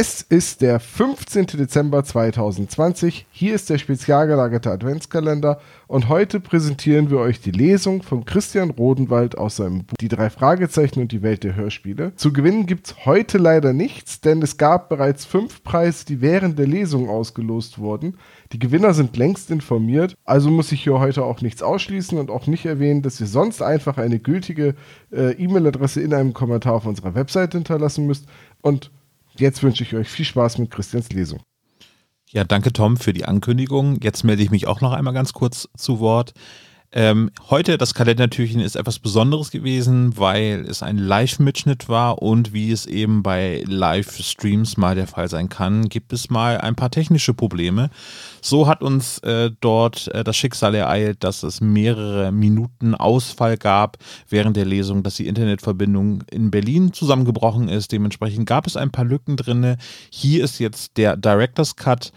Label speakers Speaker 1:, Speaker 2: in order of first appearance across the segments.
Speaker 1: Es ist der 15. Dezember 2020. Hier ist der spezial gelagerte Adventskalender und heute präsentieren wir euch die Lesung von Christian Rodenwald aus seinem Buch Die drei Fragezeichen und die Welt der Hörspiele. Zu gewinnen gibt es heute leider nichts, denn es gab bereits fünf Preise, die während der Lesung ausgelost wurden. Die Gewinner sind längst informiert, also muss ich hier heute auch nichts ausschließen und auch nicht erwähnen, dass ihr sonst einfach eine gültige äh, E-Mail-Adresse in einem Kommentar auf unserer Webseite hinterlassen müsst. Und Jetzt wünsche ich euch viel Spaß mit Christians Lesung.
Speaker 2: Ja, danke Tom für die Ankündigung. Jetzt melde ich mich auch noch einmal ganz kurz zu Wort. Ähm, heute das Kalendertürchen ist etwas Besonderes gewesen, weil es ein Live-Mitschnitt war und wie es eben bei Live-Streams mal der Fall sein kann, gibt es mal ein paar technische Probleme. So hat uns äh, dort äh, das Schicksal ereilt, dass es mehrere Minuten Ausfall gab während der Lesung, dass die Internetverbindung in Berlin zusammengebrochen ist. Dementsprechend gab es ein paar Lücken drinne. Hier ist jetzt der Director's Cut.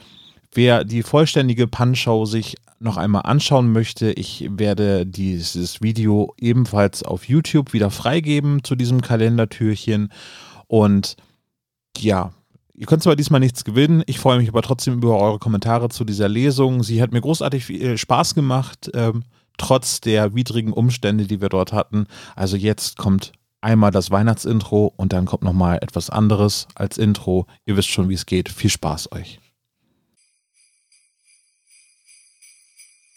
Speaker 2: Wer die vollständige Panschau sich noch einmal anschauen möchte, ich werde dieses Video ebenfalls auf YouTube wieder freigeben zu diesem Kalendertürchen. Und ja, ihr könnt zwar diesmal nichts gewinnen, ich freue mich aber trotzdem über eure Kommentare zu dieser Lesung. Sie hat mir großartig viel Spaß gemacht, ähm, trotz der widrigen Umstände, die wir dort hatten. Also jetzt kommt einmal das Weihnachtsintro und dann kommt nochmal etwas anderes als Intro. Ihr wisst schon, wie es geht. Viel Spaß euch.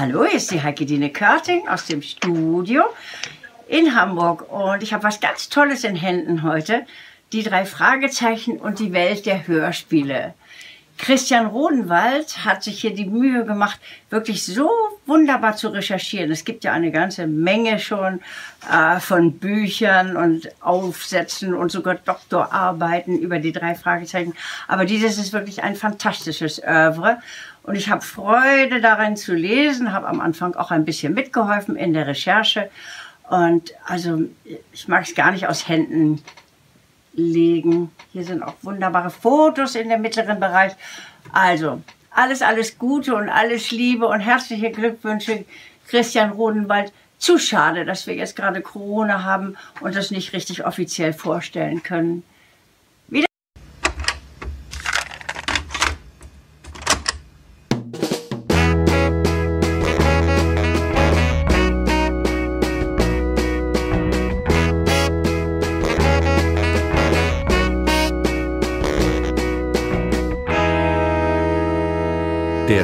Speaker 3: Hallo, hier ist die Heike Dine Körting aus dem Studio in Hamburg und ich habe was ganz Tolles in Händen heute. Die drei Fragezeichen und die Welt der Hörspiele. Christian Rodenwald hat sich hier die Mühe gemacht, wirklich so wunderbar zu recherchieren. Es gibt ja eine ganze Menge schon äh, von Büchern und Aufsätzen und sogar Doktorarbeiten über die drei Fragezeichen. Aber dieses ist wirklich ein fantastisches Oeuvre. Und ich habe Freude darin zu lesen, habe am Anfang auch ein bisschen mitgeholfen in der Recherche. Und also ich mag es gar nicht aus Händen legen. Hier sind auch wunderbare Fotos in dem mittleren Bereich. Also alles, alles Gute und alles Liebe und herzliche Glückwünsche, Christian Rodenwald. Zu schade, dass wir jetzt gerade Corona haben und das nicht richtig offiziell vorstellen können.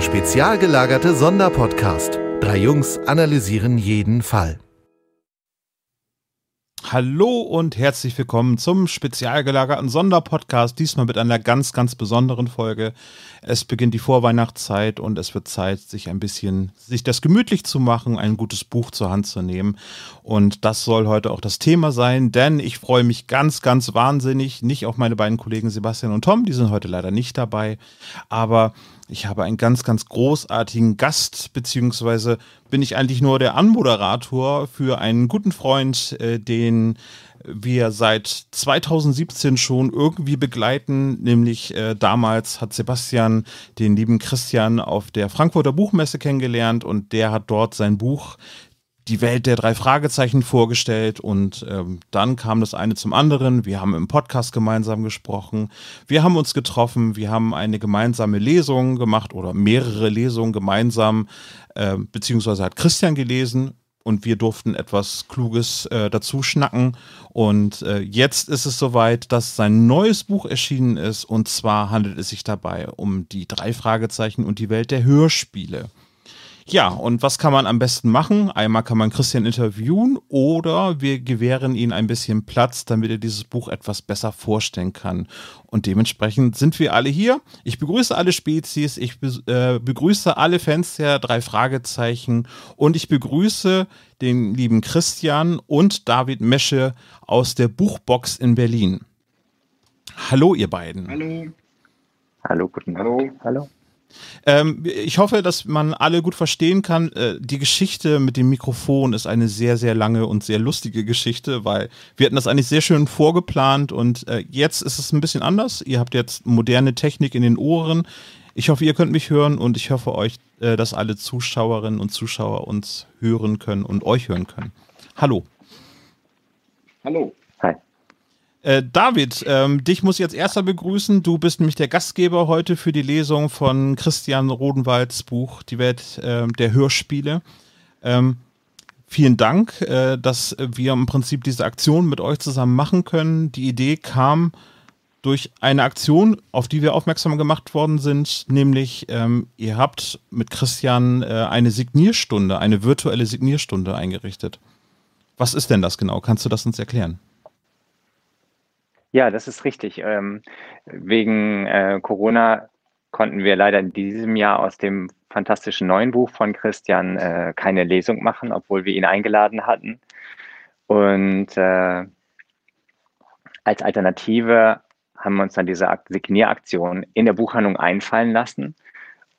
Speaker 4: Spezial gelagerte Sonderpodcast. Drei Jungs analysieren jeden Fall.
Speaker 2: Hallo und herzlich willkommen zum spezial gelagerten Sonderpodcast, diesmal mit einer ganz, ganz besonderen Folge. Es beginnt die Vorweihnachtszeit und es wird Zeit, sich ein bisschen, sich das gemütlich zu machen, ein gutes Buch zur Hand zu nehmen. Und das soll heute auch das Thema sein, denn ich freue mich ganz, ganz wahnsinnig, nicht auf meine beiden Kollegen Sebastian und Tom, die sind heute leider nicht dabei, aber ich habe einen ganz, ganz großartigen Gast, beziehungsweise bin ich eigentlich nur der Anmoderator für einen guten Freund, äh, den wir seit 2017 schon irgendwie begleiten. Nämlich äh, damals hat Sebastian den lieben Christian auf der Frankfurter Buchmesse kennengelernt und der hat dort sein Buch die Welt der drei Fragezeichen vorgestellt und ähm, dann kam das eine zum anderen. Wir haben im Podcast gemeinsam gesprochen, wir haben uns getroffen, wir haben eine gemeinsame Lesung gemacht oder mehrere Lesungen gemeinsam, äh, beziehungsweise hat Christian gelesen und wir durften etwas Kluges äh, dazu schnacken. Und äh, jetzt ist es soweit, dass sein neues Buch erschienen ist und zwar handelt es sich dabei um die drei Fragezeichen und die Welt der Hörspiele. Ja, und was kann man am besten machen? Einmal kann man Christian interviewen oder wir gewähren ihm ein bisschen Platz, damit er dieses Buch etwas besser vorstellen kann. Und dementsprechend sind wir alle hier. Ich begrüße alle Spezies, ich äh, begrüße alle Fans der drei Fragezeichen und ich begrüße den lieben Christian und David Mesche aus der Buchbox in Berlin. Hallo, ihr beiden.
Speaker 5: Hallo.
Speaker 6: Hallo, guten
Speaker 5: Hallo.
Speaker 6: Hallo.
Speaker 2: Ähm, ich hoffe, dass man alle gut verstehen kann. Äh, die Geschichte mit dem Mikrofon ist eine sehr, sehr lange und sehr lustige Geschichte, weil wir hatten das eigentlich sehr schön vorgeplant und äh, jetzt ist es ein bisschen anders. Ihr habt jetzt moderne Technik in den Ohren. Ich hoffe, ihr könnt mich hören und ich hoffe euch, äh, dass alle Zuschauerinnen und Zuschauer uns hören können und euch hören können. Hallo.
Speaker 5: Hallo.
Speaker 2: Äh, David, ähm, dich muss ich jetzt erster begrüßen. Du bist nämlich der Gastgeber heute für die Lesung von Christian Rodenwalds Buch Die Welt äh, der Hörspiele. Ähm, vielen Dank, äh, dass wir im Prinzip diese Aktion mit euch zusammen machen können. Die Idee kam durch eine Aktion, auf die wir aufmerksam gemacht worden sind, nämlich ähm, ihr habt mit Christian äh, eine Signierstunde, eine virtuelle Signierstunde eingerichtet. Was ist denn das genau? Kannst du das uns erklären?
Speaker 6: Ja, das ist richtig. Ähm, wegen äh, Corona konnten wir leider in diesem Jahr aus dem fantastischen neuen Buch von Christian äh, keine Lesung machen, obwohl wir ihn eingeladen hatten. Und äh, als Alternative haben wir uns dann diese Signieraktion in der Buchhandlung einfallen lassen.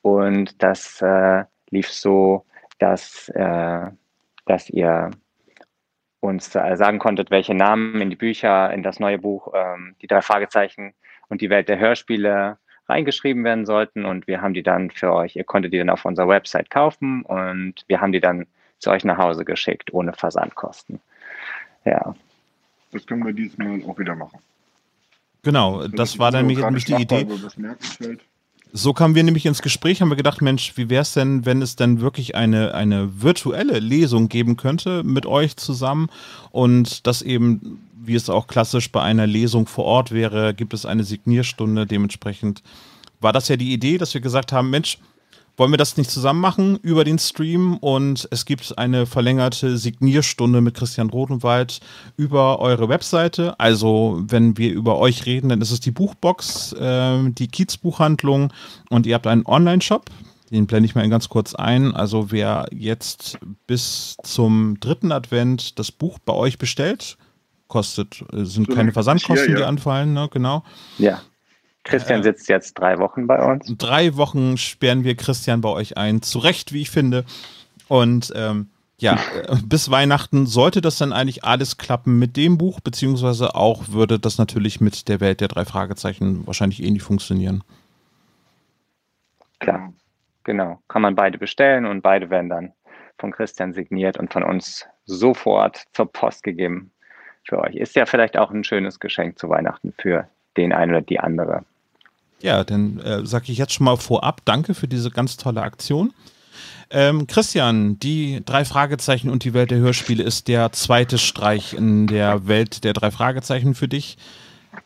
Speaker 6: Und das äh, lief so, dass, äh, dass ihr uns äh, sagen konntet, welche Namen in die Bücher, in das neue Buch, ähm, die drei Fragezeichen und die Welt der Hörspiele reingeschrieben werden sollten. Und wir haben die dann für euch, ihr konntet die dann auf unserer Website kaufen und wir haben die dann zu euch nach Hause geschickt, ohne Versandkosten. Ja.
Speaker 5: Das können wir diesmal auch wieder machen.
Speaker 2: Genau, das, war dann nämlich die Idee. So kamen wir nämlich ins Gespräch, haben wir gedacht, Mensch, wie wäre es denn, wenn es dann wirklich eine, eine virtuelle Lesung geben könnte mit euch zusammen und das eben, wie es auch klassisch bei einer Lesung vor Ort wäre, gibt es eine Signierstunde. Dementsprechend war das ja die Idee, dass wir gesagt haben, Mensch, wollen wir das nicht zusammen machen über den Stream und es gibt eine verlängerte Signierstunde mit Christian Rodenwald über eure Webseite. Also wenn wir über euch reden, dann ist es die Buchbox, äh, die Kiezbuchhandlung und ihr habt einen Online-Shop. Den blende ich mal ganz kurz ein. Also wer jetzt bis zum dritten Advent das Buch bei euch bestellt, kostet, äh, sind keine Versandkosten, hier, ja. die anfallen, ne? genau.
Speaker 6: Ja. Christian sitzt jetzt drei Wochen bei uns.
Speaker 2: Drei Wochen sperren wir Christian bei euch ein. Zu Recht, wie ich finde. Und ähm, ja, äh, bis Weihnachten sollte das dann eigentlich alles klappen mit dem Buch, beziehungsweise auch würde das natürlich mit der Welt der drei Fragezeichen wahrscheinlich ähnlich funktionieren.
Speaker 6: Klar, genau. Kann man beide bestellen und beide werden dann von Christian signiert und von uns sofort zur Post gegeben für euch. Ist ja vielleicht auch ein schönes Geschenk zu Weihnachten für den einen oder die andere.
Speaker 2: Ja, dann äh, sage ich jetzt schon mal vorab, danke für diese ganz tolle Aktion. Ähm, Christian, die drei Fragezeichen und die Welt der Hörspiele ist der zweite Streich in der Welt der drei Fragezeichen für dich.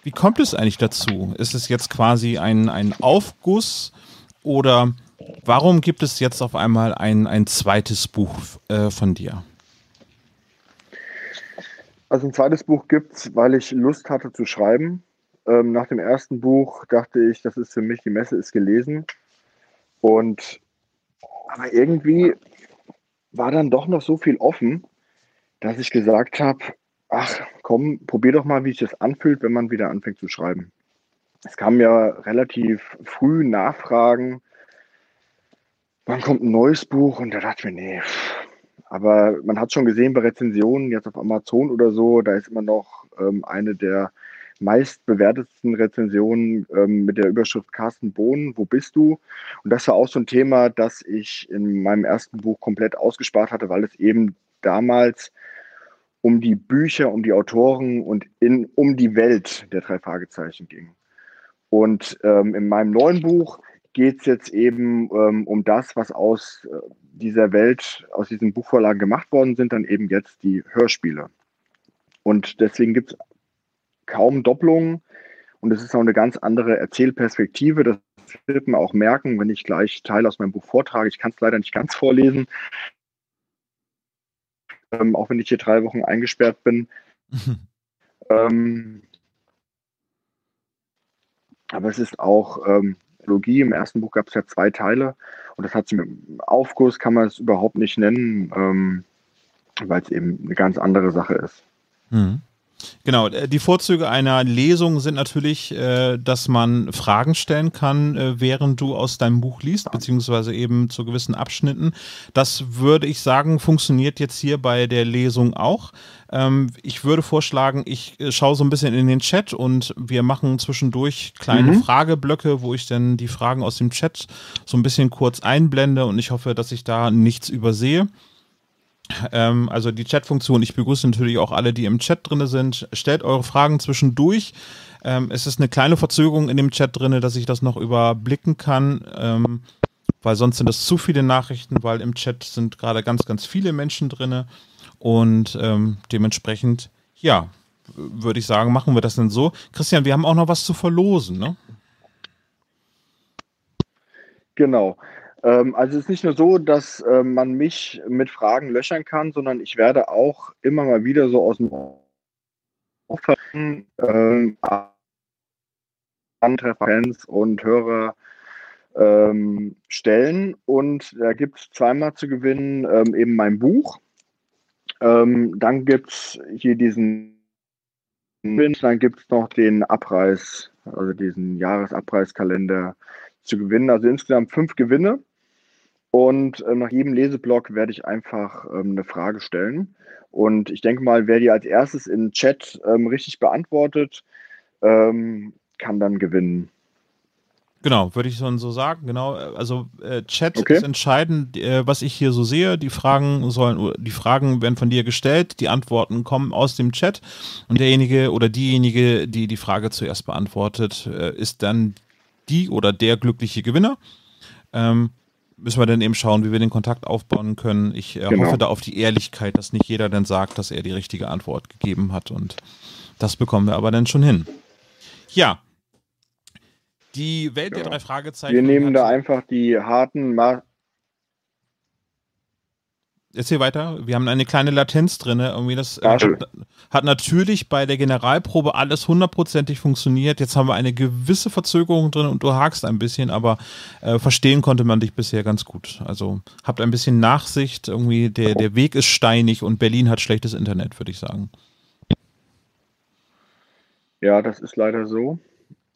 Speaker 2: Wie kommt es eigentlich dazu? Ist es jetzt quasi ein, ein Aufguss oder warum gibt es jetzt auf einmal ein, ein zweites Buch äh, von dir?
Speaker 5: Also ein zweites Buch gibt es, weil ich Lust hatte zu schreiben ähm, nach dem ersten Buch dachte ich, das ist für mich, die Messe ist gelesen. Und aber irgendwie war dann doch noch so viel offen, dass ich gesagt habe, ach komm, probier doch mal, wie sich das anfühlt, wenn man wieder anfängt zu schreiben. Es kamen ja relativ früh Nachfragen, wann kommt ein neues Buch? Und da dachte ich mir, nee. Aber man hat schon gesehen bei Rezensionen, jetzt auf Amazon oder so, da ist immer noch ähm, eine der meistbewertetsten Rezensionen ähm, mit der Überschrift Carsten Bohnen, wo bist du? Und das war auch so ein Thema, das ich in meinem ersten Buch komplett ausgespart hatte, weil es eben damals um die Bücher, um die Autoren und in, um die Welt der drei Fragezeichen ging. Und ähm, in meinem neuen Buch geht es jetzt eben ähm, um das, was aus äh, dieser Welt, aus diesen Buchvorlagen gemacht worden sind, dann eben jetzt die Hörspiele. Und deswegen gibt es kaum Doppelungen und es ist auch eine ganz andere Erzählperspektive. Das Tippen auch merken, wenn ich gleich Teile aus meinem Buch vortrage. Ich kann es leider nicht ganz vorlesen, ähm, auch wenn ich hier drei Wochen eingesperrt bin. ähm, aber es ist auch ähm, Logie. Im ersten Buch gab es ja zwei Teile und das hat sich mit Aufguss, kann man es überhaupt nicht nennen, ähm, weil es eben eine ganz andere Sache ist.
Speaker 2: Mhm. Genau, äh, die Vorzüge einer Lesung sind natürlich, äh, dass man Fragen stellen kann, äh, während du aus deinem Buch liest, beziehungsweise eben zu gewissen Abschnitten. Das würde ich sagen, funktioniert jetzt hier bei der Lesung auch. Ähm, ich würde vorschlagen, ich schaue so ein bisschen in den Chat und wir machen zwischendurch kleine mhm. Frageblöcke, wo ich dann die Fragen aus dem Chat so ein bisschen kurz einblende und ich hoffe, dass ich da nichts übersehe. Ähm, also die Chat-Funktion, ich begrüße natürlich auch alle, die im Chat drin sind. Stellt eure Fragen zwischendurch. Ähm, es ist eine kleine Verzögerung in dem Chat drin, dass ich das noch überblicken kann, ähm, weil sonst sind das zu viele Nachrichten, weil im Chat sind gerade ganz, ganz viele Menschen drin. Und ähm, dementsprechend, ja, würde ich sagen, machen wir das denn so. Christian, wir haben auch noch was zu verlosen, ne?
Speaker 5: Genau. Ähm, also es ist nicht nur so, dass äh, man mich mit Fragen löchern kann, sondern ich werde auch immer mal wieder so aus dem ähm, andere Fans und Hörer ähm, stellen. Und da gibt es zweimal zu gewinnen ähm, eben mein Buch. Ähm, dann gibt es hier diesen dann gibt es noch den Abreiß, also diesen Jahresabreißkalender zu gewinnen. Also insgesamt fünf Gewinne. Und äh, nach jedem Leseblock werde ich einfach ähm, eine Frage stellen. Und ich denke mal, wer die als erstes im Chat ähm, richtig beantwortet, ähm, kann dann gewinnen.
Speaker 2: Genau, würde ich so sagen. Genau, also äh, Chat okay. ist entscheidend, äh, was ich hier so sehe. Die Fragen sollen, die Fragen werden von dir gestellt, die Antworten kommen aus dem Chat und derjenige oder diejenige, die die Frage zuerst beantwortet, äh, ist dann die oder der glückliche Gewinner. Ähm, müssen wir dann eben schauen, wie wir den Kontakt aufbauen können. Ich äh, genau. hoffe da auf die Ehrlichkeit, dass nicht jeder dann sagt, dass er die richtige Antwort gegeben hat. Und das bekommen wir aber dann schon hin. Ja. Die Welt ja. der drei Fragezeichen.
Speaker 5: Wir nehmen da einfach die harten Ma
Speaker 2: Erzähl weiter. Wir haben eine kleine Latenz drin. Irgendwie das äh, hat, hat, natürlich bei der Generalprobe alles hundertprozentig funktioniert. Jetzt haben wir eine gewisse Verzögerung drin und du hakst ein bisschen, aber äh, verstehen konnte man dich bisher ganz gut. Also habt ein bisschen Nachsicht. Irgendwie der, der Weg ist steinig und Berlin hat schlechtes Internet, würde ich sagen.
Speaker 5: Ja, das ist leider so.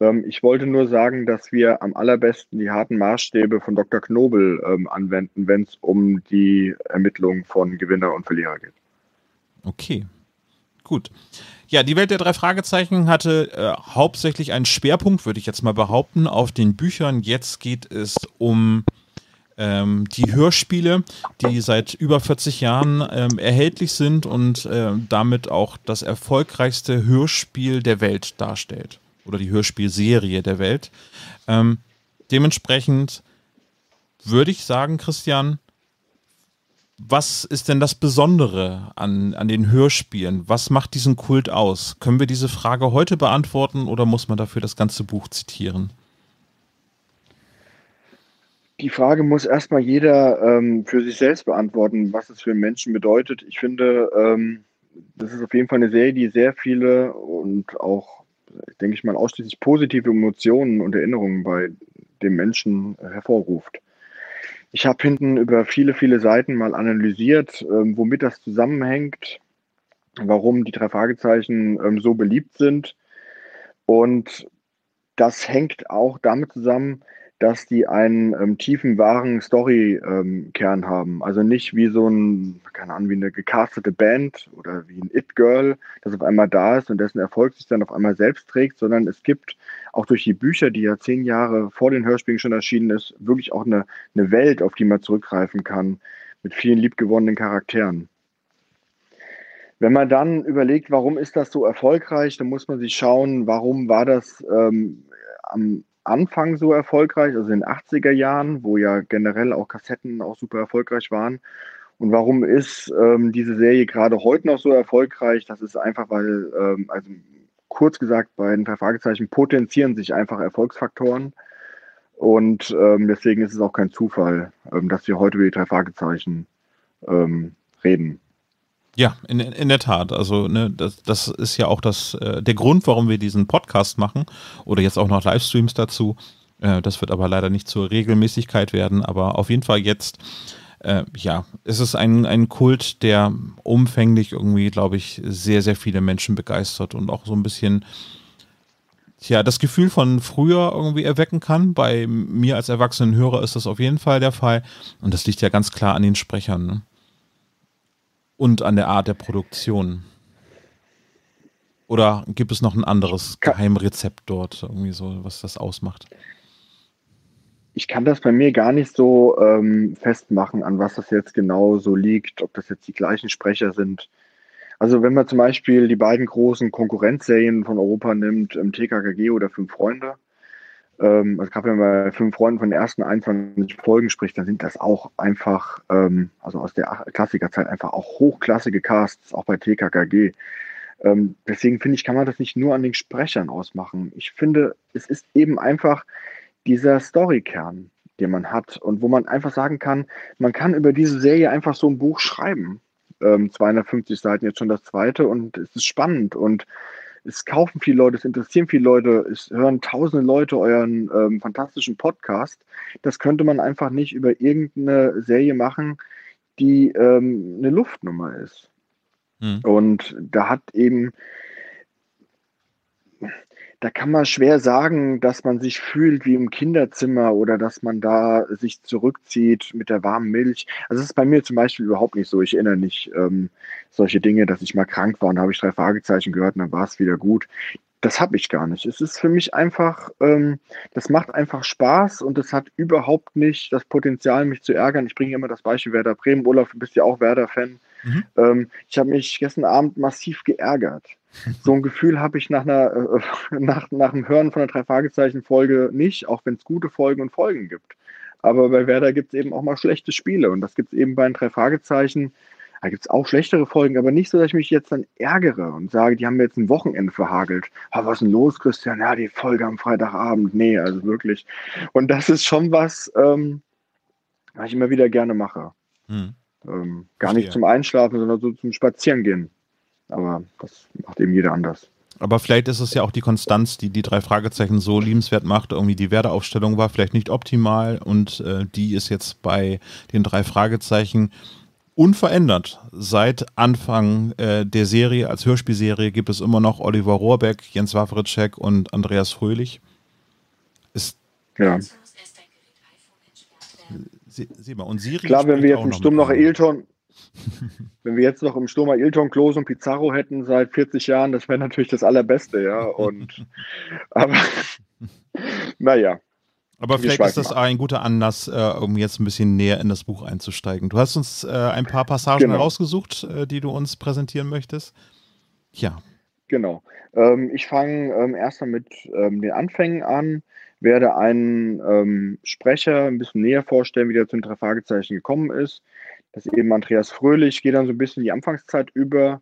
Speaker 5: Ähm, ich wollte nur sagen, dass wir am allerbesten die harten Maßstäbe von Dr. Knobel ähm, anwenden, wenn es um die Ermittlung von Gewinner und Verlierer geht.
Speaker 2: Okay, gut. Ja, die Welt der drei Fragezeichen hatte äh, hauptsächlich einen Schwerpunkt, würde ich jetzt mal behaupten, auf den Büchern. Jetzt geht es um ähm, die Hörspiele, die seit über 40 Jahren ähm, erhältlich sind und äh, damit auch das erfolgreichste Hörspiel der Welt darstellt oder die Hörspielserie der Welt. Ähm, dementsprechend würde ich sagen, Christian, was ist denn das Besondere an, an den Hörspielen? Was macht diesen Kult aus? Können wir diese Frage heute beantworten oder muss man dafür das ganze Buch zitieren?
Speaker 5: Die Frage muss erstmal jeder ähm, für sich selbst beantworten, was es für Menschen bedeutet. Ich finde, ähm, das ist auf jeden Fall eine Serie, die sehr viele und auch denke ich mal, ausschließlich positive Emotionen und Erinnerungen bei dem Menschen hervorruft. Ich habe hinten über viele, viele Seiten mal analysiert, ähm, womit das zusammenhängt, warum die drei Fragezeichen ähm, so beliebt sind. Und das hängt auch damit zusammen, dass die einen ähm, tiefen, wahren Story-Kern ähm, haben. Also nicht wie so ein, keine Ahnung, wie eine gecastete Band oder wie ein It-Girl, das auf einmal da ist und dessen Erfolg sich dann auf einmal selbst trägt, sondern es gibt auch durch die Bücher, die ja zehn Jahre vor den Hörspielen schon erschienen ist, wirklich auch eine, eine Welt, auf die man zurückgreifen kann, mit vielen liebgewonnenen Charakteren. Wenn man dann überlegt, warum ist das so erfolgreich, dann muss man sich schauen, warum war das ähm, am Anfang so erfolgreich, also in den 80er Jahren, wo ja generell auch Kassetten auch super erfolgreich waren. Und warum ist ähm, diese Serie gerade heute noch so erfolgreich? Das ist einfach, weil, ähm, also kurz gesagt, bei den drei Fragezeichen potenzieren sich einfach Erfolgsfaktoren. Und ähm, deswegen ist es auch kein Zufall, ähm, dass wir heute über die drei Fragezeichen ähm, reden.
Speaker 2: Ja, in, in der Tat. Also ne, das, das ist ja auch das, äh, der Grund, warum wir diesen Podcast machen oder jetzt auch noch Livestreams dazu. Äh, das wird aber leider nicht zur Regelmäßigkeit werden, aber auf jeden Fall jetzt, äh, ja, es ist ein, ein Kult, der umfänglich irgendwie, glaube ich, sehr, sehr viele Menschen begeistert und auch so ein bisschen tja, das Gefühl von früher irgendwie erwecken kann. Bei mir als erwachsenen Hörer ist das auf jeden Fall der Fall. Und das liegt ja ganz klar an den Sprechern. Ne? Und an der Art der Produktion. Oder gibt es noch ein anderes Geheimrezept dort, irgendwie so, was das ausmacht?
Speaker 5: Ich kann das bei mir gar nicht so ähm, festmachen, an was das jetzt genau so liegt, ob das jetzt die gleichen Sprecher sind. Also wenn man zum Beispiel die beiden großen Konkurrenzserien von Europa nimmt, ähm, TKKG oder Fünf Freunde, ähm, also gerade wenn man bei Fünf Freunden von den ersten 21 Folgen spricht, dann sind das auch einfach, ähm, also aus der Klassikerzeit einfach auch hochklassige Casts, auch bei TKKG. Ähm, deswegen finde ich, kann man das nicht nur an den Sprechern ausmachen. Ich finde, es ist eben einfach dieser Storykern, den man hat und wo man einfach sagen kann, man kann über diese Serie einfach so ein Buch schreiben. Ähm, 250 Seiten jetzt schon das zweite und es ist spannend und es kaufen viele Leute, es interessieren viele Leute, es hören tausende Leute euren ähm, fantastischen Podcast. Das könnte man einfach nicht über irgendeine Serie machen, die ähm, eine Luftnummer ist. Hm. Und da hat eben, da kann man schwer sagen, dass man sich fühlt wie im Kinderzimmer oder dass man da sich zurückzieht mit der warmen Milch. Also das ist bei mir zum Beispiel überhaupt nicht so. Ich erinnere nicht ähm, solche Dinge, dass ich mal krank war und habe ich drei Fragezeichen gehört und dann war es wieder gut. Das habe ich gar nicht. Es ist für mich einfach, ähm, das macht einfach Spaß und es hat überhaupt nicht das Potenzial, mich zu ärgern. Ich bringe immer das Beispiel Werder Bremen. Olaf, du bist ja auch Werder-Fan. Mhm. Ähm, ich habe mich gestern Abend massiv geärgert. So ein Gefühl habe ich nach, einer, äh, nach, nach dem Hören von einer Drei-Fragezeichen-Folge nicht, auch wenn es gute Folgen und Folgen gibt. Aber bei Werder gibt es eben auch mal schlechte Spiele und das gibt es eben bei den Drei-Fragezeichen da gibt es auch schlechtere Folgen, aber nicht so, dass ich mich jetzt dann ärgere und sage, die haben mir jetzt ein Wochenende verhagelt. Ah, was ist denn los, Christian? Ja, die Folge am Freitagabend. Nee, also wirklich. Und das ist schon was, ähm, was ich immer wieder gerne mache. Hm. Ähm, gar nicht zum Einschlafen, sondern so zum Spazierengehen. Aber das macht eben jeder anders.
Speaker 2: Aber vielleicht ist es ja auch die Konstanz, die die drei Fragezeichen so liebenswert macht. Irgendwie die Werdeaufstellung war vielleicht nicht optimal und äh, die ist jetzt bei den drei Fragezeichen unverändert. Seit Anfang äh, der Serie, als Hörspielserie, gibt es immer noch Oliver Rohrbeck, Jens Wawritschek und Andreas Fröhlich. Ist
Speaker 5: ja.
Speaker 2: Sie, sieh mal, und Siri
Speaker 5: Klar, wenn wir jetzt im Sturm noch Ailton, wenn wir jetzt noch im Sturm Ailton, Klos und Pizarro hätten seit 40 Jahren, das wäre natürlich das Allerbeste, ja. Und aber naja,
Speaker 2: aber vielleicht ist das ein guter Anlass, äh, um jetzt ein bisschen näher in das Buch einzusteigen. Du hast uns äh, ein paar Passagen genau. rausgesucht, äh, die du uns präsentieren möchtest. Ja.
Speaker 5: Genau. Ähm, ich fange ähm, erstmal mit ähm, den Anfängen an, werde einen ähm, Sprecher ein bisschen näher vorstellen, wie der zu den drei Fragezeichen gekommen ist. Das ist eben Andreas Fröhlich, gehe dann so ein bisschen die Anfangszeit über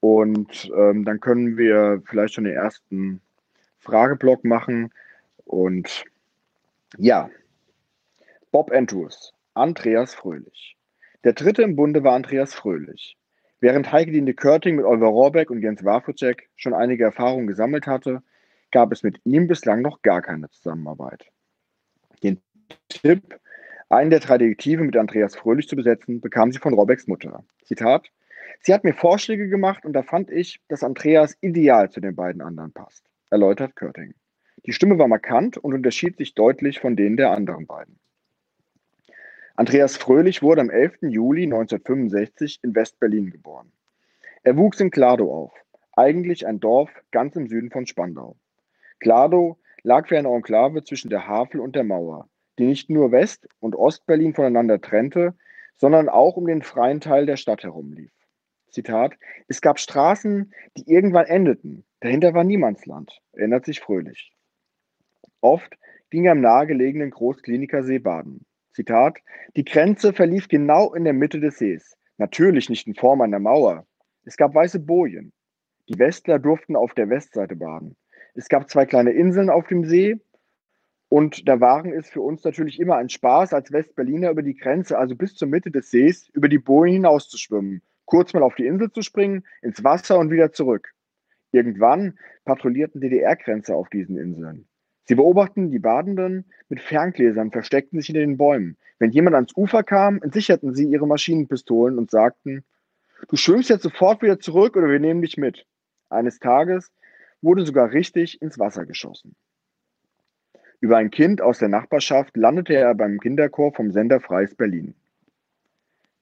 Speaker 5: und ähm, dann können wir vielleicht schon den ersten Frageblock machen und ja, Bob Andrews, Andreas Fröhlich. Der dritte im Bunde war Andreas Fröhlich. Während Heike Dine Körting mit Oliver Rohrbeck und Jens Wawrczyk schon einige Erfahrungen gesammelt hatte, gab es mit ihm bislang noch gar keine Zusammenarbeit. Den Tipp, einen der drei Detektive mit Andreas Fröhlich zu besetzen, bekam sie von Robbecks Mutter. Zitat: Sie hat mir Vorschläge gemacht und da fand ich, dass Andreas ideal zu den beiden anderen passt, erläutert Körting. Die Stimme war markant und unterschied sich deutlich von denen der anderen beiden. Andreas Fröhlich wurde am 11. Juli 1965 in West-Berlin geboren. Er wuchs in Kladow auf, eigentlich ein Dorf ganz im Süden von Spandau. Kladow lag wie eine Enklave zwischen der Havel und der Mauer, die nicht nur West- und Ost-Berlin voneinander trennte, sondern auch um den freien Teil der Stadt herum lief. Zitat: Es gab Straßen, die irgendwann endeten. Dahinter war Niemandsland, erinnert sich Fröhlich. Oft ging er im nahegelegenen Großklinikersee baden. Zitat: Die Grenze verlief genau in der Mitte des Sees. Natürlich nicht in Form einer Mauer. Es gab weiße Bojen. Die Westler durften auf der Westseite baden. Es gab zwei kleine Inseln auf dem See Und der Waren ist für uns natürlich immer ein Spaß, als Westberliner über die Grenze, also bis zur Mitte des Sees, über die Bojen hinaus zu schwimmen, kurz mal auf die Insel zu springen, ins Wasser und wieder zurück. Irgendwann patrouillierten DDR-Grenzer auf diesen Inseln. Sie beobachteten die Badenden mit Ferngläsern, versteckten sich in den Bäumen. Wenn jemand ans Ufer kam, entsicherten sie ihre Maschinenpistolen und sagten, du schwimmst jetzt sofort wieder zurück oder wir nehmen dich mit. Eines Tages wurde sogar richtig ins Wasser geschossen. Über ein Kind aus der Nachbarschaft landete er beim Kinderchor vom Sender Freies Berlin.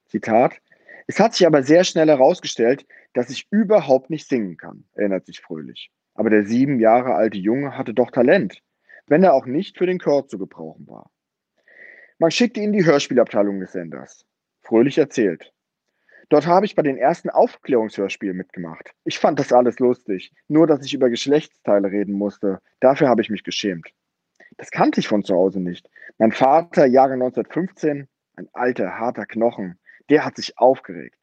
Speaker 5: Zitat: Es hat sich aber sehr schnell herausgestellt, dass ich überhaupt nicht singen kann, erinnert sich Fröhlich. Aber der sieben Jahre alte Junge hatte doch Talent, wenn er auch nicht für den Chor zu gebrauchen war. Man schickte ihn in die Hörspielabteilung des Senders. Fröhlich erzählt. Dort habe ich bei den ersten Aufklärungshörspielen mitgemacht. Ich fand das alles lustig, nur dass ich über Geschlechtsteile reden musste. Dafür habe ich mich geschämt. Das kannte ich von zu Hause nicht. Mein Vater, Jahre 1915, ein alter, harter Knochen, der hat sich aufgeregt.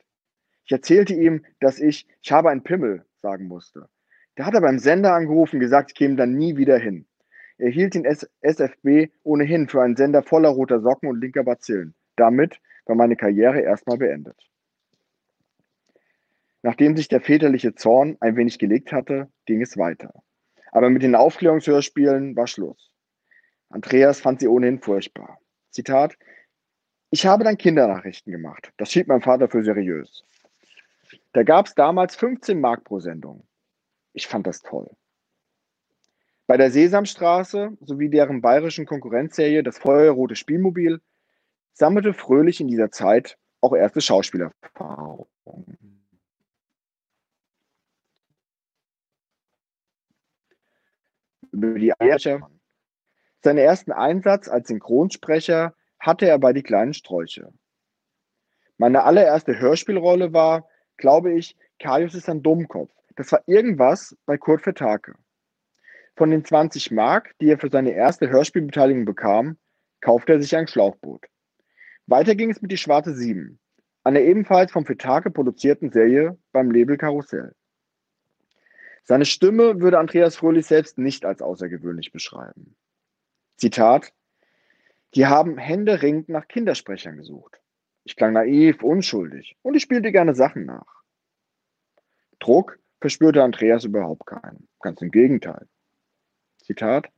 Speaker 5: Ich erzählte ihm, dass ich, ich habe einen Pimmel, sagen musste. Der hat er beim Sender angerufen gesagt, ich käme dann nie wieder hin. Er hielt den SFB ohnehin für einen Sender voller roter Socken und linker Bazillen. Damit war meine Karriere erstmal beendet. Nachdem sich der väterliche Zorn ein wenig gelegt hatte, ging es weiter. Aber mit den Aufklärungshörspielen war Schluss. Andreas fand sie ohnehin furchtbar. Zitat: Ich habe dann Kindernachrichten gemacht. Das schied mein Vater für seriös. Da gab es damals 15 Mark pro Sendung. Ich fand das toll. Bei der Sesamstraße sowie deren bayerischen Konkurrenzserie Das Feuerrote Spielmobil sammelte Fröhlich in dieser Zeit auch erste Schauspielerfahrungen. Über die Eier seinen ersten Einsatz als Synchronsprecher hatte er bei Die kleinen Sträuche. Meine allererste Hörspielrolle war, glaube ich, Kaius ist ein Dummkopf. Das war irgendwas bei Kurt Vertake. Von den 20 Mark, die er für seine erste Hörspielbeteiligung bekam, kaufte er sich ein Schlauchboot. Weiter ging es mit Die Schwarze Sieben, einer ebenfalls vom Vertake produzierten Serie beim Label Karussell. Seine Stimme würde Andreas Fröhlich selbst nicht als außergewöhnlich beschreiben. Zitat, die haben händeringend nach Kindersprechern gesucht. Ich klang naiv, unschuldig und ich spielte gerne Sachen nach. Druck verspürte Andreas überhaupt keinen. Ganz im Gegenteil. Zitat.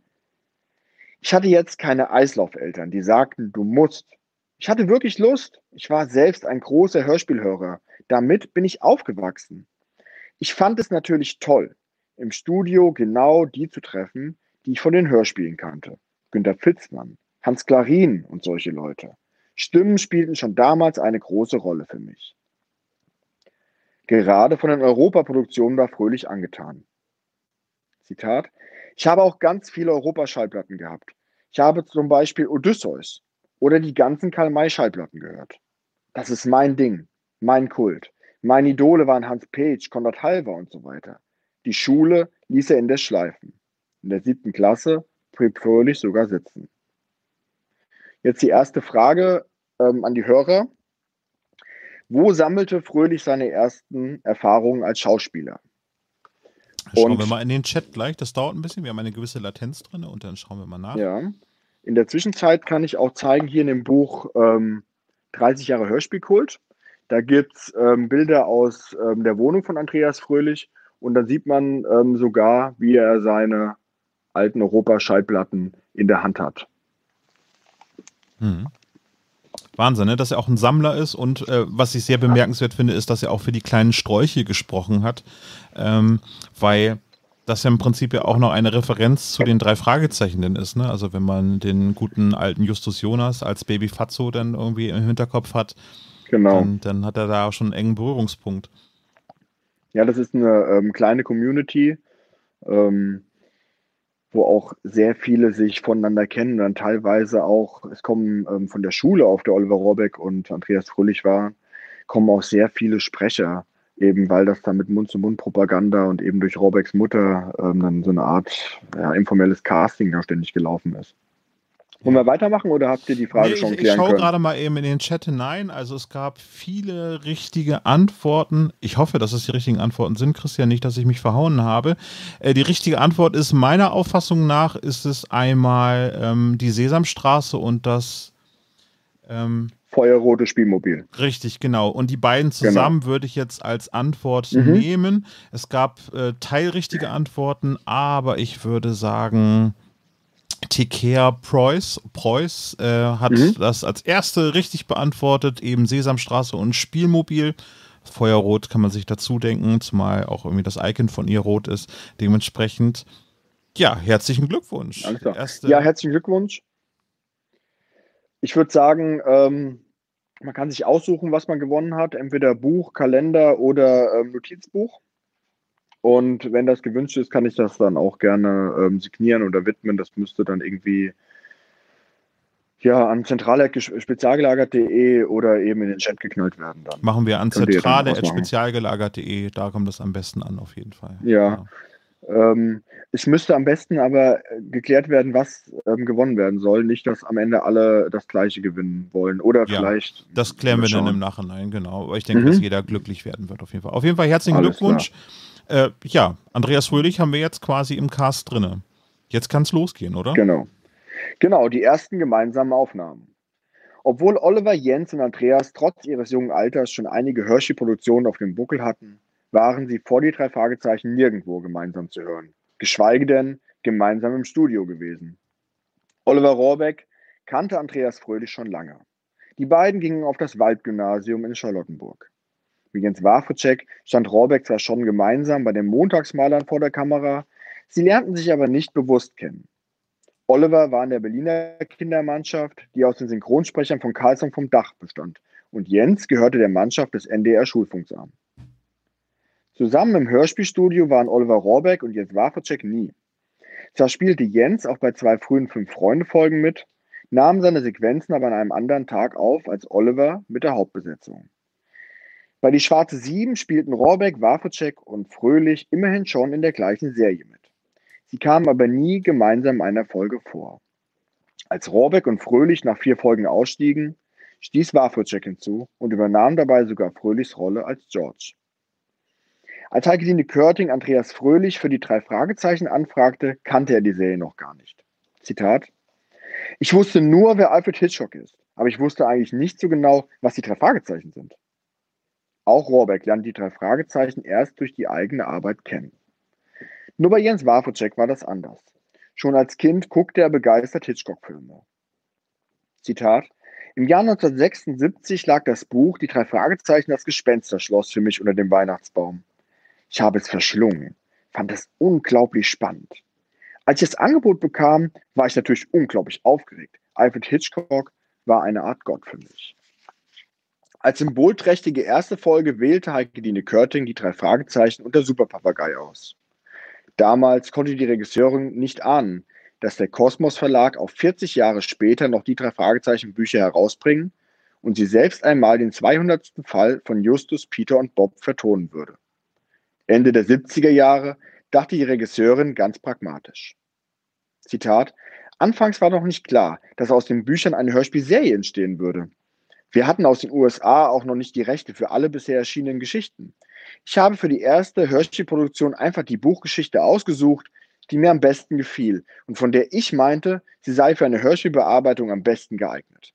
Speaker 5: Ich hatte jetzt keine Eislaufeltern, die sagten, du musst. Ich hatte wirklich Lust. Ich war selbst ein großer Hörspielhörer. Damit bin ich aufgewachsen. Ich fand es natürlich toll, im Studio genau die zu treffen, die ich von den Hörspielen kannte. Günter Pfitzmann, Hans Klarin und solche Leute. Stimmen spielten schon damals eine große Rolle für mich. Gerade von den Europaproduktionen war Fröhlich angetan. Zitat: Ich habe auch ganz viele Europaschallplatten gehabt. Ich habe zum Beispiel Odysseus oder die ganzen Karl-May-Schallplatten gehört. Das ist mein Ding, mein Kult. Meine Idole waren Hans Page, Konrad Halver und so weiter. Die Schule ließ er in der Schleifen. In der siebten Klasse Fröhlich sogar sitzen. Jetzt die erste Frage ähm, an die Hörer. Wo sammelte Fröhlich seine ersten Erfahrungen als Schauspieler?
Speaker 2: Schauen und, wir mal in den Chat gleich, das dauert ein bisschen, wir haben eine gewisse Latenz drin und dann schauen wir mal nach.
Speaker 5: Ja, in der Zwischenzeit kann ich auch zeigen, hier in dem Buch ähm, 30 Jahre Hörspielkult. Da gibt es ähm, Bilder aus ähm, der Wohnung von Andreas Fröhlich und dann sieht man ähm, sogar, wie er seine alten Europa-Schallplatten in der Hand hat.
Speaker 2: Mhm. Wahnsinn, ne? dass er auch ein Sammler ist und äh, was ich sehr bemerkenswert finde, ist, dass er auch für die kleinen Sträuche gesprochen hat, ähm, weil das ja im Prinzip ja auch noch eine Referenz zu den drei Fragezeichen ist. Ne? Also wenn man den guten alten Justus Jonas als Baby Fatso dann irgendwie im Hinterkopf hat, genau. dann, dann hat er da auch schon einen engen Berührungspunkt.
Speaker 5: Ja, das ist eine ähm, kleine Community. Ähm, wo auch sehr viele sich voneinander kennen und dann teilweise auch, es kommen ähm, von der Schule, auf der Oliver Rohrbeck und Andreas Fröhlich waren, kommen auch sehr viele Sprecher, eben weil das dann mit Mund-zu-Mund-Propaganda und eben durch Rohrbecks Mutter ähm, dann so eine Art ja, informelles Casting da ständig gelaufen ist. Wollen wir weitermachen oder habt ihr die Frage
Speaker 2: Nee,
Speaker 5: schon
Speaker 2: ich, ich
Speaker 5: klären
Speaker 2: schaue
Speaker 5: können?
Speaker 2: gerade mal eben in den Chat hinein. Also es gab viele richtige Antworten. Ich hoffe, dass es die richtigen Antworten sind, Christian, nicht, dass ich mich verhauen habe. Äh, die richtige Antwort ist meiner Auffassung nach ist es einmal ähm, die Sesamstraße und das ähm,
Speaker 5: Feuerrote Spielmobil.
Speaker 2: Richtig, genau. Und die beiden
Speaker 5: Genau.
Speaker 2: zusammen würde ich jetzt als Antwort
Speaker 5: Mhm.
Speaker 2: nehmen. Es gab äh, teilrichtige Antworten, aber ich würde sagen, Tikea Preuß, Preuß äh, hat
Speaker 5: Mhm.
Speaker 2: das als erste richtig beantwortet, eben Sesamstraße und Spielmobil. Feuerrot kann man sich dazu denken, zumal auch irgendwie das Icon von ihr rot ist. Dementsprechend, ja, herzlichen Glückwunsch.
Speaker 5: Ja, herzlichen Glückwunsch. Ich würde sagen, ähm, man kann sich aussuchen, was man gewonnen hat. Entweder Buch, Kalender oder ähm, Notizbuch. Und wenn das gewünscht ist, kann ich das dann auch gerne ähm, signieren oder widmen. Das müsste dann irgendwie ja, an zentrale.spezialgelagert.de oder eben in den Chat geknallt werden dann.
Speaker 2: Machen wir an zentrale.spezialgelagert.de, da kommt es am besten an, auf jeden Fall.
Speaker 5: Ja. Ähm, es müsste am besten aber äh, geklärt werden, was ähm, gewonnen werden soll. Nicht, dass am Ende alle das Gleiche gewinnen wollen. Oder
Speaker 2: Ja,
Speaker 5: vielleicht.
Speaker 2: Das klären wir dann im Nachhinein, genau. Aber ich denke,
Speaker 5: Mhm.
Speaker 2: dass jeder glücklich werden wird, auf jeden Fall. Auf jeden Fall herzlichen
Speaker 5: Alles
Speaker 2: Glückwunsch. Äh, ja, Andreas Fröhlich haben wir jetzt quasi im Cast drinne. Jetzt kann es losgehen, oder?
Speaker 5: Genau. Genau, die ersten gemeinsamen Aufnahmen. Obwohl Oliver, Jens und Andreas trotz ihres jungen Alters schon einige Hershey-Produktionen auf dem Buckel hatten, waren sie vor die drei Fragezeichen nirgendwo gemeinsam zu hören. Geschweige denn gemeinsam im Studio gewesen. Oliver Rohrbeck kannte Andreas Fröhlich schon lange. Die beiden gingen auf das Waldgymnasium in Charlottenburg. Wie Jens Wawrczyk stand Rohrbeck zwar schon gemeinsam bei den Montagsmalern vor der Kamera, sie lernten sich aber nicht bewusst kennen. Oliver war in der Berliner Kindermannschaft, die aus den Synchronsprechern von Karlsson vom Dach bestand. Und Jens gehörte der Mannschaft des NDR Schulfunks an. Zusammen im Hörspielstudio waren Oliver Rohrbeck und Jens Wawrczyk nie. Zwar spielte Jens auch bei zwei frühen Fünf-Freunde-Folgen mit, nahm seine Sequenzen aber an einem anderen Tag auf als Oliver mit der Hauptbesetzung. Bei Die Schwarze Sieben spielten Rohrbeck, Wawrczyk und Fröhlich immerhin schon in der gleichen Serie mit. Sie kamen aber nie gemeinsam in einer Folge vor. Als Rohrbeck und Fröhlich nach vier Folgen ausstiegen, stieß Wawrczyk hinzu und übernahm dabei sogar Fröhlichs Rolle als George. Als Heike-Dine Körting Andreas Fröhlich für die drei Fragezeichen anfragte, kannte er die Serie noch gar nicht. Zitat: Ich wusste nur, wer Alfred Hitchcock ist, aber ich wusste eigentlich nicht so genau, was die drei Fragezeichen sind. Auch Rohrbeck lernt die drei Fragezeichen erst durch die eigene Arbeit kennen. Nur bei Jens Wawrczyk war das anders. Schon als Kind guckte er begeistert Hitchcock-Filme. Zitat: Im Jahr 1976 lag das Buch Die drei Fragezeichen das Gespensterschloss für mich unter dem Weihnachtsbaum. Ich habe es verschlungen, fand es unglaublich spannend. Als ich das Angebot bekam, war ich natürlich unglaublich aufgeregt. Alfred Hitchcock war eine Art Gott für mich. Als symbolträchtige erste Folge wählte Heike-Dine Körting die drei Fragezeichen und der Superpapagei aus. Damals konnte die Regisseurin nicht ahnen, dass der Kosmos Verlag auch 40 Jahre später noch die drei Fragezeichen Bücher herausbringen und sie selbst einmal den 200. Fall von Justus, Peter und Bob vertonen würde. Ende der 70er Jahre dachte die Regisseurin ganz pragmatisch. Zitat: Anfangs war noch nicht klar, dass aus den Büchern eine Hörspielserie entstehen würde. Wir hatten aus den USA auch noch nicht die Rechte für alle bisher erschienenen Geschichten. Ich habe für die erste Hörspielproduktion einfach die Buchgeschichte ausgesucht, die mir am besten gefiel und von der ich meinte, sie sei für eine Hörspielbearbeitung am besten geeignet.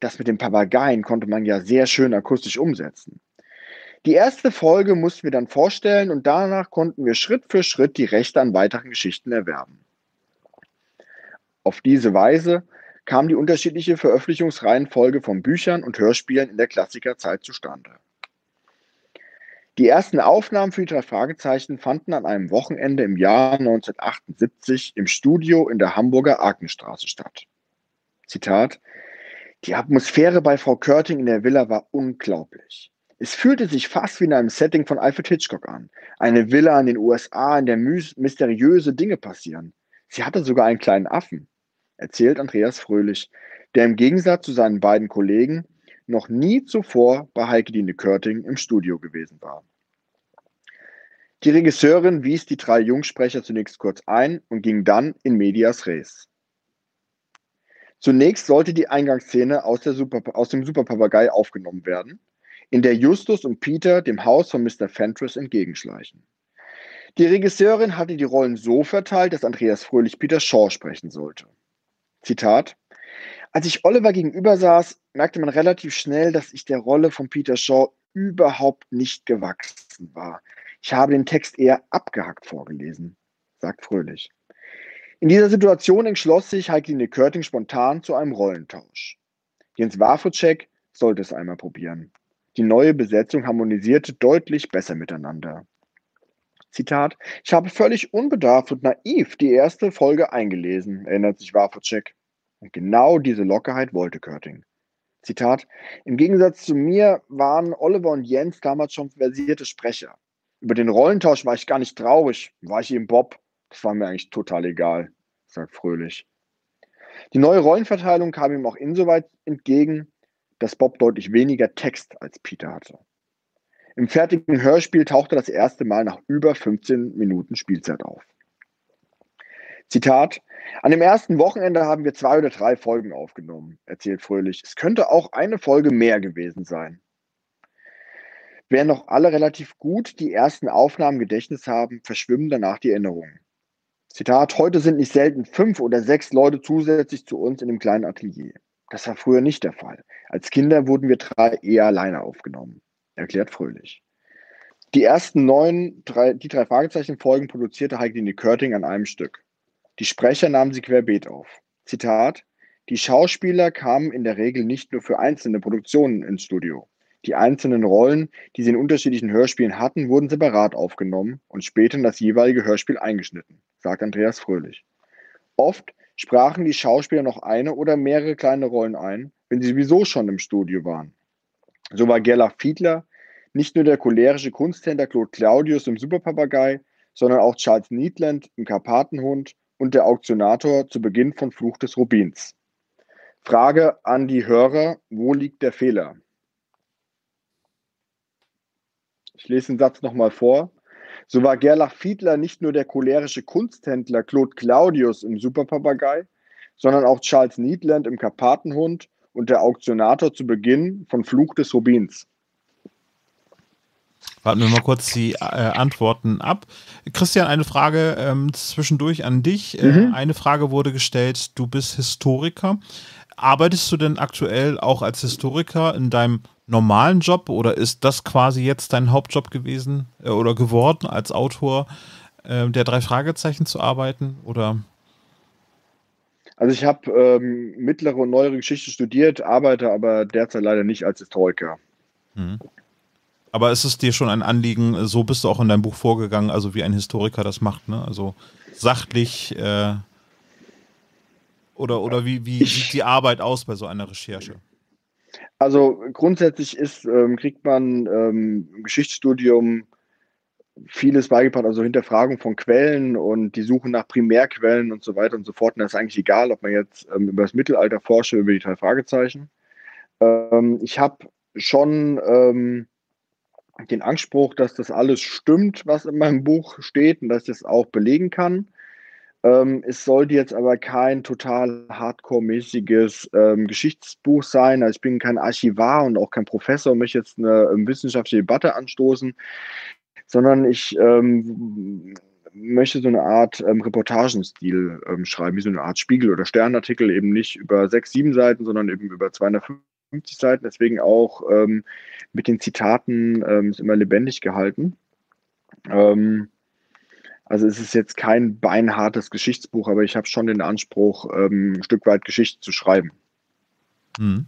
Speaker 5: Das mit den Papageien konnte man ja sehr schön akustisch umsetzen. Die erste Folge mussten wir dann vorstellen und danach konnten wir Schritt für Schritt die Rechte an weiteren Geschichten erwerben. Auf diese Weise kam die unterschiedliche Veröffentlichungsreihenfolge von Büchern und Hörspielen in der Klassikerzeit zustande. Die ersten Aufnahmen für die drei Fragezeichen fanden an einem Wochenende im Jahr 1978 im Studio in der Hamburger Arkenstraße statt. Zitat: Die Atmosphäre bei Frau Körting in der Villa war unglaublich. Es fühlte sich fast wie in einem Setting von Alfred Hitchcock an. Eine Villa in den USA, in der mysteriöse Dinge passieren. Sie hatte sogar einen kleinen Affen, erzählt Andreas Fröhlich, der im Gegensatz zu seinen beiden Kollegen noch nie zuvor bei Heike-Dine Körting im Studio gewesen war. Die Regisseurin wies die drei Jungsprecher zunächst kurz ein und ging dann in medias res. Zunächst sollte die Eingangsszene aus, Super, aus dem Superpapagei aufgenommen werden, in der Justus und Peter dem Haus von Mr. Fentress entgegenschleichen. Die Regisseurin hatte die Rollen so verteilt, dass Andreas Fröhlich Peter Shaw sprechen sollte. Zitat: Als ich Oliver gegenüber saß, merkte man relativ schnell, dass ich der Rolle von Peter Shaw überhaupt nicht gewachsen war. Ich habe den Text eher abgehackt vorgelesen, sagt Fröhlich. In dieser Situation entschloss sich Heikline Körting spontan zu einem Rollentausch. Jens Wawrczyk sollte es einmal probieren. Die neue Besetzung harmonisierte deutlich besser miteinander. Zitat, ich habe völlig unbedarft und naiv die erste Folge eingelesen, erinnert sich Wawrczyk. Und genau diese Lockerheit wollte Körting. Zitat, im Gegensatz zu mir waren Oliver und Jens damals schon versierte Sprecher. Über den Rollentausch war ich gar nicht traurig, war ich eben Bob. Das war mir eigentlich total egal, sagt Fröhlich. Die neue Rollenverteilung kam ihm auch insoweit entgegen, dass Bob deutlich weniger Text als Peter hatte. Im fertigen Hörspiel tauchte das erste Mal nach über 15 Minuten Spielzeit auf. Zitat: An dem ersten Wochenende haben wir zwei oder drei Folgen aufgenommen, erzählt Fröhlich. Es könnte auch eine Folge mehr gewesen sein. Während noch alle relativ gut die ersten Aufnahmen Gedächtnis haben, verschwimmen danach die Erinnerungen. Zitat, heute sind nicht selten fünf oder sechs Leute zusätzlich zu uns in dem kleinen Atelier. Das war früher nicht der Fall. Als Kinder wurden wir drei eher alleine aufgenommen, erklärt Fröhlich. Die ersten neun, drei, die drei Fragezeichen-Folgen produzierte Heikline Körting an einem Stück. Die Sprecher nahmen sie querbeet auf. Zitat, die Schauspieler kamen in der Regel nicht nur für einzelne Produktionen ins Studio. Die einzelnen Rollen, die sie in unterschiedlichen Hörspielen hatten, wurden separat aufgenommen und später in das jeweilige Hörspiel eingeschnitten sagt Andreas Fröhlich. Oft sprachen die Schauspieler noch eine oder mehrere kleine Rollen ein, wenn sie sowieso schon im Studio waren. So war Gerlach Fiedler nicht nur der cholerische Kunsthändler Claude Claudius im Superpapagei, sondern auch Charles Needland im Karpatenhund und der Auktionator zu Beginn von Fluch des Rubins. Frage an die Hörer, wo liegt der Fehler? Ich lese den Satz nochmal vor. So war Gerlach Fiedler nicht nur der cholerische Kunsthändler Claude Claudius im Superpapagei, sondern auch Charles Needland im Karpatenhund und der Auktionator zu Beginn von Fluch des Rubins.
Speaker 2: Warten wir mal kurz die äh, Antworten ab. Christian, eine Frage ähm, zwischendurch an dich. Äh, mhm. eine Frage wurde gestellt, du bist Historiker. Arbeitest du denn aktuell auch als Historiker in deinem normalen Job oder ist das quasi jetzt dein Hauptjob gewesen äh, oder geworden, als Autor äh, der drei Fragezeichen zu arbeiten? Oder?
Speaker 5: Also ich habe ähm, mittlere und neuere Geschichte studiert, arbeite aber derzeit leider nicht als Historiker.
Speaker 2: Mhm. Aber ist es dir schon ein Anliegen, so bist du auch in deinem Buch vorgegangen, also wie ein Historiker das macht, ne? Also sachlich äh, oder, oder wie, wie sieht die Arbeit aus bei so einer Recherche?
Speaker 5: Also grundsätzlich ist, ähm, kriegt man ähm, im Geschichtsstudium vieles beigebracht, also Hinterfragung von Quellen und die Suche nach Primärquellen und so weiter und so fort. Und das ist eigentlich egal, ob man jetzt ähm, über das Mittelalter forsche, über die drei Fragezeichen. Ähm, ich habe schon ähm, den Anspruch, dass das alles stimmt, was in meinem Buch steht und dass ich das auch belegen kann. Ähm, es sollte jetzt aber kein total hardcore-mäßiges ähm, Geschichtsbuch sein. Also ich bin kein Archivar und auch kein Professor und möchte jetzt eine, eine wissenschaftliche Debatte anstoßen, sondern ich ähm, möchte so eine Art ähm, Reportagenstil ähm, schreiben, wie so eine Art Spiegel- oder Sternartikel, eben nicht über sechs, sieben Seiten, sondern eben über 250 Seiten. Deswegen auch ähm, mit den Zitaten ist immer lebendig gehalten. Ähm, also es ist jetzt kein beinhartes Geschichtsbuch, aber ich habe schon den Anspruch, ähm, ein Stück weit Geschichte zu schreiben.
Speaker 2: Hm.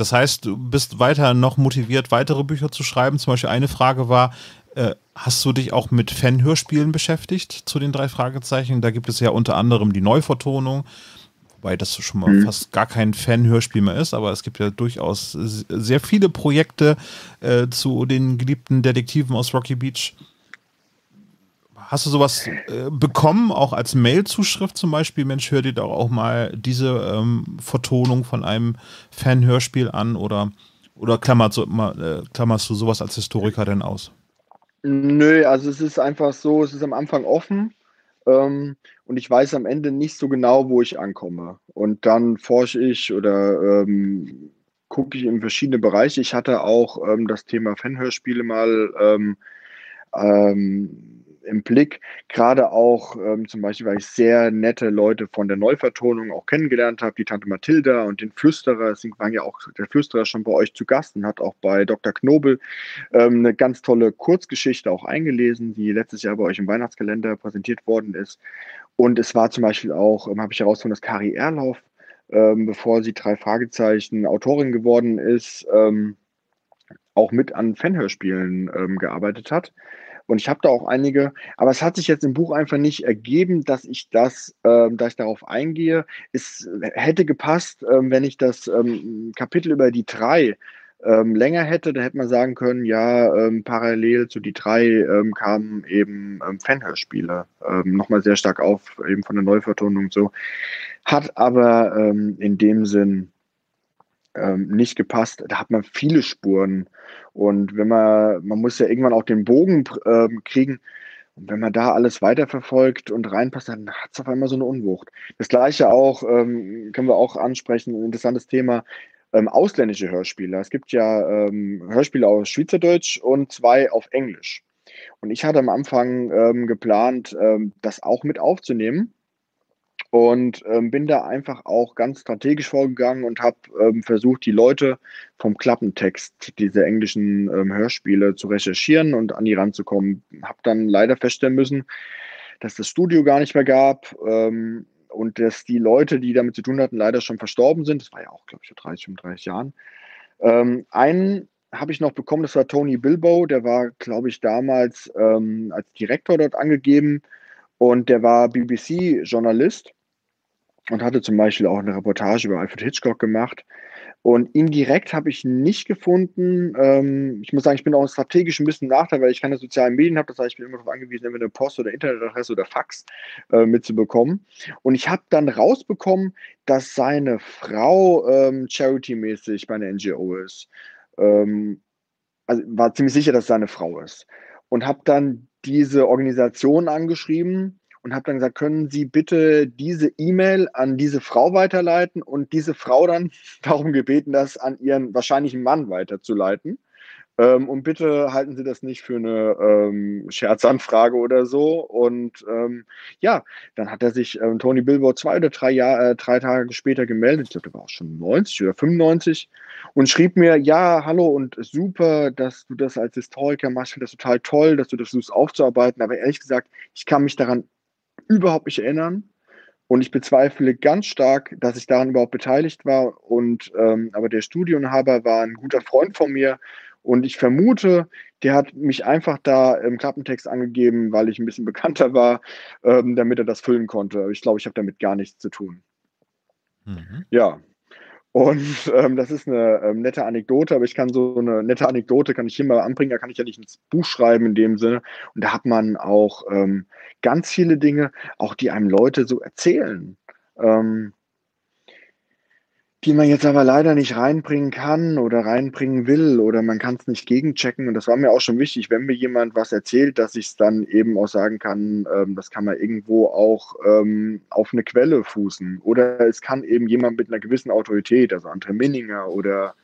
Speaker 2: Das heißt, du bist weiter noch motiviert, weitere Bücher zu schreiben. Zum Beispiel eine Frage war, äh, hast du dich auch mit Fan-Hörspielen beschäftigt zu den drei Fragezeichen? Da gibt es ja unter anderem die Neuvertonung, wobei das schon mal mhm. fast gar kein Fan-Hörspiel mehr ist, aber es gibt ja durchaus sehr viele Projekte äh, zu den geliebten Detektiven aus Rocky Beach. Hast du sowas äh, bekommen, auch als Mail-Zuschrift zum Beispiel? Mensch, hör dir doch auch mal diese ähm, Vertonung von einem Fan-Hörspiel an oder, oder klammerst, du, äh, klammerst du sowas als Historiker denn aus?
Speaker 5: Nö, also es ist einfach so, es ist am Anfang offen. ähm, und ich weiß am Ende nicht so genau, wo ich ankomme. Und dann forsche ich oder ähm, gucke ich in verschiedene Bereiche. Ich hatte auch ähm, das Thema Fanhörspiele mal ähm, ähm, im Blick. Gerade auch ähm, zum Beispiel, weil ich sehr nette Leute von der Neuvertonung auch kennengelernt habe, die Tante Mathilda und den Flüsterer. Es waren ja auch der Flüsterer schon bei euch zu Gast und hat auch bei Dr. Knobel ähm, eine ganz tolle Kurzgeschichte auch eingelesen, die letztes Jahr bei euch im Weihnachtskalender präsentiert worden ist. Und es war zum Beispiel auch, ähm, habe ich herausgefunden, dass Kari Erlauf, ähm, bevor sie drei Fragezeichen Autorin geworden ist, ähm, auch mit an Fanhörspielen ähm, gearbeitet hat. Und ich habe da auch einige, aber es hat sich jetzt im Buch einfach nicht ergeben, dass ich das, äh, dass ich darauf eingehe. Es hätte gepasst, äh, wenn ich das ähm, Kapitel über die drei ähm, länger hätte, da hätte man sagen können, ja, ähm, parallel zu die drei ähm, kamen eben ähm, Fanhörspiele ähm, nochmal sehr stark auf, eben von der Neuvertonung und so. Hat aber ähm, in dem Sinn ähm, nicht gepasst. Da hat man viele Spuren. Und wenn man, man muss ja irgendwann auch den Bogen ähm, kriegen. Und wenn man da alles weiterverfolgt und reinpasst, dann hat es auf einmal so eine Unwucht. Das gleiche auch, ähm, können wir auch ansprechen, ein interessantes Thema, ähm, ausländische Hörspiele. Es gibt ja ähm, Hörspiele aus Schweizerdeutsch und zwei auf Englisch. Und ich hatte am Anfang ähm, geplant, ähm, das auch mit aufzunehmen und ähm, bin da einfach auch ganz strategisch vorgegangen und habe ähm, versucht, die Leute vom Klappentext dieser englischen ähm, Hörspiele zu recherchieren und an die ranzukommen. Habe dann leider feststellen müssen, dass das Studio gar nicht mehr gab ähm, und dass die Leute, die damit zu tun hatten, leider schon verstorben sind. Das war ja auch, glaube ich, vor 30, 35 Jahren. Ähm, einen habe ich noch bekommen, das war Tony Bilbo, der war, glaube ich, damals ähm, als Direktor dort angegeben und der war BBC-Journalist und hatte zum Beispiel auch eine Reportage über Alfred Hitchcock gemacht. Und ihn direkt habe ich nicht gefunden. Ähm, ich muss sagen, ich bin auch strategisch ein bisschen Nachteil, weil ich keine sozialen Medien habe. Das heißt, ich bin immer darauf angewiesen, entweder eine Post- oder Internetadresse oder Fax äh, mitzubekommen. Und ich habe dann rausbekommen, dass seine Frau ähm, charity-mäßig bei einer NGO ist. Ähm, also war ziemlich sicher, dass es seine Frau ist. Und habe dann diese Organisation angeschrieben und habe dann gesagt, können Sie bitte diese E-Mail an diese Frau weiterleiten und diese Frau dann darum gebeten, das an ihren wahrscheinlichen Mann weiterzuleiten. Ähm, und bitte halten Sie das nicht für eine ähm, Scherzanfrage oder so. Und ähm, ja, dann hat er sich ähm, Tony Bilbo zwei oder drei, Jahr, äh, drei Tage später gemeldet. Ich glaube, der war auch schon 90 oder 95 und schrieb mir, ja, hallo und super, dass du das als Historiker machst. Ich finde das total toll, dass du das versuchst aufzuarbeiten. Aber ehrlich gesagt, ich kann mich daran überhaupt nicht erinnern. Und ich bezweifle ganz stark, dass ich daran überhaupt beteiligt war. Und ähm, aber der Studioinhaber war ein guter Freund von mir. Und ich vermute, der hat mich einfach da im Klappentext angegeben, weil ich ein bisschen bekannter war, ähm, damit er das füllen konnte. Ich glaube, ich habe damit gar nichts zu tun. Mhm. Ja, und ähm, das ist eine ähm, nette Anekdote, aber ich kann so eine nette Anekdote, kann ich hier mal anbringen, da kann ich ja nicht ins Buch schreiben in dem Sinne. Und da hat man auch ähm, ganz viele Dinge, auch die einem Leute so erzählen. Ähm, die man jetzt aber leider nicht reinbringen kann oder reinbringen will oder man kann es nicht gegenchecken. Und das war mir auch schon wichtig, wenn mir jemand was erzählt, dass ich es dann eben auch sagen kann, ähm, das kann man irgendwo auch ähm, auf eine Quelle fußen. Oder es kann eben jemand mit einer gewissen Autorität, also Andre Minninger oder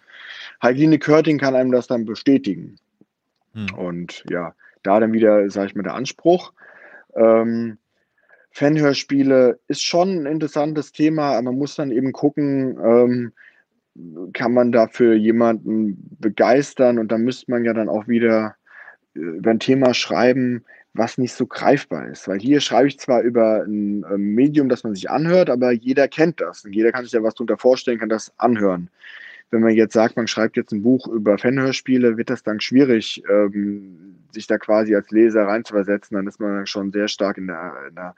Speaker 5: Heidine Körting kann einem das dann bestätigen. Hm. Und ja, da dann wieder, sage ich mal, der Anspruch. Ähm, Fanhörspiele ist schon ein interessantes Thema, aber man muss dann eben gucken, ähm, kann man dafür jemanden begeistern und da müsste man ja dann auch wieder äh, über ein Thema schreiben, was nicht so greifbar ist. Weil hier schreibe ich zwar über ein ähm, Medium, das man sich anhört, aber jeder kennt das. Und jeder kann sich ja was darunter vorstellen, kann das anhören wenn man jetzt sagt, man schreibt jetzt ein Buch über Fanhörspiele, wird das dann schwierig, ähm, sich da quasi als Leser reinzuversetzen. Dann ist man dann schon sehr stark in der, in der,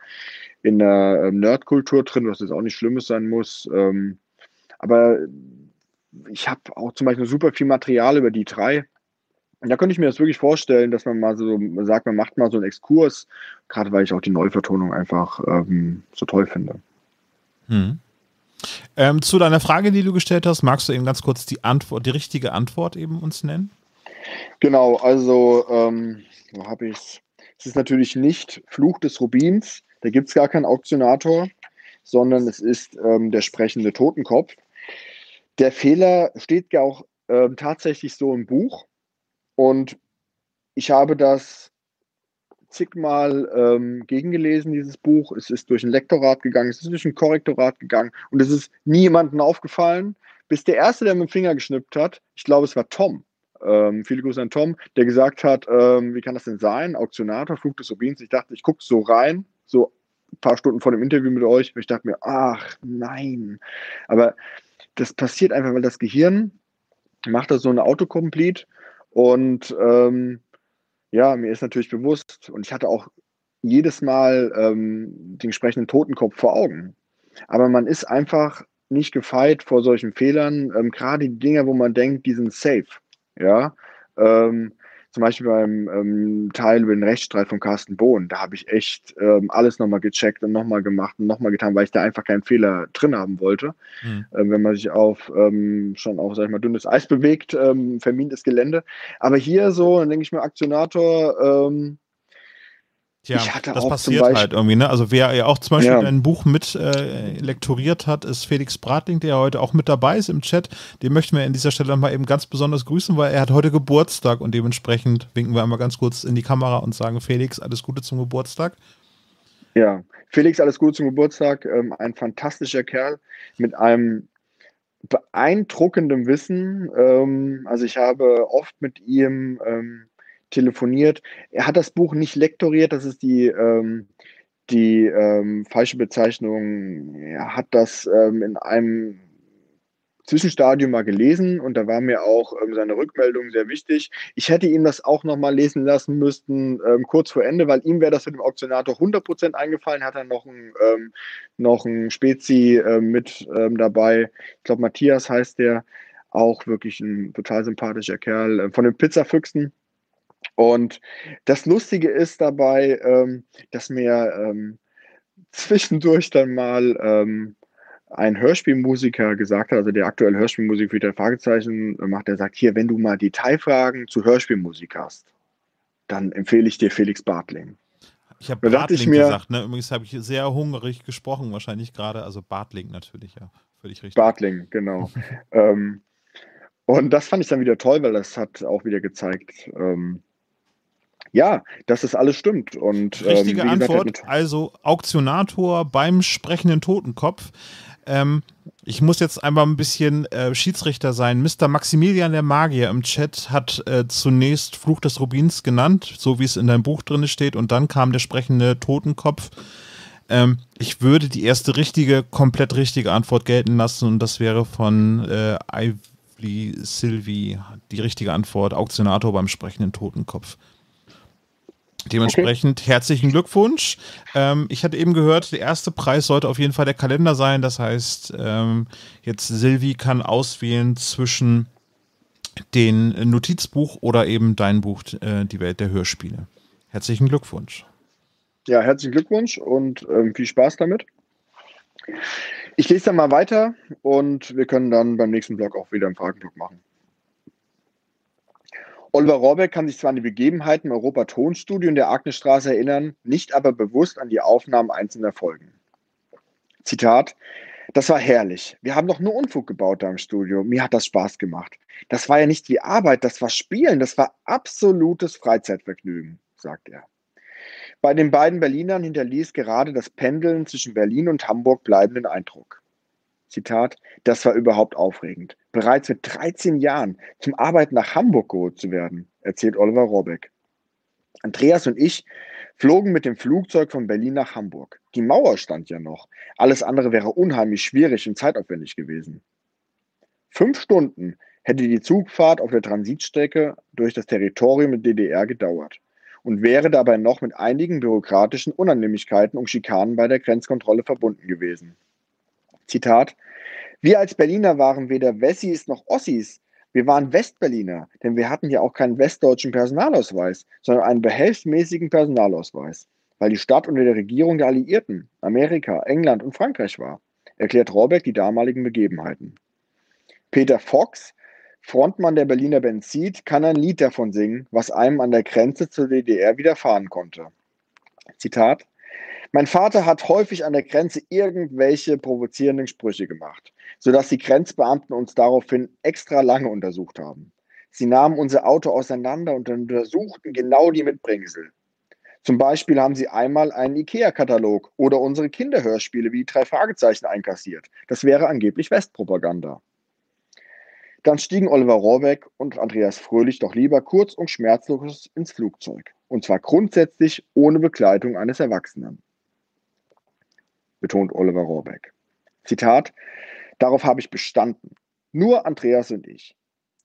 Speaker 5: in der ähm, Nerdkultur drin, was jetzt auch nicht Schlimmes sein muss. Ähm, aber ich habe auch zum Beispiel super viel Material über die drei. Da könnte ich mir das wirklich vorstellen, dass man mal so sagt, man macht mal so einen Exkurs, gerade weil ich auch die Neuvertonung einfach ähm, so toll finde.
Speaker 2: Hm. Ähm, zu deiner Frage, die du gestellt hast, magst du eben ganz kurz die Antwort, die richtige Antwort eben uns nennen?
Speaker 5: Genau, also ähm, wo habe ich es? Es ist natürlich nicht Fluch des Rubins, da gibt es gar keinen Auktionator, sondern es ist ähm, der sprechende Totenkopf. Der Fehler steht ja auch ähm, tatsächlich so im Buch und ich habe das zigmal ähm, gegengelesen, dieses Buch. Es ist durch ein Lektorat gegangen, es ist durch ein Korrektorat gegangen und es ist niemandem aufgefallen, bis der Erste, der mit dem Finger geschnippt hat, ich glaube, es war Tom, ähm, viele Grüße an Tom, der gesagt hat, ähm, wie kann das denn sein? Auktionator, Flug des Rubins. Ich dachte, ich gucke so rein, so ein paar Stunden vor dem Interview mit euch. Und ich dachte mir, ach nein. Aber das passiert einfach, weil das Gehirn macht da so eine Autocomplete und ähm, ja, mir ist natürlich bewusst und ich hatte auch jedes Mal ähm, den entsprechenden Totenkopf vor Augen. Aber man ist einfach nicht gefeit vor solchen Fehlern, ähm, gerade die Dinge, wo man denkt, die sind safe. Ja, ähm, zum Beispiel beim ähm, Teil über den Rechtsstreit von Carsten Bohn, da habe ich echt ähm, alles nochmal gecheckt und nochmal gemacht und nochmal getan, weil ich da einfach keinen Fehler drin haben wollte. Mhm. Ähm, wenn man sich auf ähm, schon auf, sag ich mal, dünnes Eis bewegt, ähm, vermintes Gelände. Aber hier so, dann denke ich mir, Aktionator, ähm,
Speaker 2: Tja, das passiert halt irgendwie, ne? Also wer ja auch zum Beispiel ja. ein Buch mit äh, lektoriert hat, ist Felix Bratling, der heute auch mit dabei ist im Chat. Den möchten wir in dieser Stelle mal eben ganz besonders grüßen, weil er hat heute Geburtstag und dementsprechend winken wir einmal ganz kurz in die Kamera und sagen Felix, alles Gute zum Geburtstag.
Speaker 5: Ja, Felix, alles Gute zum Geburtstag. Ähm, ein fantastischer Kerl mit einem beeindruckenden Wissen. Ähm, also ich habe oft mit ihm ähm, telefoniert. Er hat das Buch nicht lektoriert, das ist die, ähm, die ähm, falsche Bezeichnung. Er hat das ähm, in einem Zwischenstadium mal gelesen und da war mir auch ähm, seine Rückmeldung sehr wichtig. Ich hätte ihm das auch nochmal lesen lassen müssten, ähm, kurz vor Ende, weil ihm wäre das mit dem Auktionator 100% eingefallen. Hat er noch ein, ähm, noch ein Spezi äh, mit ähm, dabei. Ich glaube, Matthias heißt der. Auch wirklich ein total sympathischer Kerl. Äh, von den Pizzafüchsen und das Lustige ist dabei, ähm, dass mir ähm, zwischendurch dann mal ähm, ein Hörspielmusiker gesagt hat, also der aktuelle Hörspielmusik für der Fragezeichen macht, der sagt, hier, wenn du mal Detailfragen zu Hörspielmusik hast, dann empfehle ich dir Felix Bartling.
Speaker 2: Ich habe Bartling mir, gesagt, ne? Übrigens habe ich sehr hungrig gesprochen, wahrscheinlich gerade, also Bartling natürlich, ja, völlig richtig.
Speaker 5: Bartling, genau. ähm, und das fand ich dann wieder toll, weil das hat auch wieder gezeigt, ähm, ja, dass das alles stimmt. Und,
Speaker 2: ähm, Richtige ähm, Antwort, gesagt, also Auktionator beim sprechenden Totenkopf. Ähm, ich muss jetzt einmal ein bisschen äh, Schiedsrichter sein. Mr. Maximilian der Magier im Chat hat äh, zunächst Fluch des Rubins genannt, so wie es in deinem Buch drin steht, und dann kam der sprechende Totenkopf. Ähm, ich würde die erste richtige, komplett richtige Antwort gelten lassen und das wäre von äh, Ivy Sylvie die richtige Antwort, Auktionator beim sprechenden Totenkopf. Dementsprechend okay. herzlichen Glückwunsch. Ähm, ich hatte eben gehört, der erste Preis sollte auf jeden Fall der Kalender sein. Das heißt, ähm, jetzt Silvi kann auswählen zwischen den Notizbuch oder eben dein Buch äh, Die Welt der Hörspiele. Herzlichen Glückwunsch.
Speaker 5: Ja, herzlichen Glückwunsch und ähm, viel Spaß damit. Ich lese dann mal weiter und wir können dann beim nächsten Blog auch wieder einen Fragenblock machen. Oliver Rohrbeck kann sich zwar an die Begebenheiten im Europa Tonstudio in der Agnesstraße erinnern, nicht aber bewusst an die Aufnahmen einzelner Folgen. Zitat: Das war herrlich. Wir haben doch nur Unfug gebaut da im Studio. Mir hat das Spaß gemacht. Das war ja nicht wie Arbeit, das war Spielen, das war absolutes Freizeitvergnügen, sagt er. Bei den beiden Berlinern hinterließ gerade das Pendeln zwischen Berlin und Hamburg bleibenden Eindruck. Zitat, das war überhaupt aufregend. Bereits mit 13 Jahren zum Arbeiten nach Hamburg geholt zu werden, erzählt Oliver Robeck. Andreas und ich flogen mit dem Flugzeug von Berlin nach Hamburg. Die Mauer stand ja noch. Alles andere wäre unheimlich schwierig und zeitaufwendig gewesen. Fünf Stunden hätte die Zugfahrt auf der Transitstrecke durch das Territorium der DDR gedauert und wäre dabei noch mit einigen bürokratischen Unannehmlichkeiten und Schikanen bei der Grenzkontrolle verbunden gewesen. Zitat, wir als Berliner waren weder Wessis noch Ossis. Wir waren Westberliner, denn wir hatten ja auch keinen westdeutschen Personalausweis, sondern einen behelfsmäßigen Personalausweis, weil die Stadt unter der Regierung der Alliierten, Amerika, England und Frankreich war, erklärt Rohrbeck die damaligen Begebenheiten. Peter Fox Frontmann der Berliner Seed kann ein Lied davon singen, was einem an der Grenze zur DDR widerfahren konnte. Zitat. Mein Vater hat häufig an der Grenze irgendwelche provozierenden Sprüche gemacht, sodass die Grenzbeamten uns daraufhin extra lange untersucht haben. Sie nahmen unser Auto auseinander und untersuchten genau die Mitbringsel. Zum Beispiel haben sie einmal einen IKEA-Katalog oder unsere Kinderhörspiele wie drei Fragezeichen einkassiert. Das wäre angeblich Westpropaganda. Dann stiegen Oliver Rohrbeck und Andreas Fröhlich doch lieber kurz und schmerzlos ins Flugzeug. Und zwar grundsätzlich ohne Begleitung eines Erwachsenen. Betont Oliver Rohrbeck. Zitat, darauf habe ich bestanden. Nur Andreas und ich.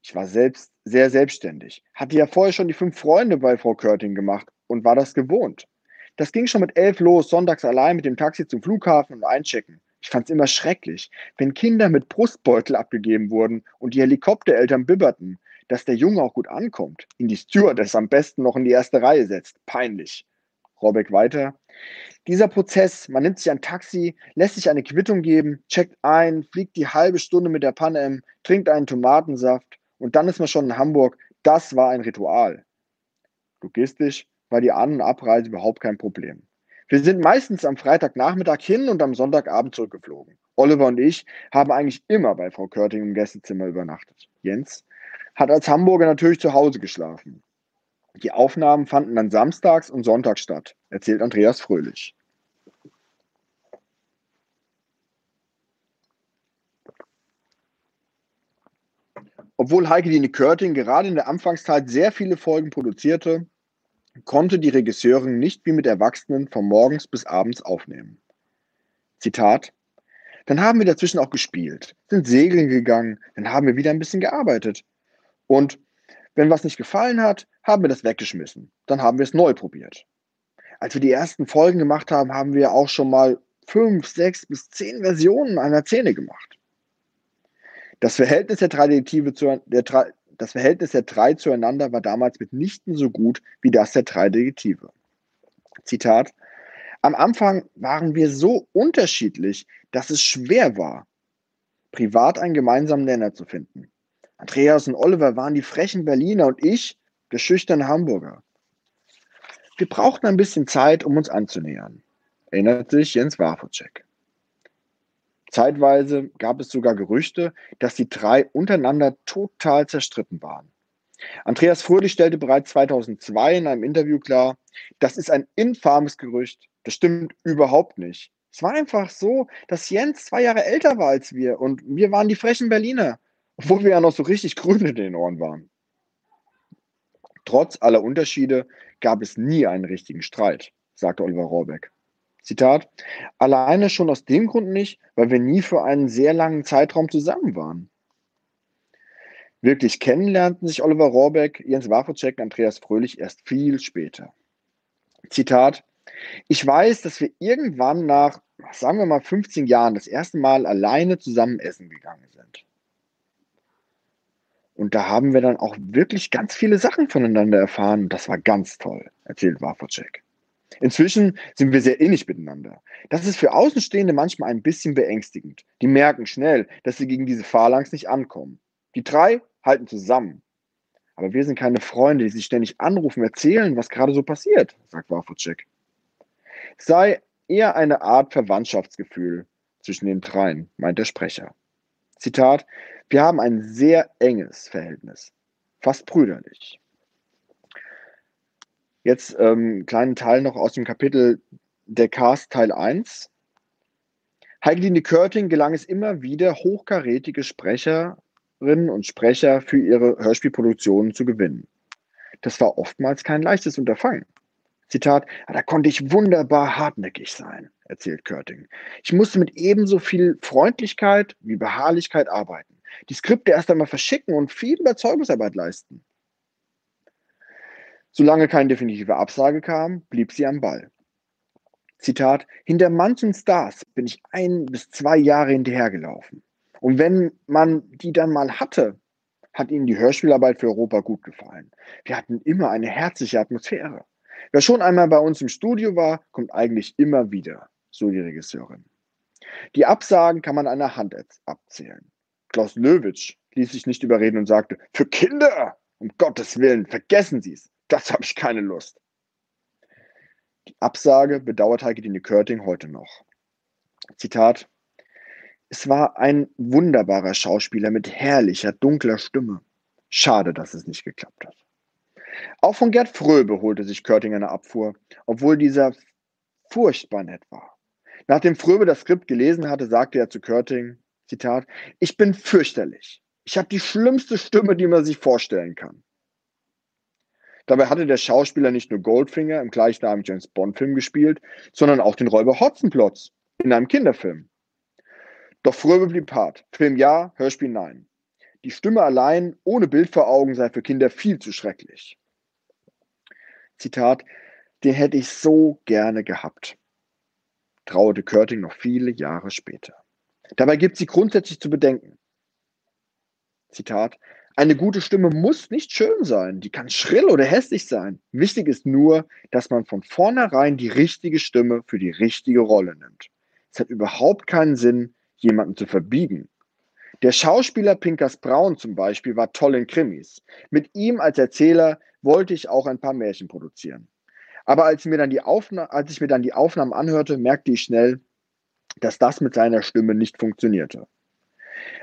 Speaker 5: Ich war selbst sehr selbstständig. Hatte ja vorher schon die fünf Freunde bei Frau Körting gemacht und war das gewohnt. Das ging schon mit elf los, sonntags allein mit dem Taxi zum Flughafen und einchecken. Ich fand es immer schrecklich, wenn Kinder mit Brustbeutel abgegeben wurden und die Helikoptereltern bibberten, dass der Junge auch gut ankommt, ihn die Stewardess am besten noch in die erste Reihe setzt. Peinlich. Robeck weiter. Dieser Prozess, man nimmt sich ein Taxi, lässt sich eine Quittung geben, checkt ein, fliegt die halbe Stunde mit der Pan trinkt einen Tomatensaft und dann ist man schon in Hamburg. Das war ein Ritual. Logistisch war die An- und Abreise überhaupt kein Problem. Wir sind meistens am Freitagnachmittag hin und am Sonntagabend zurückgeflogen. Oliver und ich haben eigentlich immer bei Frau Körting im Gästezimmer übernachtet. Jens hat als Hamburger natürlich zu Hause geschlafen. Die Aufnahmen fanden dann samstags und sonntags statt, erzählt Andreas Fröhlich. Obwohl Heike Dine Körting gerade in der Anfangszeit sehr viele Folgen produzierte, konnte die Regisseurin nicht wie mit Erwachsenen von morgens bis abends aufnehmen. Zitat: Dann haben wir dazwischen auch gespielt, sind segeln gegangen, dann haben wir wieder ein bisschen gearbeitet. Und wenn was nicht gefallen hat, haben wir das weggeschmissen. Dann haben wir es neu probiert. Als wir die ersten Folgen gemacht haben, haben wir auch schon mal fünf, sechs bis zehn Versionen einer Szene gemacht. Das Verhältnis der drei Detektive zu, der, das Verhältnis der drei zueinander war damals mitnichten so gut wie das der drei Detektive. Zitat: Am Anfang waren wir so unterschiedlich, dass es schwer war, privat einen gemeinsamen Nenner zu finden. Andreas und Oliver waren die frechen Berliner und ich der schüchterne Hamburger. Wir brauchten ein bisschen Zeit, um uns anzunähern, erinnert sich Jens Wafocek. Zeitweise gab es sogar Gerüchte, dass die drei untereinander total zerstritten waren. Andreas Fröhlich stellte bereits 2002 in einem Interview klar, das ist ein infames Gerücht. Das stimmt überhaupt nicht. Es war einfach so, dass Jens zwei Jahre älter war als wir und wir waren die frechen Berliner, obwohl wir ja noch so richtig grün in den Ohren waren. Trotz aller Unterschiede gab es nie einen richtigen Streit, sagte Oliver Rohrbeck. Zitat, alleine schon aus dem Grund nicht, weil wir nie für einen sehr langen Zeitraum zusammen waren. Wirklich kennenlernten sich Oliver Rohrbeck, Jens Wafocek und Andreas Fröhlich erst viel später. Zitat, ich weiß, dass wir irgendwann nach, sagen wir mal, 15 Jahren das erste Mal alleine zusammen essen gegangen sind. Und da haben wir dann auch wirklich ganz viele Sachen voneinander erfahren. Das war ganz toll, erzählt Wafocek. Inzwischen sind wir sehr ähnlich miteinander. Das ist für Außenstehende manchmal ein bisschen beängstigend. Die merken schnell, dass sie gegen diese Phalanx nicht ankommen. Die drei halten zusammen. Aber wir sind keine Freunde, die sich ständig anrufen, erzählen, was gerade so passiert, sagt Wafocek. Es sei eher eine Art Verwandtschaftsgefühl zwischen den dreien, meint der Sprecher. Zitat, wir haben ein sehr enges Verhältnis, fast brüderlich. Jetzt ähm, kleinen Teil noch aus dem Kapitel der Cast Teil 1. Heigeline Körting gelang es immer wieder, hochkarätige Sprecherinnen und Sprecher für ihre Hörspielproduktionen zu gewinnen. Das war oftmals kein leichtes Unterfangen. Zitat, ah, da konnte ich wunderbar hartnäckig sein, erzählt Körting. Ich musste mit ebenso viel Freundlichkeit wie Beharrlichkeit arbeiten. Die Skripte erst einmal verschicken und viel Überzeugungsarbeit leisten. Solange keine definitive Absage kam, blieb sie am Ball. Zitat, hinter manchen Stars bin ich ein bis zwei Jahre hinterhergelaufen. Und wenn man die dann mal hatte, hat ihnen die Hörspielarbeit für Europa gut gefallen. Wir hatten immer eine herzliche Atmosphäre. Wer schon einmal bei uns im Studio war, kommt eigentlich immer wieder, so die Regisseurin. Die Absagen kann man an der Hand abzählen. Klaus Löwitsch ließ sich nicht überreden und sagte, für Kinder, um Gottes Willen, vergessen Sie es. Das habe ich keine Lust. Die Absage bedauert Heike-Dine Körting heute noch. Zitat, es war ein wunderbarer Schauspieler mit herrlicher, dunkler Stimme. Schade, dass es nicht geklappt hat. Auch von Gerd Fröbe holte sich Körting eine Abfuhr, obwohl dieser furchtbar nett war. Nachdem Fröbe das Skript gelesen hatte, sagte er zu Körting, Zitat, ich bin fürchterlich. Ich habe die schlimmste Stimme, die man sich vorstellen kann. Dabei hatte der Schauspieler nicht nur Goldfinger im gleichnamigen James Bond-Film gespielt, sondern auch den Räuber Hotzenplotz in einem Kinderfilm. Doch Fröbe blieb hart. Film ja, Hörspiel nein. Die Stimme allein, ohne Bild vor Augen, sei für Kinder viel zu schrecklich. Zitat, den hätte ich so gerne gehabt, trauerte Körting noch viele Jahre später. Dabei gibt sie grundsätzlich zu bedenken. Zitat, eine gute Stimme muss nicht schön sein, die kann schrill oder hässlich sein. Wichtig ist nur, dass man von vornherein die richtige Stimme für die richtige Rolle nimmt. Es hat überhaupt keinen Sinn, jemanden zu verbiegen. Der Schauspieler Pinkas Braun zum Beispiel war toll in Krimis. Mit ihm als Erzähler wollte ich auch ein paar Märchen produzieren. Aber als, mir dann die als ich mir dann die Aufnahmen anhörte, merkte ich schnell, dass das mit seiner Stimme nicht funktionierte.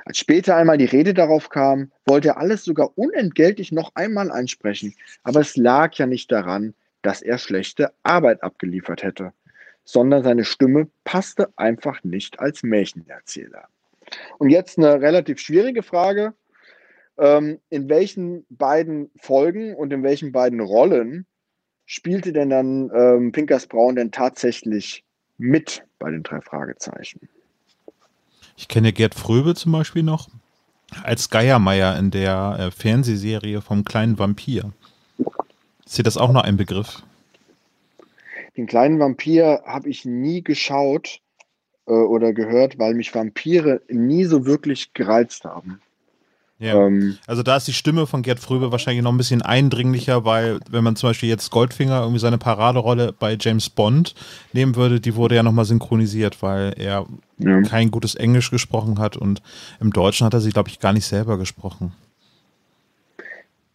Speaker 5: Als später einmal die Rede darauf kam, wollte er alles sogar unentgeltlich noch einmal ansprechen, aber es lag ja nicht daran, dass er schlechte Arbeit abgeliefert hätte, sondern seine Stimme passte einfach nicht als Märchenerzähler. Und jetzt eine relativ schwierige Frage. Ähm, in welchen beiden Folgen und in welchen beiden Rollen spielte denn dann ähm, Pinkers Braun denn tatsächlich mit bei den drei Fragezeichen?
Speaker 2: Ich kenne Gerd Fröbe zum Beispiel noch als Geiermeier in der äh, Fernsehserie vom kleinen Vampir. Ist dir das auch noch ein Begriff?
Speaker 5: Den kleinen Vampir habe ich nie geschaut äh, oder gehört, weil mich Vampire nie so wirklich gereizt haben.
Speaker 2: Ja. Ähm, also da ist die Stimme von Gerd Fröbe wahrscheinlich noch ein bisschen eindringlicher, weil wenn man zum Beispiel jetzt Goldfinger irgendwie seine Paraderolle bei James Bond nehmen würde, die wurde ja nochmal synchronisiert, weil er ja. kein gutes Englisch gesprochen hat und im Deutschen hat er sie, glaube ich, gar nicht selber gesprochen.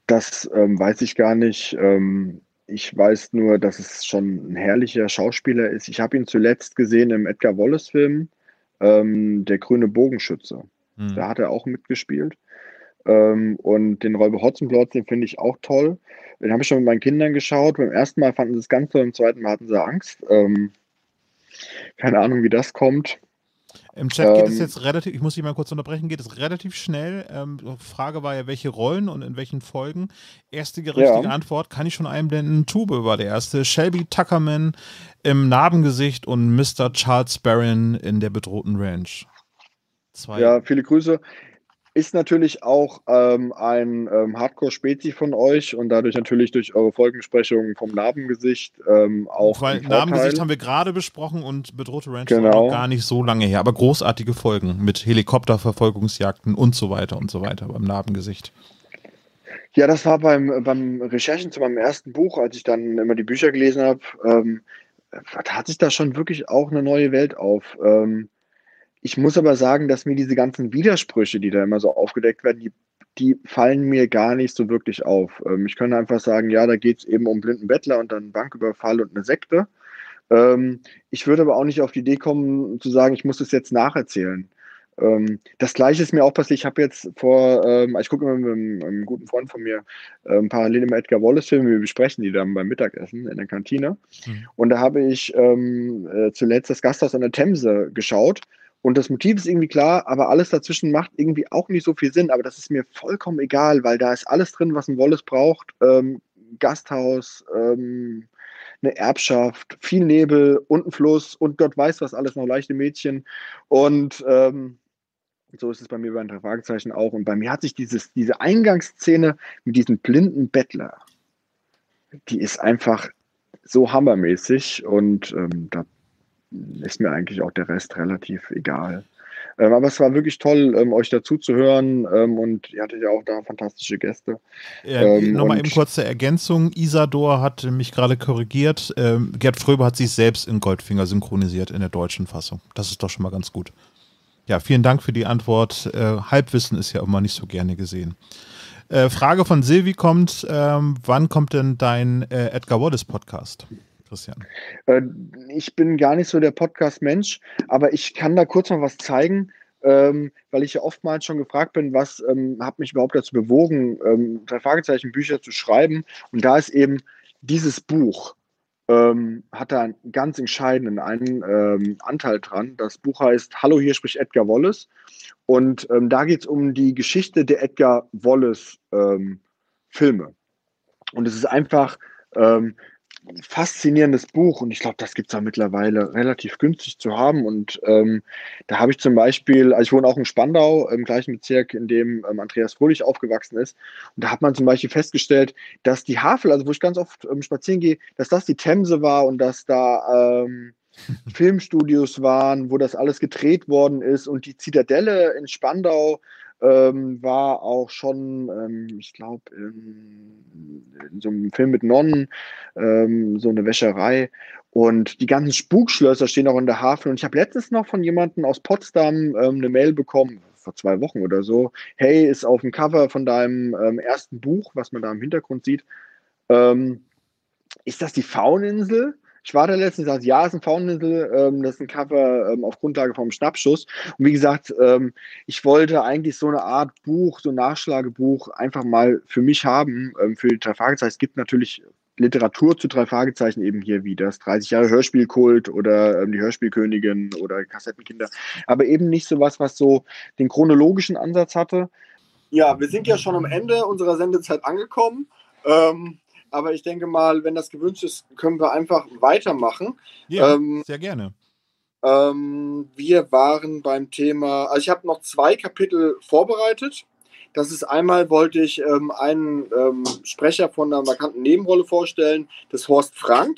Speaker 5: Das ähm, weiß ich gar nicht. Ähm, ich weiß nur, dass es schon ein herrlicher Schauspieler ist. Ich habe ihn zuletzt gesehen im Edgar Wallace-Film, ähm, Der grüne Bogenschütze. Hm. Da hat er auch mitgespielt. Ähm, und den Räuber Hotzenplotz, den finde ich auch toll. Den habe ich schon mit meinen Kindern geschaut. Beim ersten Mal fanden sie es ganz toll, beim zweiten Mal hatten sie Angst. Ähm, keine Ahnung, wie das kommt.
Speaker 2: Im Chat geht es ähm, jetzt relativ, ich muss dich mal kurz unterbrechen, geht es relativ schnell. Ähm, Frage war ja, welche Rollen und in welchen Folgen. Erste richtige ja. Antwort kann ich schon einblenden. Tube war der erste. Shelby Tuckerman im Narbengesicht und Mr. Charles Barron in der bedrohten Ranch.
Speaker 5: Zwei. Ja, viele Grüße ist natürlich auch ähm, ein ähm, Hardcore-Spezi von euch und dadurch natürlich durch eure Folgensprechungen vom Narbengesicht ähm, auch.
Speaker 2: Weil Narbengesicht haben wir gerade besprochen und bedrohte Ranch genau. war gar nicht so lange her, aber großartige Folgen mit Helikopterverfolgungsjagden und so weiter und so weiter beim Narbengesicht.
Speaker 5: Ja, das war beim, beim Recherchen zu meinem ersten Buch, als ich dann immer die Bücher gelesen habe, ähm, da hat sich da schon wirklich auch eine neue Welt auf. Ähm, ich muss aber sagen, dass mir diese ganzen Widersprüche, die da immer so aufgedeckt werden, die, die fallen mir gar nicht so wirklich auf. Ähm, ich kann einfach sagen, ja, da geht es eben um blinden Bettler und dann Banküberfall und eine Sekte. Ähm, ich würde aber auch nicht auf die Idee kommen, zu sagen, ich muss das jetzt nacherzählen. Ähm, das gleiche ist mir auch passiert. Ich habe jetzt vor, ähm, ich gucke immer mit einem, einem, guten Freund von mir ähm, parallel immer Edgar Wallace-Filme, wir besprechen die dann beim Mittagessen in der Kantine. Mhm. Und da habe ich ähm, äh, zuletzt das Gasthaus an der Themse geschaut und das Motiv ist irgendwie klar, aber alles dazwischen macht irgendwie auch nicht so viel Sinn. Aber das ist mir vollkommen egal, weil da ist alles drin, was ein Wallace braucht. Ähm, Gasthaus, ähm, eine Erbschaft, viel Nebel und ein Fluss und Gott weiß was alles, noch leichte Mädchen. Und ähm, so ist es bei mir bei den Fragezeichen auch. Und bei mir hat sich dieses, diese Eingangsszene mit diesem blinden Bettler, die ist einfach so hammermäßig und ähm, da ist mir eigentlich auch der Rest relativ egal. Ähm, aber es war wirklich toll, ähm, euch dazu zu hören ähm, und ihr hattet ja auch da fantastische Gäste.
Speaker 2: Ja, ähm, Nochmal eben kurze Ergänzung. Isador hat mich gerade korrigiert. Ähm, Gerd Fröbe hat sich selbst in Goldfinger synchronisiert in der deutschen Fassung. Das ist doch schon mal ganz gut. Ja, vielen Dank für die Antwort. Äh, Halbwissen ist ja immer nicht so gerne gesehen. Äh, Frage von Silvi kommt: ähm, Wann kommt denn dein äh, Edgar Wallace Podcast? Christian?
Speaker 5: Äh, ich bin gar nicht so der Podcast-Mensch, aber ich kann da kurz noch was zeigen, ähm, weil ich ja oftmals schon gefragt bin, was ähm, hat mich überhaupt dazu bewogen, ähm, drei Fragezeichen Bücher zu schreiben. Und da ist eben dieses Buch, ähm, hat da einen ganz entscheidenden einen, ähm, Anteil dran. Das Buch heißt Hallo, hier spricht Edgar Wallace. Und ähm, da geht es um die Geschichte der Edgar Wallace Filme. Und es ist einfach, faszinierendes Buch und ich glaube, das gibt es ja mittlerweile relativ günstig zu haben. Und ähm, da habe ich zum Beispiel, also ich wohne auch in Spandau, im gleichen Bezirk, in dem ähm, Andreas Fröhlich aufgewachsen ist. Und da hat man zum Beispiel festgestellt, dass die Havel, also wo ich ganz oft ähm, spazieren gehe, dass das die Themse war und dass da ähm, Filmstudios waren, wo das alles gedreht worden ist und die Zitadelle in Spandau ähm, war auch schon, ähm, ich glaube, in, in, so einem Film mit Nonnen, ähm, so eine Wäscherei. Und die ganzen Spukschlösser stehen auch in der Hafen. Und ich habe letztens noch von jemandem aus Potsdam ähm, eine Mail bekommen, vor zwei Wochen oder so. Hey, ist auf dem Cover von deinem ähm, ersten Buch, was man da im Hintergrund sieht. Ähm, ist das die Fauninsel? Ich war da letztens, gesagt, ja, ist ein Fauninsel, ähm, das ist ein Cover ähm, auf Grundlage vom Schnappschuss. Und wie gesagt, ähm, ich wollte eigentlich so eine Art Buch, so ein Nachschlagebuch einfach mal für mich haben, ähm, für die drei Fragezeichen. Es gibt natürlich Literatur zu drei Fragezeichen eben hier wie das 30 Jahre Hörspielkult oder ähm, die Hörspielkönigin oder Kassettenkinder, aber eben nicht so was, was so den chronologischen Ansatz hatte. Ja, wir sind ja schon am Ende unserer Sendezeit angekommen. Ähm, aber ich denke mal, wenn das gewünscht ist, können wir einfach weitermachen.
Speaker 2: Ja, ähm, sehr gerne.
Speaker 5: Ähm, wir waren beim Thema, also ich habe noch zwei Kapitel vorbereitet. Das ist einmal, wollte ich ähm, einen ähm, Sprecher von einer markanten Nebenrolle vorstellen, das Horst Frank.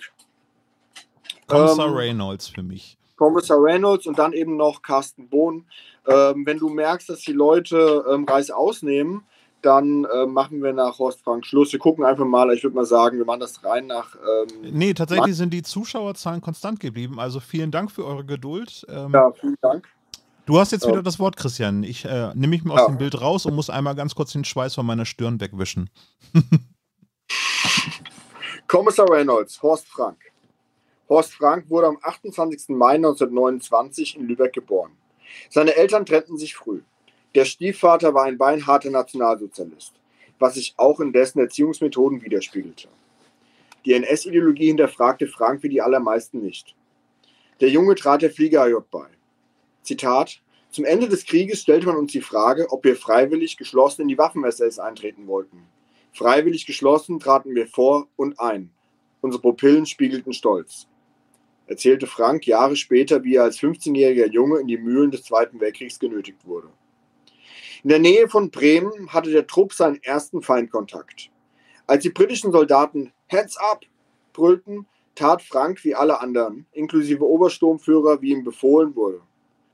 Speaker 2: Kommissar ähm, Reynolds für mich.
Speaker 5: Kommissar Reynolds und dann eben noch Carsten Bohn. Ähm, wenn du merkst, dass die Leute ähm, Reis ausnehmen, dann äh, machen wir nach Horst Frank Schluss. Wir gucken einfach mal, ich würde mal sagen, wir machen das rein nach. Ähm,
Speaker 2: nee, tatsächlich sind die Zuschauerzahlen konstant geblieben. Also vielen Dank für eure Geduld.
Speaker 5: Ähm, ja, vielen Dank.
Speaker 2: Du hast jetzt wieder das Wort, Christian. Ich äh, nehme mich mal aus ja. dem Bild raus und muss einmal ganz kurz den Schweiß von meiner Stirn wegwischen.
Speaker 5: Kommissar Reynolds, Horst Frank. Horst Frank wurde am 28. Mai 1929 in Lübeck geboren. Seine Eltern trennten sich früh. Der Stiefvater war ein beinharter Nationalsozialist, was sich auch in dessen Erziehungsmethoden widerspiegelte. Die NS-Ideologie hinterfragte Frank wie die allermeisten nicht. Der Junge trat der Flieger bei. Zitat: Zum Ende des Krieges stellte man uns die Frage, ob wir freiwillig geschlossen in die Waffen-SS eintreten wollten. Freiwillig geschlossen traten wir vor und ein. Unsere Pupillen spiegelten Stolz. Erzählte Frank Jahre später, wie er als 15-jähriger Junge in die Mühlen des Zweiten Weltkriegs genötigt wurde. In der Nähe von Bremen hatte der Trupp seinen ersten Feindkontakt. Als die britischen Soldaten Heads up brüllten, tat Frank wie alle anderen, inklusive Obersturmführer, wie ihm befohlen wurde.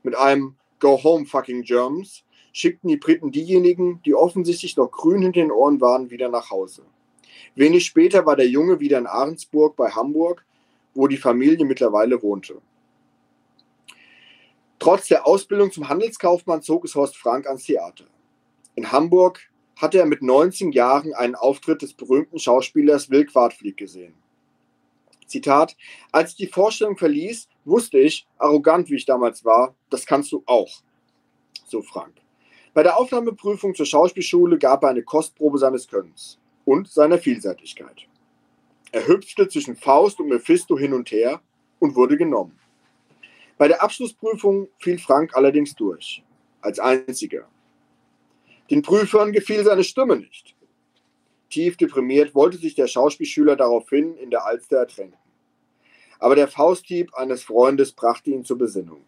Speaker 5: Mit einem Go home, fucking Germans, schickten die Briten diejenigen, die offensichtlich noch grün hinter den Ohren waren, wieder nach Hause. Wenig später war der Junge wieder in Ahrensburg bei Hamburg, wo die Familie mittlerweile wohnte. Trotz der Ausbildung zum Handelskaufmann zog es Horst Frank ans Theater. In Hamburg hatte er mit 19 Jahren einen Auftritt des berühmten Schauspielers Will Quadflieg gesehen. Zitat: Als ich die Vorstellung verließ, wusste ich, arrogant wie ich damals war, das kannst du auch. So Frank. Bei der Aufnahmeprüfung zur Schauspielschule gab er eine Kostprobe seines Könnens und seiner Vielseitigkeit. Er hüpfte zwischen Faust und Mephisto hin und her und wurde genommen. Bei der Abschlussprüfung fiel Frank allerdings durch, als einziger. Den Prüfern gefiel seine Stimme nicht. Tief deprimiert wollte sich der Schauspielschüler daraufhin in der Alster ertränken. Aber der Fausthieb eines Freundes brachte ihn zur Besinnung.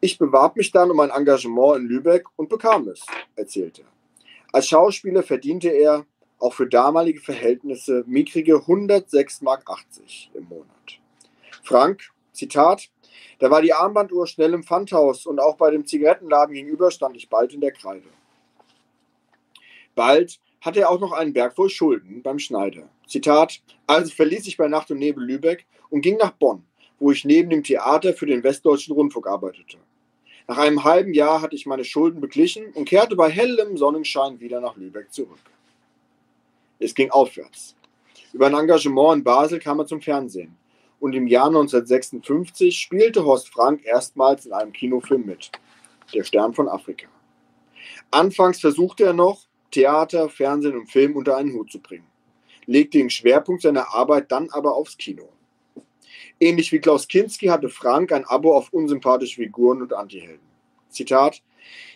Speaker 5: Ich bewarb mich dann um ein Engagement in Lübeck und bekam es, erzählte. Als Schauspieler verdiente er, auch für damalige Verhältnisse, mickrige 106,80 Mark im Monat. Frank, Zitat, da war die Armbanduhr schnell im Pfandhaus und auch bei dem Zigarettenladen gegenüber stand ich bald in der Kreide. Bald hatte er auch noch einen Berg voll Schulden beim Schneider. Zitat: Also verließ ich bei Nacht und Nebel Lübeck und ging nach Bonn, wo ich neben dem Theater für den Westdeutschen Rundfunk arbeitete. Nach einem halben Jahr hatte ich meine Schulden beglichen und kehrte bei hellem Sonnenschein wieder nach Lübeck zurück. Es ging aufwärts. Über ein Engagement in Basel kam er zum Fernsehen. Und im Jahr 1956 spielte Horst Frank erstmals in einem Kinofilm mit. Der Stern von Afrika. Anfangs versuchte er noch, Theater, Fernsehen und Film unter einen Hut zu bringen, legte den Schwerpunkt seiner Arbeit dann aber aufs Kino. Ähnlich wie Klaus Kinski hatte Frank ein Abo auf unsympathische Figuren und Antihelden. Zitat: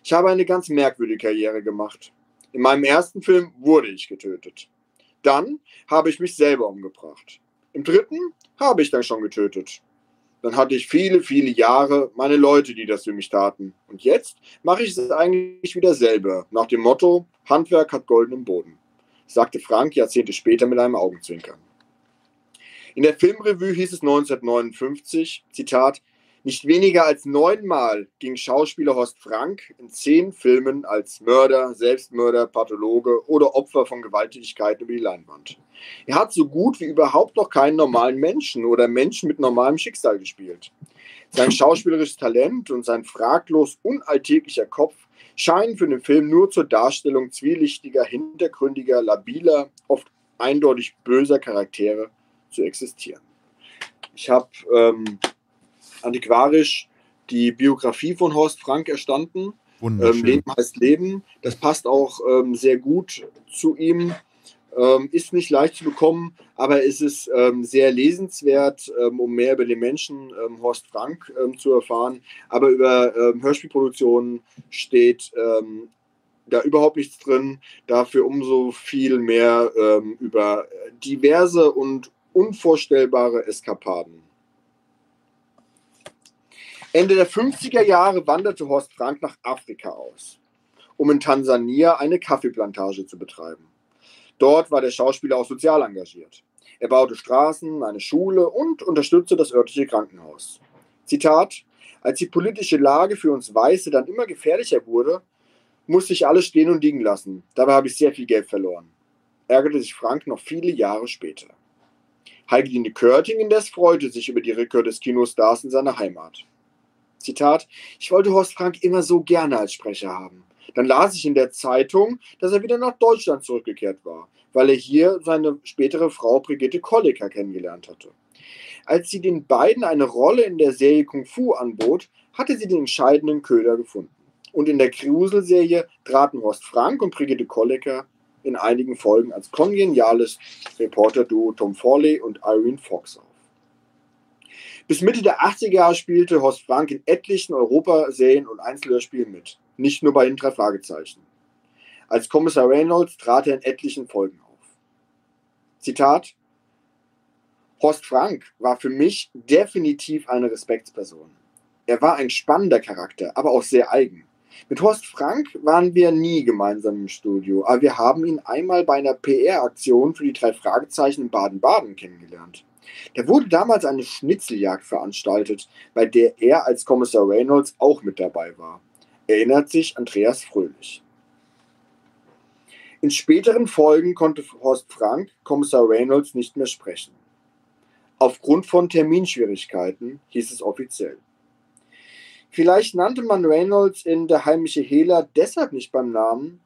Speaker 5: Ich habe eine ganz merkwürdige Karriere gemacht. In meinem ersten Film wurde ich getötet. Dann habe ich mich selber umgebracht. Im dritten habe ich dann schon getötet. Dann hatte ich viele, viele Jahre meine Leute, die das für mich taten. Und jetzt mache ich es eigentlich wieder selber, nach dem Motto, Handwerk hat goldenen Boden, sagte Frank Jahrzehnte später mit einem Augenzwinkern. In der Filmrevue hieß es 1959, Zitat, nicht weniger als neunmal ging Schauspieler Horst Frank in zehn Filmen als Mörder, Selbstmörder, Pathologe oder Opfer von Gewalttätigkeiten über die Leinwand. Er hat so gut wie überhaupt noch keinen normalen Menschen oder Menschen mit normalem Schicksal gespielt. Sein schauspielerisches Talent und sein fraglos unalltäglicher Kopf scheinen für den Film nur zur Darstellung zwielichtiger, hintergründiger, labiler, oft eindeutig böser Charaktere zu existieren. Ich habe ähm, antiquarisch die Biografie von Horst Frank erstanden. Ähm, Leben heißt Leben. Das passt auch ähm, sehr gut zu ihm. Ähm, ist nicht leicht zu bekommen, aber es ist ähm, sehr lesenswert, ähm, um mehr über den Menschen ähm, Horst Frank zu erfahren. Aber über Hörspielproduktionen steht da überhaupt nichts drin. Dafür umso viel mehr über diverse und unvorstellbare Eskapaden. Ende der 50er Jahre wanderte Horst Frank nach Afrika aus, um in Tansania eine Kaffeeplantage zu betreiben. Dort war der Schauspieler auch sozial engagiert. Er baute Straßen, eine Schule und unterstützte das örtliche Krankenhaus. Zitat: Als die politische Lage für uns Weiße dann immer gefährlicher wurde, musste ich alles stehen und liegen lassen. Dabei habe ich sehr viel Geld verloren. Ärgerte sich Frank noch viele Jahre später. Heike Körting indes freute sich über die Rückkehr des Kinostars in seine Heimat. Zitat, ich wollte Horst Frank immer so gerne als Sprecher haben. Dann las ich in der Zeitung, dass er wieder nach Deutschland zurückgekehrt war, weil er hier seine spätere Frau Brigitte Kolliker kennengelernt hatte. Als sie den beiden eine Rolle in der Serie Kung Fu anbot, hatte sie den entscheidenden Köder gefunden. Und in der Krusel-Serie traten Horst Frank und Brigitte Kolliker in einigen Folgen als kongeniales Reporter-Duo Tom Forley und Irene Fox auf. Bis Mitte der 80er Jahre spielte Horst Frank in etlichen Europaserien und Einzelhörspielen mit, nicht nur bei den drei Fragezeichen. Als Kommissar Reynolds trat er in etlichen Folgen auf. Zitat Horst Frank war für mich definitiv eine Respektsperson. Er war ein spannender Charakter, aber auch sehr eigen. Mit Horst Frank waren wir nie gemeinsam im Studio, aber wir haben ihn einmal bei einer PR-Aktion für die drei Fragezeichen in Baden-Baden kennengelernt. Da wurde damals eine Schnitzeljagd veranstaltet, bei der er als Kommissar Reynolds auch mit dabei war. Erinnert sich Andreas Fröhlich. In späteren Folgen konnte Horst Frank Kommissar Reynolds nicht mehr sprechen. Aufgrund von Terminschwierigkeiten hieß es offiziell. Vielleicht nannte man Reynolds in Der heimliche Hehler deshalb nicht beim Namen,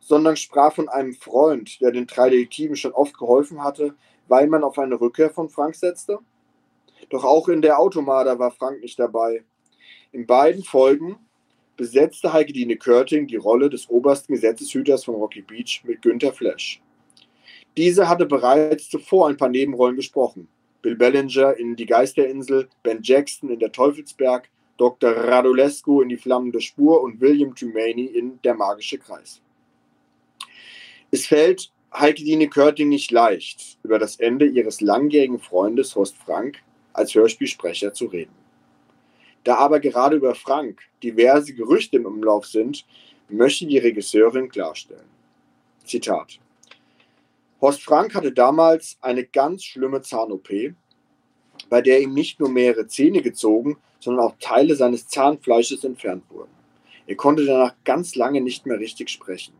Speaker 5: sondern sprach von einem Freund, der den drei Detektiven schon oft geholfen hatte, weil man auf eine Rückkehr von Frank setzte? Doch auch in der Automada war Frank nicht dabei. In beiden Folgen besetzte Heike Dine Körting die Rolle des obersten Gesetzeshüters von Rocky Beach mit Günther Flash. Diese hatte bereits zuvor ein paar Nebenrollen gesprochen. Bill Bellinger in Die Geisterinsel, Ben Jackson in Der Teufelsberg, Dr. Radulescu in Die flammende Spur und William Tumaney in Der magische Kreis. Es fällt Heike Dine Körting nicht leicht, über das Ende ihres langjährigen Freundes Horst Frank als Hörspielsprecher zu reden. Da aber gerade über Frank diverse Gerüchte im Umlauf sind, möchte die Regisseurin klarstellen. Zitat. Horst Frank hatte damals eine ganz schlimme Zahn-OP, bei der ihm nicht nur mehrere Zähne gezogen, sondern auch Teile seines Zahnfleisches entfernt wurden. Er konnte danach ganz lange nicht mehr richtig sprechen.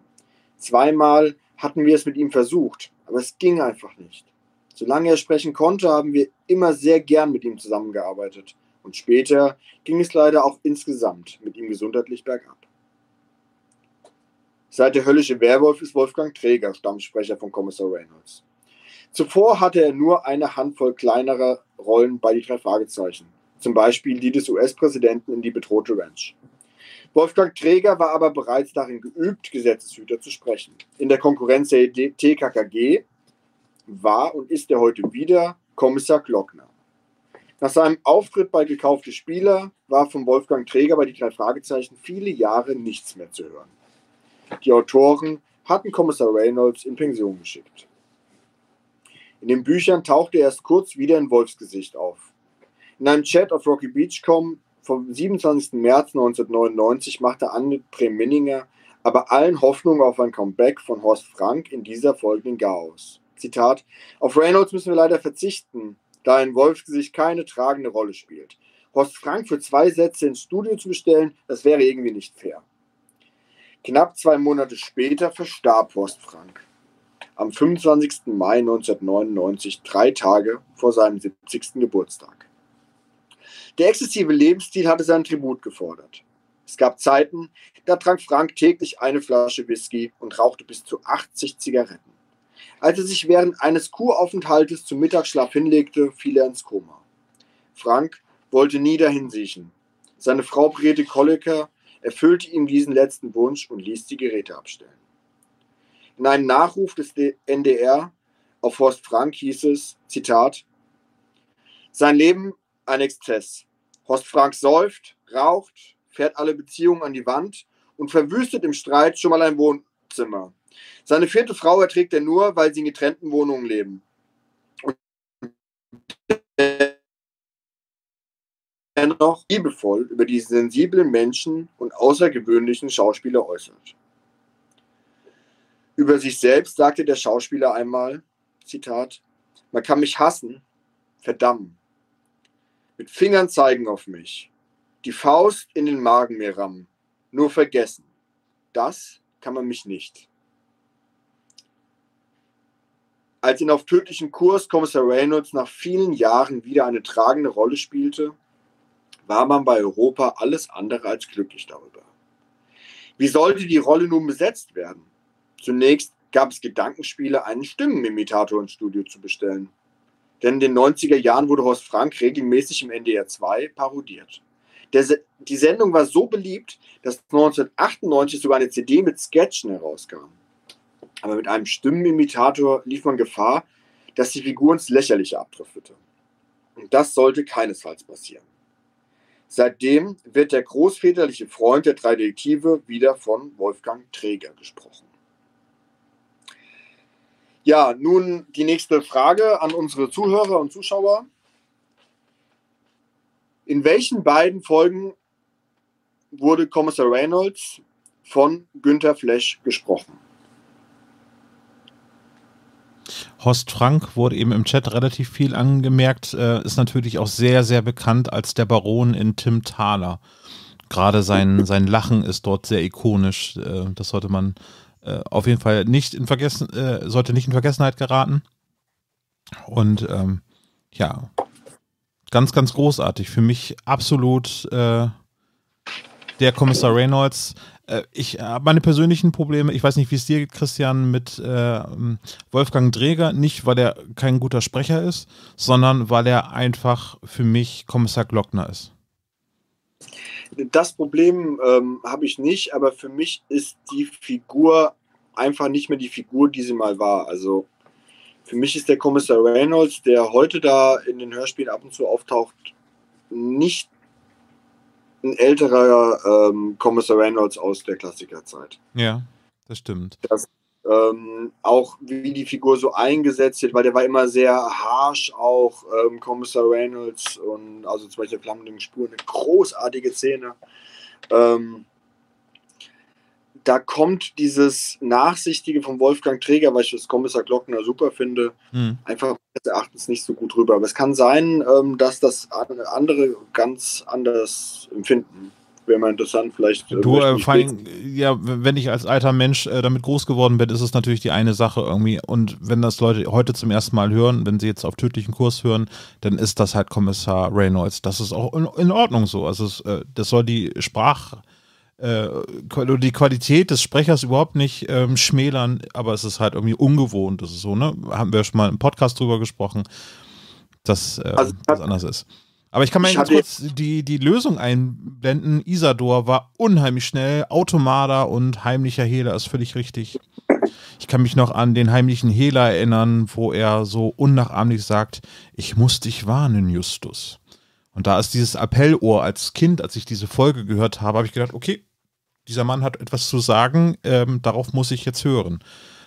Speaker 5: Zweimal hatten wir es mit ihm versucht, aber es ging einfach nicht. Solange er sprechen konnte, haben wir immer sehr gern mit ihm zusammengearbeitet. Und später ging es leider auch insgesamt mit ihm gesundheitlich bergab. Seit der höllische Werwolf ist Wolfgang Träger Stammsprecher von Kommissar Reynolds. Zuvor hatte er nur eine Handvoll kleinerer Rollen bei die drei Fragezeichen, zum Beispiel die des US-Präsidenten in die bedrohte Ranch. Wolfgang Träger war aber bereits darin geübt, Gesetzeshüter zu sprechen. In der Konkurrenz der TKKG war und ist er heute wieder Kommissar Glockner. Nach seinem Auftritt bei Gekaufte Spieler war von Wolfgang Träger bei die drei Fragezeichen viele Jahre nichts mehr zu hören. Die Autoren hatten Kommissar Reynolds in Pension geschickt. In den Büchern tauchte er erst kurz wieder in Wolfsgesicht auf. In einem Chat auf Rocky Beachcom vom 27. März 1999 machte Anne Preminninger aber allen Hoffnungen auf ein Comeback von Horst Frank in dieser folgenden Chaos. Zitat, auf Reynolds müssen wir leider verzichten, da in Wolfsgesicht keine tragende Rolle spielt. Horst Frank für zwei Sätze ins Studio zu bestellen, das wäre irgendwie nicht fair. Knapp zwei Monate später verstarb Horst Frank. Am 25. Mai 1999, drei Tage vor seinem 70. Geburtstag. Der exzessive Lebensstil hatte seinen Tribut gefordert. Es gab Zeiten, da trank Frank täglich eine Flasche Whisky und rauchte bis zu 80 Zigaretten. Als er sich während eines Kuraufenthaltes zum Mittagsschlaf hinlegte, fiel er ins Koma. Frank wollte nie dahin siechen. Seine Frau Brigitte Kollecker erfüllte ihm diesen letzten Wunsch und ließ die Geräte abstellen. In einem Nachruf des NDR auf Horst Frank hieß es, Zitat, sein Leben ein Exzess. Horst Frank säuft, raucht, fährt alle Beziehungen an die Wand und verwüstet im Streit schon mal ein Wohnzimmer. Seine vierte Frau erträgt er nur, weil sie in getrennten Wohnungen leben. Und dennoch liebevoll über die sensiblen Menschen und außergewöhnlichen Schauspieler äußert. Über sich selbst sagte der Schauspieler einmal, Zitat, man kann mich hassen, verdammen, mit Fingern zeigen auf mich, die Faust in den Magen mir rammen, nur vergessen, das kann man mich nicht. Als ihn auf tödlichen Kurs Kommissar Reynolds nach vielen Jahren wieder eine tragende Rolle spielte, war man bei Europa alles andere als glücklich darüber. Wie sollte die Rolle nun besetzt werden? Zunächst gab es Gedankenspiele, einen Stimmenimitator ins Studio zu bestellen. Denn in den 90er Jahren wurde Horst Frank regelmäßig im NDR 2 parodiert. Der, die Sendung war so beliebt, dass 1998 sogar eine CD mit Sketchen herauskam. Aber mit einem Stimmenimitator lief man Gefahr, dass die Figur ins Lächerliche abdriftete. Und das sollte keinesfalls passieren. Seitdem wird der großväterliche Freund der drei Detektive wieder von Wolfgang Träger gesprochen. Ja, nun die nächste Frage an unsere Zuhörer und Zuschauer. In welchen beiden Folgen wurde Kommissar Reynolds von Günther Flesch gesprochen?
Speaker 2: Horst Frank wurde eben im Chat relativ viel angemerkt, äh, ist natürlich auch sehr, sehr bekannt als der Baron in Tim Thaler. Gerade sein, sein Lachen ist dort sehr ikonisch. Äh, das sollte man äh, auf jeden Fall nicht in Vergessen, äh, sollte nicht in Vergessenheit geraten. Und ähm, ja, ganz, ganz großartig. Für mich absolut äh, der Kommissar Reynolds äh, ich habe meine persönlichen Probleme, ich weiß nicht, wie es dir geht, Christian, mit äh, Wolfgang Dräger, nicht weil er kein guter Sprecher ist, sondern weil er einfach für mich Kommissar Glockner ist.
Speaker 5: Das Problem ähm, habe ich nicht, aber für mich ist die Figur einfach nicht mehr die Figur, die sie mal war. Also für mich ist der Kommissar Reynolds, der heute da in den Hörspielen ab und zu auftaucht, nicht ein älterer ähm, Kommissar Reynolds aus der Klassikerzeit.
Speaker 2: Ja, das stimmt.
Speaker 5: Das, ähm, auch wie die Figur so eingesetzt wird, weil der war immer sehr harsh, auch ähm, Kommissar Reynolds und also zum Beispiel Flammenden Spuren, eine großartige Szene. Ähm, da kommt dieses Nachsichtige von Wolfgang Träger, weil ich das Kommissar Glockner super finde, hm. einfach meines Erachtens nicht so gut rüber. Aber es kann sein, ähm, dass das andere ganz anders empfinden. Wäre mal interessant, vielleicht.
Speaker 2: Du, äh, vor allem, ja, wenn ich als alter Mensch äh, damit groß geworden bin, ist es natürlich die eine Sache irgendwie. Und wenn das Leute heute zum ersten Mal hören, wenn sie jetzt auf tödlichen Kurs hören, dann ist das halt Kommissar Reynolds. Das ist auch in, in Ordnung so. Also, es, äh, das soll die Sprach- äh, die Qualität des Sprechers überhaupt nicht ähm, schmälern, aber es ist halt irgendwie ungewohnt. Das ist so, ne? Haben wir schon mal im Podcast drüber gesprochen, dass äh, also, das anders ist. Aber ich kann mal ganz kurz die, die Lösung einblenden. Isador war unheimlich schnell. Automada und heimlicher Hehler ist völlig richtig. Ich kann mich noch an den heimlichen Hehler erinnern, wo er so unnachahmlich sagt, ich muss dich warnen, Justus. Und da ist dieses Appellohr als Kind, als ich diese Folge gehört habe, habe ich gedacht, okay, dieser Mann hat etwas zu sagen, ähm, darauf muss ich jetzt hören.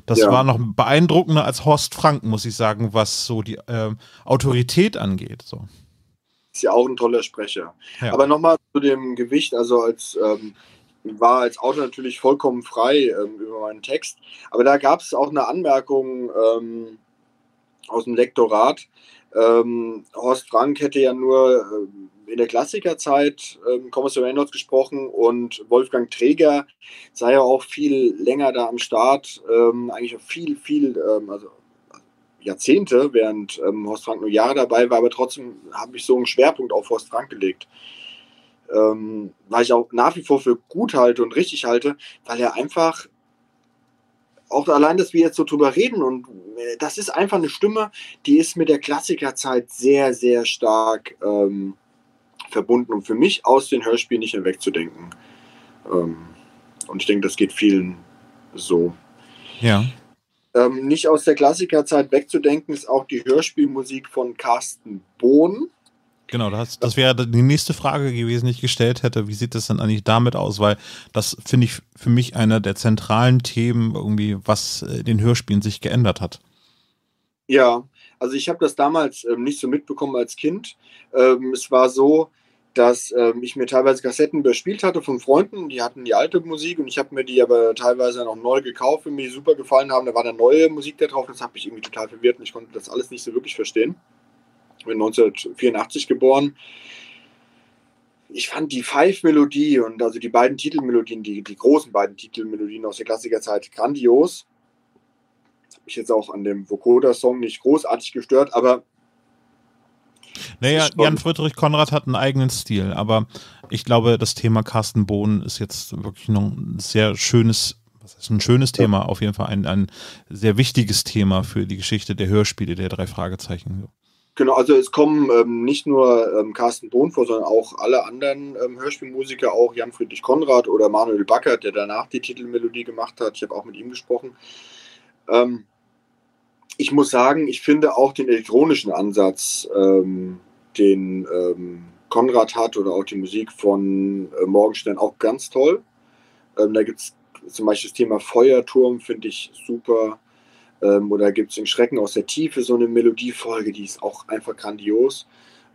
Speaker 2: Das ja. war noch beeindruckender als Horst Frank, muss ich sagen, was so die ähm, Autorität angeht. So
Speaker 5: ist ja auch ein toller Sprecher. Ja. Aber nochmal zu dem Gewicht, also als ähm, war als Autor natürlich vollkommen frei ähm, über meinen Text, aber da gab es auch eine Anmerkung ähm, aus dem Lektorat. Ähm, Horst Frank hätte ja nur äh, in der Klassikerzeit ähm, Kommissar Reynolds gesprochen und Wolfgang Träger sei ja auch viel länger da am Start, ähm, eigentlich auch viel, viel, ähm, also Jahrzehnte, während ähm, Horst Frank nur Jahre dabei war, aber trotzdem habe ich so einen Schwerpunkt auf Horst Frank gelegt. Ähm, weil ich auch nach wie vor für gut halte und richtig halte, weil er einfach auch allein, dass wir jetzt so drüber reden und äh, das ist einfach eine Stimme, die ist mit der Klassikerzeit sehr, sehr stark ähm, verbunden und für mich aus den Hörspielen nicht mehr wegzudenken. Ähm, und ich denke, das geht vielen so.
Speaker 2: Ja.
Speaker 5: Ähm, nicht aus der Klassikerzeit wegzudenken ist auch die Hörspielmusik von Carsten Bohn.
Speaker 2: Genau, das, das wäre die nächste Frage gewesen, die ich gestellt hätte. Wie sieht es denn eigentlich damit aus? Weil das finde ich für mich einer der zentralen Themen, irgendwie, was in den Hörspielen sich geändert hat.
Speaker 5: Ja, also ich habe das damals ähm, nicht so mitbekommen als Kind. Ähm, es war so, dass ähm, ich mir teilweise Kassetten überspielt hatte von Freunden, die hatten die alte Musik und ich habe mir die aber teilweise noch neu gekauft, wenn mir die super gefallen haben. Da war dann neue Musik da drauf, das hat mich irgendwie total verwirrt und ich konnte das alles nicht so wirklich verstehen. Ich bin 1984 geboren. Ich fand die Five-Melodie und also die beiden Titelmelodien, die, die großen beiden Titelmelodien aus der Klassikerzeit grandios. Das hat mich jetzt auch an dem Vokoda-Song nicht großartig gestört, aber
Speaker 2: naja, Jan Friedrich Konrad hat einen eigenen Stil, aber ich glaube, das Thema Carsten Bohn ist jetzt wirklich noch ein sehr schönes, was ist ein schönes Thema, auf jeden Fall ein, ein sehr wichtiges Thema für die Geschichte der Hörspiele der drei Fragezeichen.
Speaker 5: Genau, also es kommen ähm, nicht nur ähm, Carsten Bohn vor, sondern auch alle anderen ähm, Hörspielmusiker, auch Jan Friedrich Konrad oder Manuel Backert, der danach die Titelmelodie gemacht hat. Ich habe auch mit ihm gesprochen. Ähm, ich muss sagen, ich finde auch den elektronischen Ansatz, ähm, den ähm, Konrad hat oder auch die Musik von äh, Morgenstern auch ganz toll. Ähm, da gibt es zum Beispiel das Thema Feuerturm, finde ich super. Ähm, oder gibt es in Schrecken aus der Tiefe so eine Melodiefolge, die ist auch einfach grandios.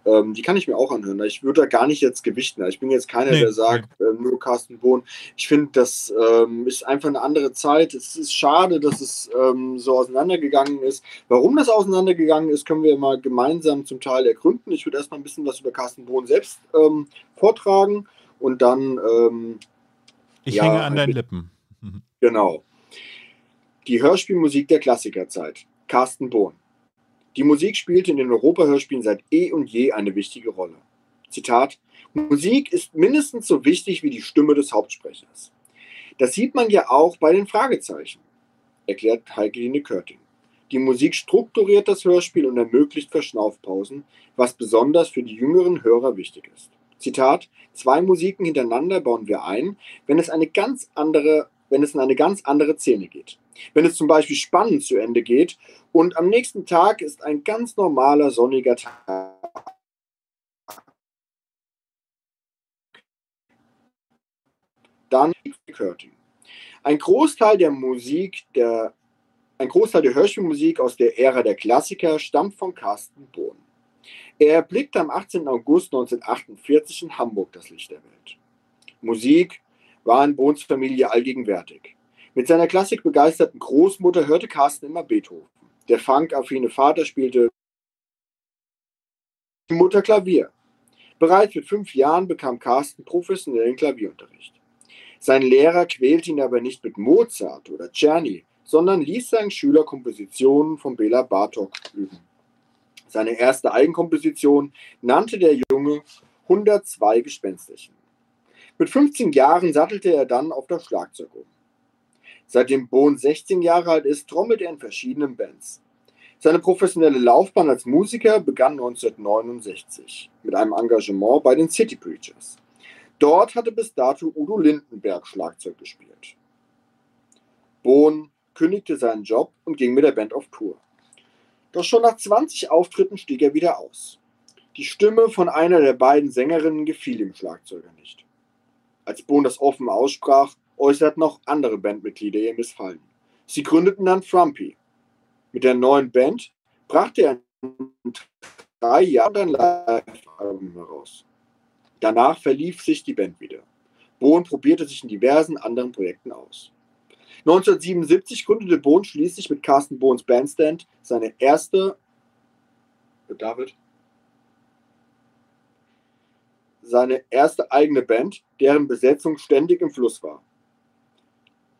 Speaker 5: Ähm, die kann ich mir auch anhören. Ich würde da gar nicht jetzt gewichten. Ich bin jetzt keiner, nee, der sagt, nee. äh, nur Carsten Bohn. Ich finde, das ähm, ist einfach eine andere Zeit. Es ist schade, dass es ähm, so auseinandergegangen ist. Warum das auseinandergegangen ist, können wir mal gemeinsam zum Teil ergründen. Ich würde erstmal ein bisschen was über Carsten Bohn selbst ähm, vortragen und dann. Ähm,
Speaker 2: ich ja, hänge an deinen Lippen.
Speaker 5: Genau. Die Hörspielmusik der Klassikerzeit. Carsten Bohn. Die Musik spielte in den Europahörspielen seit eh und je eine wichtige Rolle. Zitat: Musik ist mindestens so wichtig wie die Stimme des Hauptsprechers. Das sieht man ja auch bei den Fragezeichen, erklärt Heike Körting. Die Musik strukturiert das Hörspiel und ermöglicht Verschnaufpausen, was besonders für die jüngeren Hörer wichtig ist. Zitat: Zwei Musiken hintereinander bauen wir ein, wenn es eine ganz andere wenn es in eine ganz andere Szene geht. Wenn es zum Beispiel spannend zu Ende geht und am nächsten Tag ist ein ganz normaler sonniger Tag. Dann Curtin. Ein Großteil der Musik, der, ein Großteil der Hörspielmusik aus der Ära der Klassiker stammt von Carsten Bohn. Er erblickte am 18. August 1948 in Hamburg das Licht der Welt. Musik war in Bohns Familie allgegenwärtig. Mit seiner klassikbegeisterten Großmutter hörte Carsten immer Beethoven. Der funkaffine Vater spielte Mutter Klavier. Bereits mit fünf Jahren bekam Carsten professionellen Klavierunterricht. Sein Lehrer quälte ihn aber nicht mit Mozart oder Czerny, sondern ließ seinen Schüler Kompositionen von Bela Bartok üben. Seine erste Eigenkomposition nannte der Junge 102 Gespensterchen. Mit 15 Jahren sattelte er dann auf das Schlagzeug um. Seitdem Bohn 16 Jahre alt ist, trommelt er in verschiedenen Bands. Seine professionelle Laufbahn als Musiker begann 1969 mit einem Engagement bei den City Preachers. Dort hatte bis dato Udo Lindenberg Schlagzeug gespielt. Bohn kündigte seinen Job und ging mit der Band auf Tour. Doch schon nach 20 Auftritten stieg er wieder aus. Die Stimme von einer der beiden Sängerinnen gefiel dem Schlagzeuger nicht. Als Bohn das offen aussprach, äußerten auch andere Bandmitglieder ihr Missfallen. Sie gründeten dann Frumpy. Mit der neuen Band brachte er in drei Jahren ein Live-Album heraus. Danach verlief sich die Band wieder. Bohn probierte sich in diversen anderen Projekten aus. 1977 gründete Bohn schließlich mit Carsten Bohns Bandstand seine erste David seine erste eigene Band, deren Besetzung ständig im Fluss war.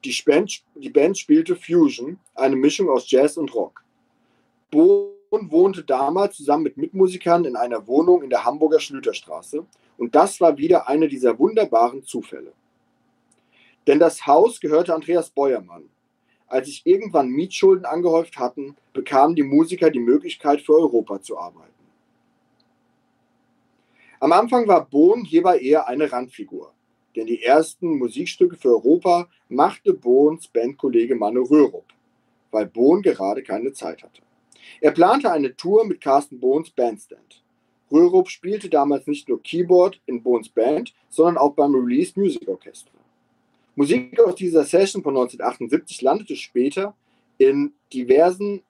Speaker 5: Die Band, die Band spielte Fusion, eine Mischung aus Jazz und Rock. Bohn wohnte damals zusammen mit Mitmusikern in einer Wohnung in der Hamburger Schlüterstraße und das war wieder einer dieser wunderbaren Zufälle. Denn das Haus gehörte Andreas Beuermann. Als sich irgendwann Mietschulden angehäuft hatten, bekamen die Musiker die Möglichkeit, für Europa zu arbeiten. Am Anfang war Bohn hierbei eher eine Randfigur, denn die ersten Musikstücke für Europa machte Bohns Bandkollege Manu Röhrup, weil Bohn gerade keine Zeit hatte. Er plante eine Tour mit Carsten Bohns Bandstand. Röhrup spielte damals nicht nur Keyboard in Bohns Band, sondern auch beim Release Music Orchestra. Musik aus dieser Session von 1978 landete später in diversen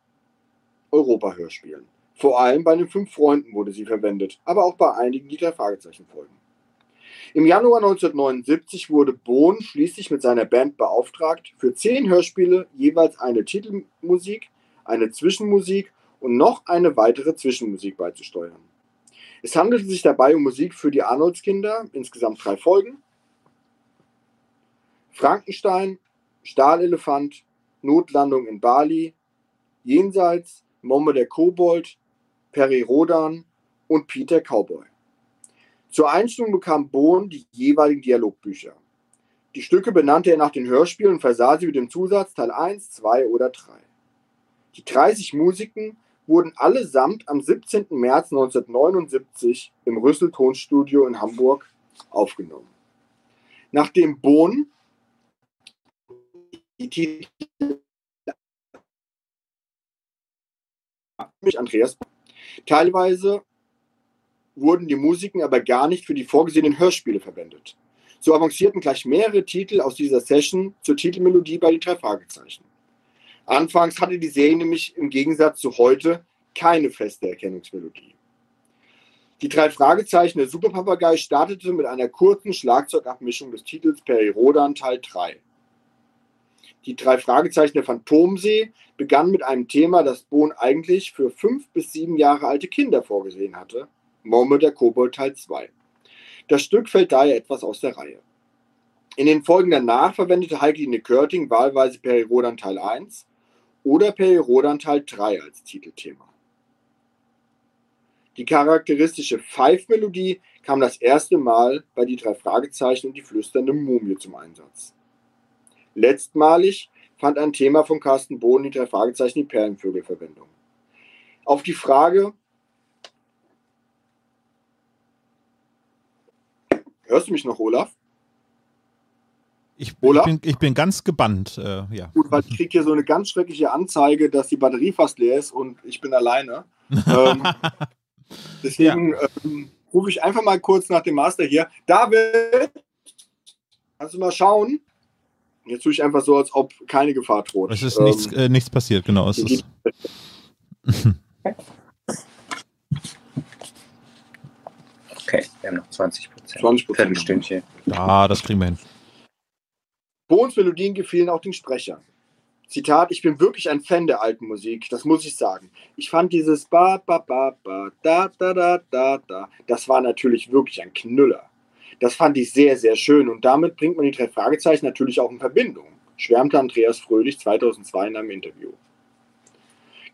Speaker 5: Europa-Hörspielen. Vor allem bei den Fünf Freunden wurde sie verwendet, aber auch bei einigen die drei Fragezeichen folgen. Im Januar 1979 wurde Bohn schließlich mit seiner Band beauftragt, für zehn Hörspiele jeweils eine Titelmusik, eine Zwischenmusik und noch eine weitere Zwischenmusik beizusteuern. Es handelte sich dabei um Musik für die Arnoldskinder, insgesamt drei Folgen, Frankenstein, Stahlelefant, Notlandung in Bali, Jenseits, Momme der Kobold, Peri Rodan und Peter Cowboy. Zur Einstimmung bekam Bohn die jeweiligen Dialogbücher. Die Stücke benannte er nach den Hörspielen und versah sie mit dem Zusatz Teil 1, 2 oder 3. Die 30 Musiken wurden allesamt am 17. März 1979 im Rüssel Tonstudio in Hamburg aufgenommen. Nachdem Bohn die Titel Andreas. Teilweise wurden die Musiken aber gar nicht für die vorgesehenen Hörspiele verwendet. So avancierten gleich mehrere Titel aus dieser Session zur Titelmelodie bei die drei Fragezeichen. Anfangs hatte die Serie nämlich im Gegensatz zu heute keine feste Erkennungsmelodie. Die drei Fragezeichen der Superpapagei startete mit einer kurzen Schlagzeugabmischung des Titels Peri Rodan Teil 3. Die drei Fragezeichen der Phantomsee begann mit einem Thema, das Bohn eigentlich für fünf bis sieben Jahre alte Kinder vorgesehen hatte. Momme der Kobold Teil 2. Das Stück fällt daher etwas aus der Reihe. In den Folgen danach verwendete Heike Körting wahlweise Perirodan Teil 1 oder Perirodan Teil 3 als Titelthema. Die charakteristische Pfeifmelodie kam das erste Mal bei die drei Fragezeichen und die flüsternde Mumie zum Einsatz. Letztmalig fand ein Thema von Carsten Bohn die drei Fragezeichen die Perlenvögel Verwendung. Auf die Frage, hörst du mich noch, Olaf?
Speaker 2: Ich, ich, bin, ich bin ganz gebannt. Äh, ja.
Speaker 5: Gut, weil ich kriege hier so eine ganz schreckliche Anzeige, dass die Batterie fast leer ist und ich bin alleine. ähm, deswegen ja. ähm, rufe ich einfach mal kurz nach dem Master hier. David, kannst du mal schauen? Jetzt tue ich einfach so, als ob keine Gefahr droht.
Speaker 2: Es ist ähm, nichts, äh, nichts passiert, genau. Es ist
Speaker 6: okay, wir haben noch 20 Prozent.
Speaker 5: 20 Prozent.
Speaker 6: Stündchen.
Speaker 2: Ah, das kriegen wir hin.
Speaker 5: Bohns Melodien gefielen auch den Sprechern. Zitat, ich bin wirklich ein Fan der alten Musik, das muss ich sagen. Ich fand dieses ba ba ba ba da da da da da, das war natürlich wirklich ein Knüller. Das fand ich sehr, sehr schön und damit bringt man die drei Fragezeichen natürlich auch in Verbindung, schwärmte Andreas Fröhlich 2002 in einem Interview.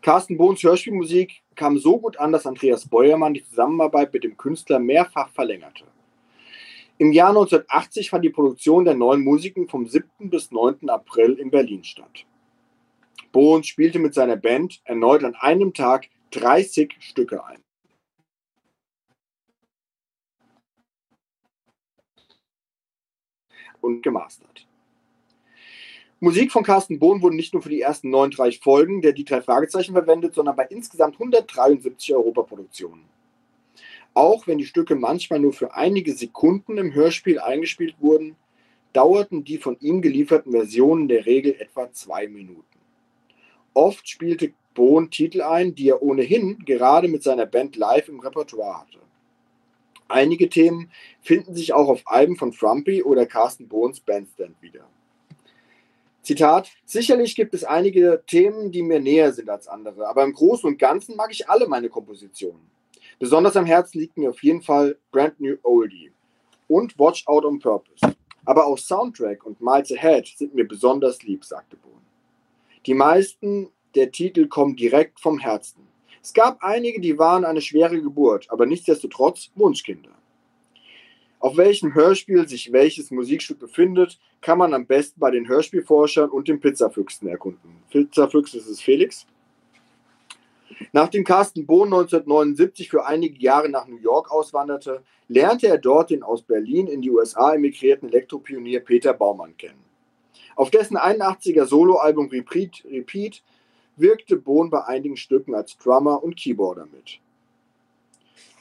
Speaker 5: Carsten Bohns Hörspielmusik kam so gut an, dass Andreas Beuermann die Zusammenarbeit mit dem Künstler mehrfach verlängerte. Im Jahr 1980 fand die Produktion der neuen Musiken vom 7. bis 9. April in Berlin statt. Bohns spielte mit seiner Band erneut an einem Tag 30 Stücke ein. Und gemastert. Musik von Carsten Bohn wurde nicht nur für die ersten 39 Folgen der Die drei Fragezeichen verwendet, sondern bei insgesamt 173 Europaproduktionen. Auch wenn die Stücke manchmal nur für einige Sekunden im Hörspiel eingespielt wurden, dauerten die von ihm gelieferten Versionen der Regel etwa zwei Minuten. Oft spielte Bohn Titel ein, die er ohnehin gerade mit seiner Band live im Repertoire hatte. Einige Themen finden sich auch auf Alben von Frumpy oder Carsten Bohns Bandstand wieder. Zitat, sicherlich gibt es einige Themen, die mir näher sind als andere, aber im Großen und Ganzen mag ich alle meine Kompositionen. Besonders am Herzen liegt mir auf jeden Fall Brand New Oldie und Watch Out on Purpose. Aber auch Soundtrack und Miles Ahead sind mir besonders lieb, sagte Bohn. Die meisten der Titel kommen direkt vom Herzen. Es gab einige, die waren eine schwere Geburt, aber nichtsdestotrotz Wunschkinder. Auf welchem Hörspiel sich welches Musikstück befindet, kann man am besten bei den Hörspielforschern und den Pizzafüchsen erkunden. Pizzafüchs ist es Felix. Nachdem Carsten Bohn 1979 für einige Jahre nach New York auswanderte, lernte er dort den aus Berlin in die USA emigrierten Elektropionier Peter Baumann kennen. Auf dessen 81er Soloalbum Repeat, Repeat wirkte Bohn bei einigen Stücken als Drummer und Keyboarder mit.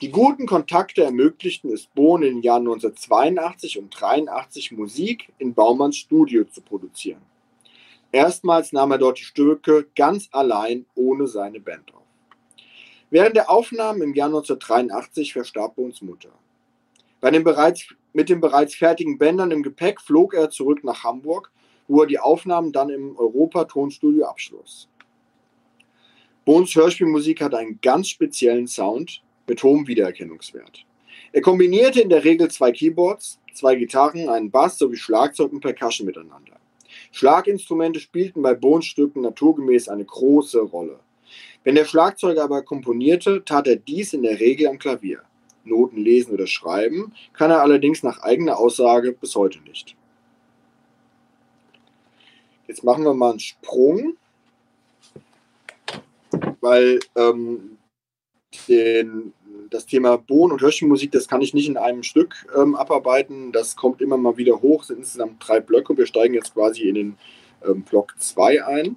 Speaker 5: Die guten Kontakte ermöglichten es Bohn in den Jahren 1982 und 1983 Musik in Baumanns Studio zu produzieren. Erstmals nahm er dort die Stücke ganz allein ohne seine Band auf. Während der Aufnahmen im Jahr 1983 verstarb Bohns Mutter. Bei den bereits, mit den bereits fertigen Bändern im Gepäck flog er zurück nach Hamburg wo er die Aufnahmen dann im Europa-Tonstudio abschloss. Bohns Hörspielmusik hat einen ganz speziellen Sound mit hohem Wiedererkennungswert. Er kombinierte in der Regel zwei Keyboards, zwei Gitarren, einen Bass sowie Schlagzeug und Percussion miteinander. Schlaginstrumente spielten bei Bohns Stücken naturgemäß eine große Rolle. Wenn der Schlagzeuger aber komponierte, tat er dies in der Regel am Klavier. Noten lesen oder schreiben kann er allerdings nach eigener Aussage bis heute nicht. Jetzt machen wir mal einen Sprung, weil ähm, den, das Thema Bohnen und Hörspielmusik, das kann ich nicht in einem Stück ähm, abarbeiten. Das kommt immer mal wieder hoch, es sind insgesamt drei Blöcke und wir steigen jetzt quasi in den ähm, Block 2 ein.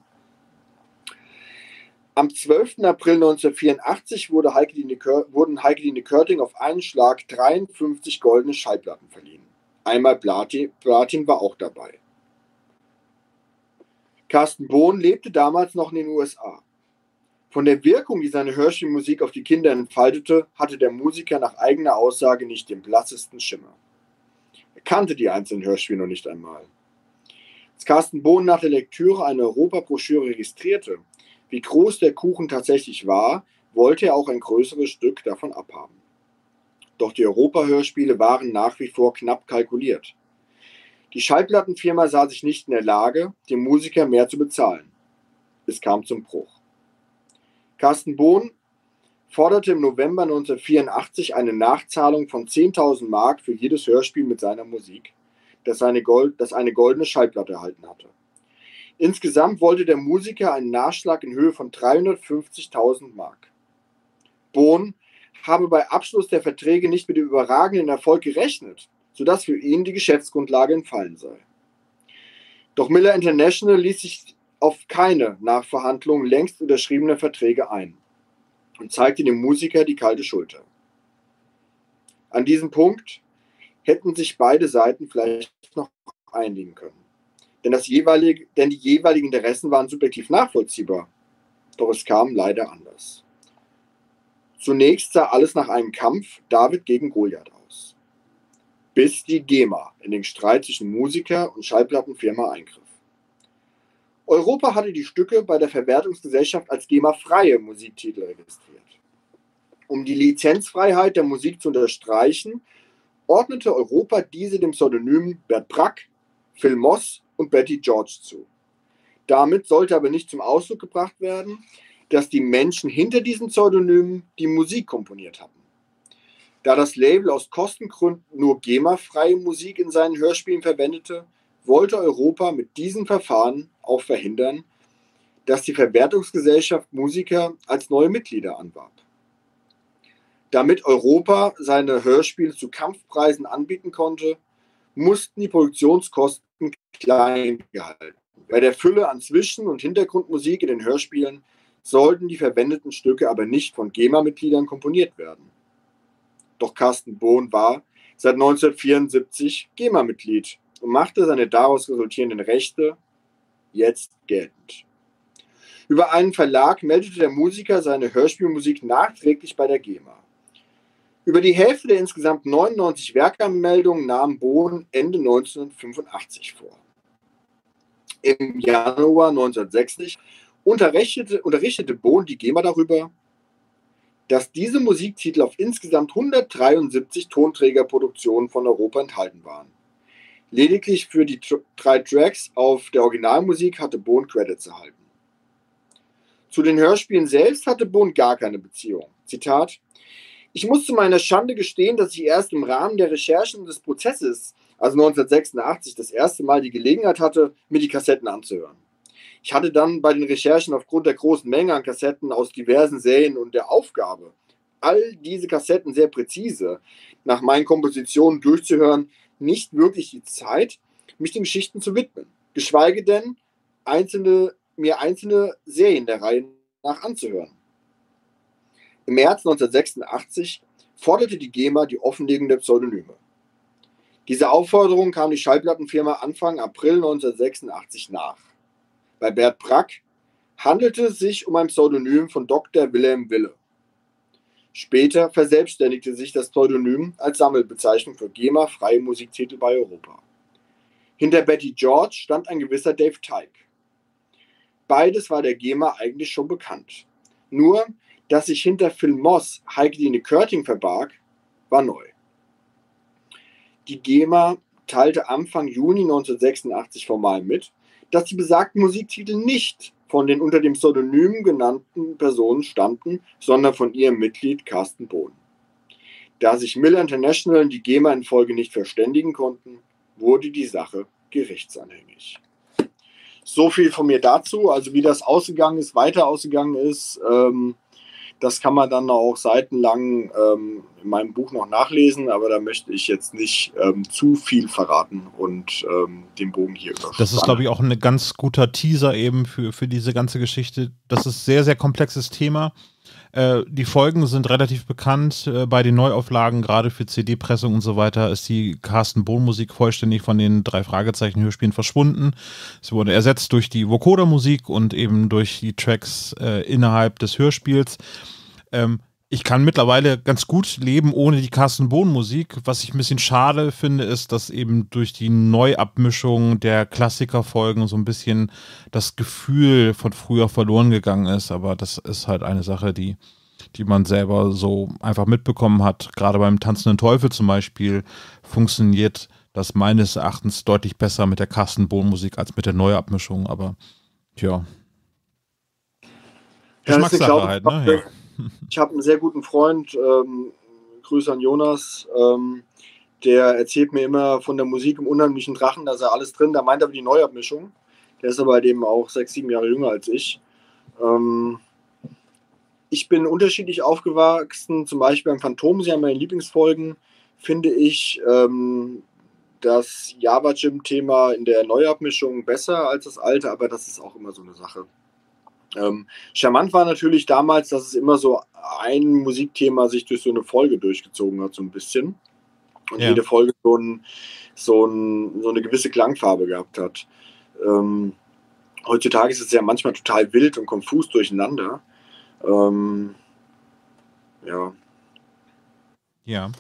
Speaker 5: Am 12. April 1984 wurde Heike wurden Heike Körting auf einen Schlag 53 goldene Schallplatten verliehen. Einmal Platin, Platin war auch dabei. Carsten Bohn lebte damals noch in den USA. Von der Wirkung, die seine Hörspielmusik auf die Kinder entfaltete, hatte der Musiker nach eigener Aussage nicht den blassesten Schimmer. Er kannte die einzelnen Hörspiele noch nicht einmal. Als Carsten Bohn nach der Lektüre eine Europabroschüre registrierte, wie groß der Kuchen tatsächlich war, wollte er auch ein größeres Stück davon abhaben. Doch die Europahörspiele waren nach wie vor knapp kalkuliert. Die Schallplattenfirma sah sich nicht in der Lage, dem Musiker mehr zu bezahlen. Es kam zum Bruch. Carsten Bohn forderte im November 1984 eine Nachzahlung von 10.000 Mark für jedes Hörspiel mit seiner Musik, das eine, Gold, das eine goldene Schallplatte erhalten hatte. Insgesamt wollte der Musiker einen Nachschlag in Höhe von 350.000 Mark. Bohn habe bei Abschluss der Verträge nicht mit dem überragenden Erfolg gerechnet sodass für ihn die Geschäftsgrundlage entfallen sei. Doch Miller International ließ sich auf keine Nachverhandlungen längst unterschriebener Verträge ein und zeigte dem Musiker die kalte Schulter. An diesem Punkt hätten sich beide Seiten vielleicht noch einigen können. Denn, das jeweilige, denn die jeweiligen Interessen waren subjektiv nachvollziehbar. Doch es kam leider anders. Zunächst sah alles nach einem Kampf David gegen Goliath bis die GEMA in den Streit zwischen Musiker und Schallplattenfirma eingriff. Europa hatte die Stücke bei der Verwertungsgesellschaft als GEMA-freie Musiktitel registriert. Um die Lizenzfreiheit der Musik zu unterstreichen, ordnete Europa diese dem Pseudonym Bert Brack, Phil Moss und Betty George zu. Damit sollte aber nicht zum Ausdruck gebracht werden, dass die Menschen hinter diesen Pseudonymen die Musik komponiert hatten. Da das Label aus Kostengründen nur GEMA-freie Musik in seinen Hörspielen verwendete, wollte Europa mit diesem Verfahren auch verhindern, dass die Verwertungsgesellschaft Musiker als neue Mitglieder anwarb. Damit Europa seine Hörspiele zu Kampfpreisen anbieten konnte, mussten die Produktionskosten klein gehalten. Bei der Fülle an Zwischen- und Hintergrundmusik in den Hörspielen sollten die verwendeten Stücke aber nicht von GEMA-Mitgliedern komponiert werden. Doch Carsten Bohn war seit 1974 GEMA-Mitglied und machte seine daraus resultierenden Rechte jetzt geltend. Über einen Verlag meldete der Musiker seine Hörspielmusik nachträglich bei der GEMA. Über die Hälfte der insgesamt 99 Werkanmeldungen nahm Bohn Ende 1985 vor. Im Januar 1960 unterrichtete, unterrichtete Bohn die GEMA darüber, dass diese Musiktitel auf insgesamt 173 Tonträgerproduktionen von Europa enthalten waren. Lediglich für die drei Tracks auf der Originalmusik hatte Bohn Credits erhalten. Zu den Hörspielen selbst hatte Bohn gar keine Beziehung. Zitat: Ich muss zu meiner Schande gestehen, dass ich erst im Rahmen der Recherchen des Prozesses, also 1986, das erste Mal die Gelegenheit hatte, mir die Kassetten anzuhören. Ich hatte dann bei den Recherchen aufgrund der großen Menge an Kassetten aus diversen Serien und der Aufgabe, all diese Kassetten sehr präzise nach meinen Kompositionen durchzuhören, nicht wirklich die Zeit, mich den Geschichten zu widmen. Geschweige denn, einzelne, mir einzelne Serien der Reihe nach anzuhören. Im März 1986 forderte die GEMA die Offenlegung der Pseudonyme. Diese Aufforderung kam die Schallplattenfirma Anfang April 1986 nach. Bei Bert Brack handelte es sich um ein Pseudonym von Dr. Wilhelm Wille. Später verselbstständigte sich das Pseudonym als Sammelbezeichnung für GEMA-freie Musiktitel bei Europa. Hinter Betty George stand ein gewisser Dave Tyke. Beides war der GEMA eigentlich schon bekannt. Nur, dass sich hinter Phil Moss Heike Körting verbarg, war neu. Die GEMA teilte Anfang Juni 1986 formal mit, dass die besagten Musiktitel nicht von den unter dem Pseudonym genannten Personen stammten, sondern von ihrem Mitglied Carsten Bohn. Da sich Miller International und die GEMA in Folge nicht verständigen konnten, wurde die Sache gerichtsanhängig. So viel von mir dazu. Also wie das ausgegangen ist, weiter ausgegangen ist, ähm, das kann man dann auch seitenlang ähm, in meinem Buch noch nachlesen, aber da möchte ich jetzt nicht ähm, zu viel verraten und ähm, den Bogen hier überspannen.
Speaker 2: Das ist, glaube ich, auch ein ganz guter Teaser eben für, für diese ganze Geschichte. Das ist sehr, sehr komplexes Thema. Äh, die Folgen sind relativ bekannt. Äh, bei den Neuauflagen, gerade für CD-Pressung und so weiter, ist die Carsten Bohn-Musik vollständig von den drei Fragezeichen-Hörspielen verschwunden. Sie wurde ersetzt durch die Vocoder-Musik und eben durch die Tracks äh, innerhalb des Hörspiels. Ähm, ich kann mittlerweile ganz gut leben ohne die Carsten Bohn Musik. Was ich ein bisschen schade finde, ist, dass eben durch die Neuabmischung der Klassikerfolgen so ein bisschen das Gefühl von früher verloren gegangen ist. Aber das ist halt eine Sache, die, die man selber so einfach mitbekommen hat. Gerade beim Tanzenden Teufel zum Beispiel funktioniert das meines Erachtens deutlich besser mit der Carsten Bohn Musik als mit der Neuabmischung. Aber ja.
Speaker 5: Geschmackssache halt, ne? Ja ich habe einen sehr guten Freund, ähm, Grüße an Jonas, ähm, der erzählt mir immer von der Musik im unheimlichen Drachen, da ist ja alles drin, da meint er die Neuabmischung. Der ist aber eben auch sechs, sieben Jahre jünger als ich. Ähm, ich bin unterschiedlich aufgewachsen, zum Beispiel beim Phantom, sie haben meine Lieblingsfolgen, finde ich ähm, das Java Gym-Thema in der Neuabmischung besser als das alte, aber das ist auch immer so eine Sache. Ähm, charmant war natürlich damals, dass es immer so ein Musikthema sich durch so eine Folge durchgezogen hat, so ein bisschen. Und ja. jede Folge so, ein, so, ein, so, eine gewisse Klangfarbe gehabt hat. Ähm, heutzutage ist es ja manchmal total wild und konfus durcheinander. Ähm, ja.
Speaker 2: Ja.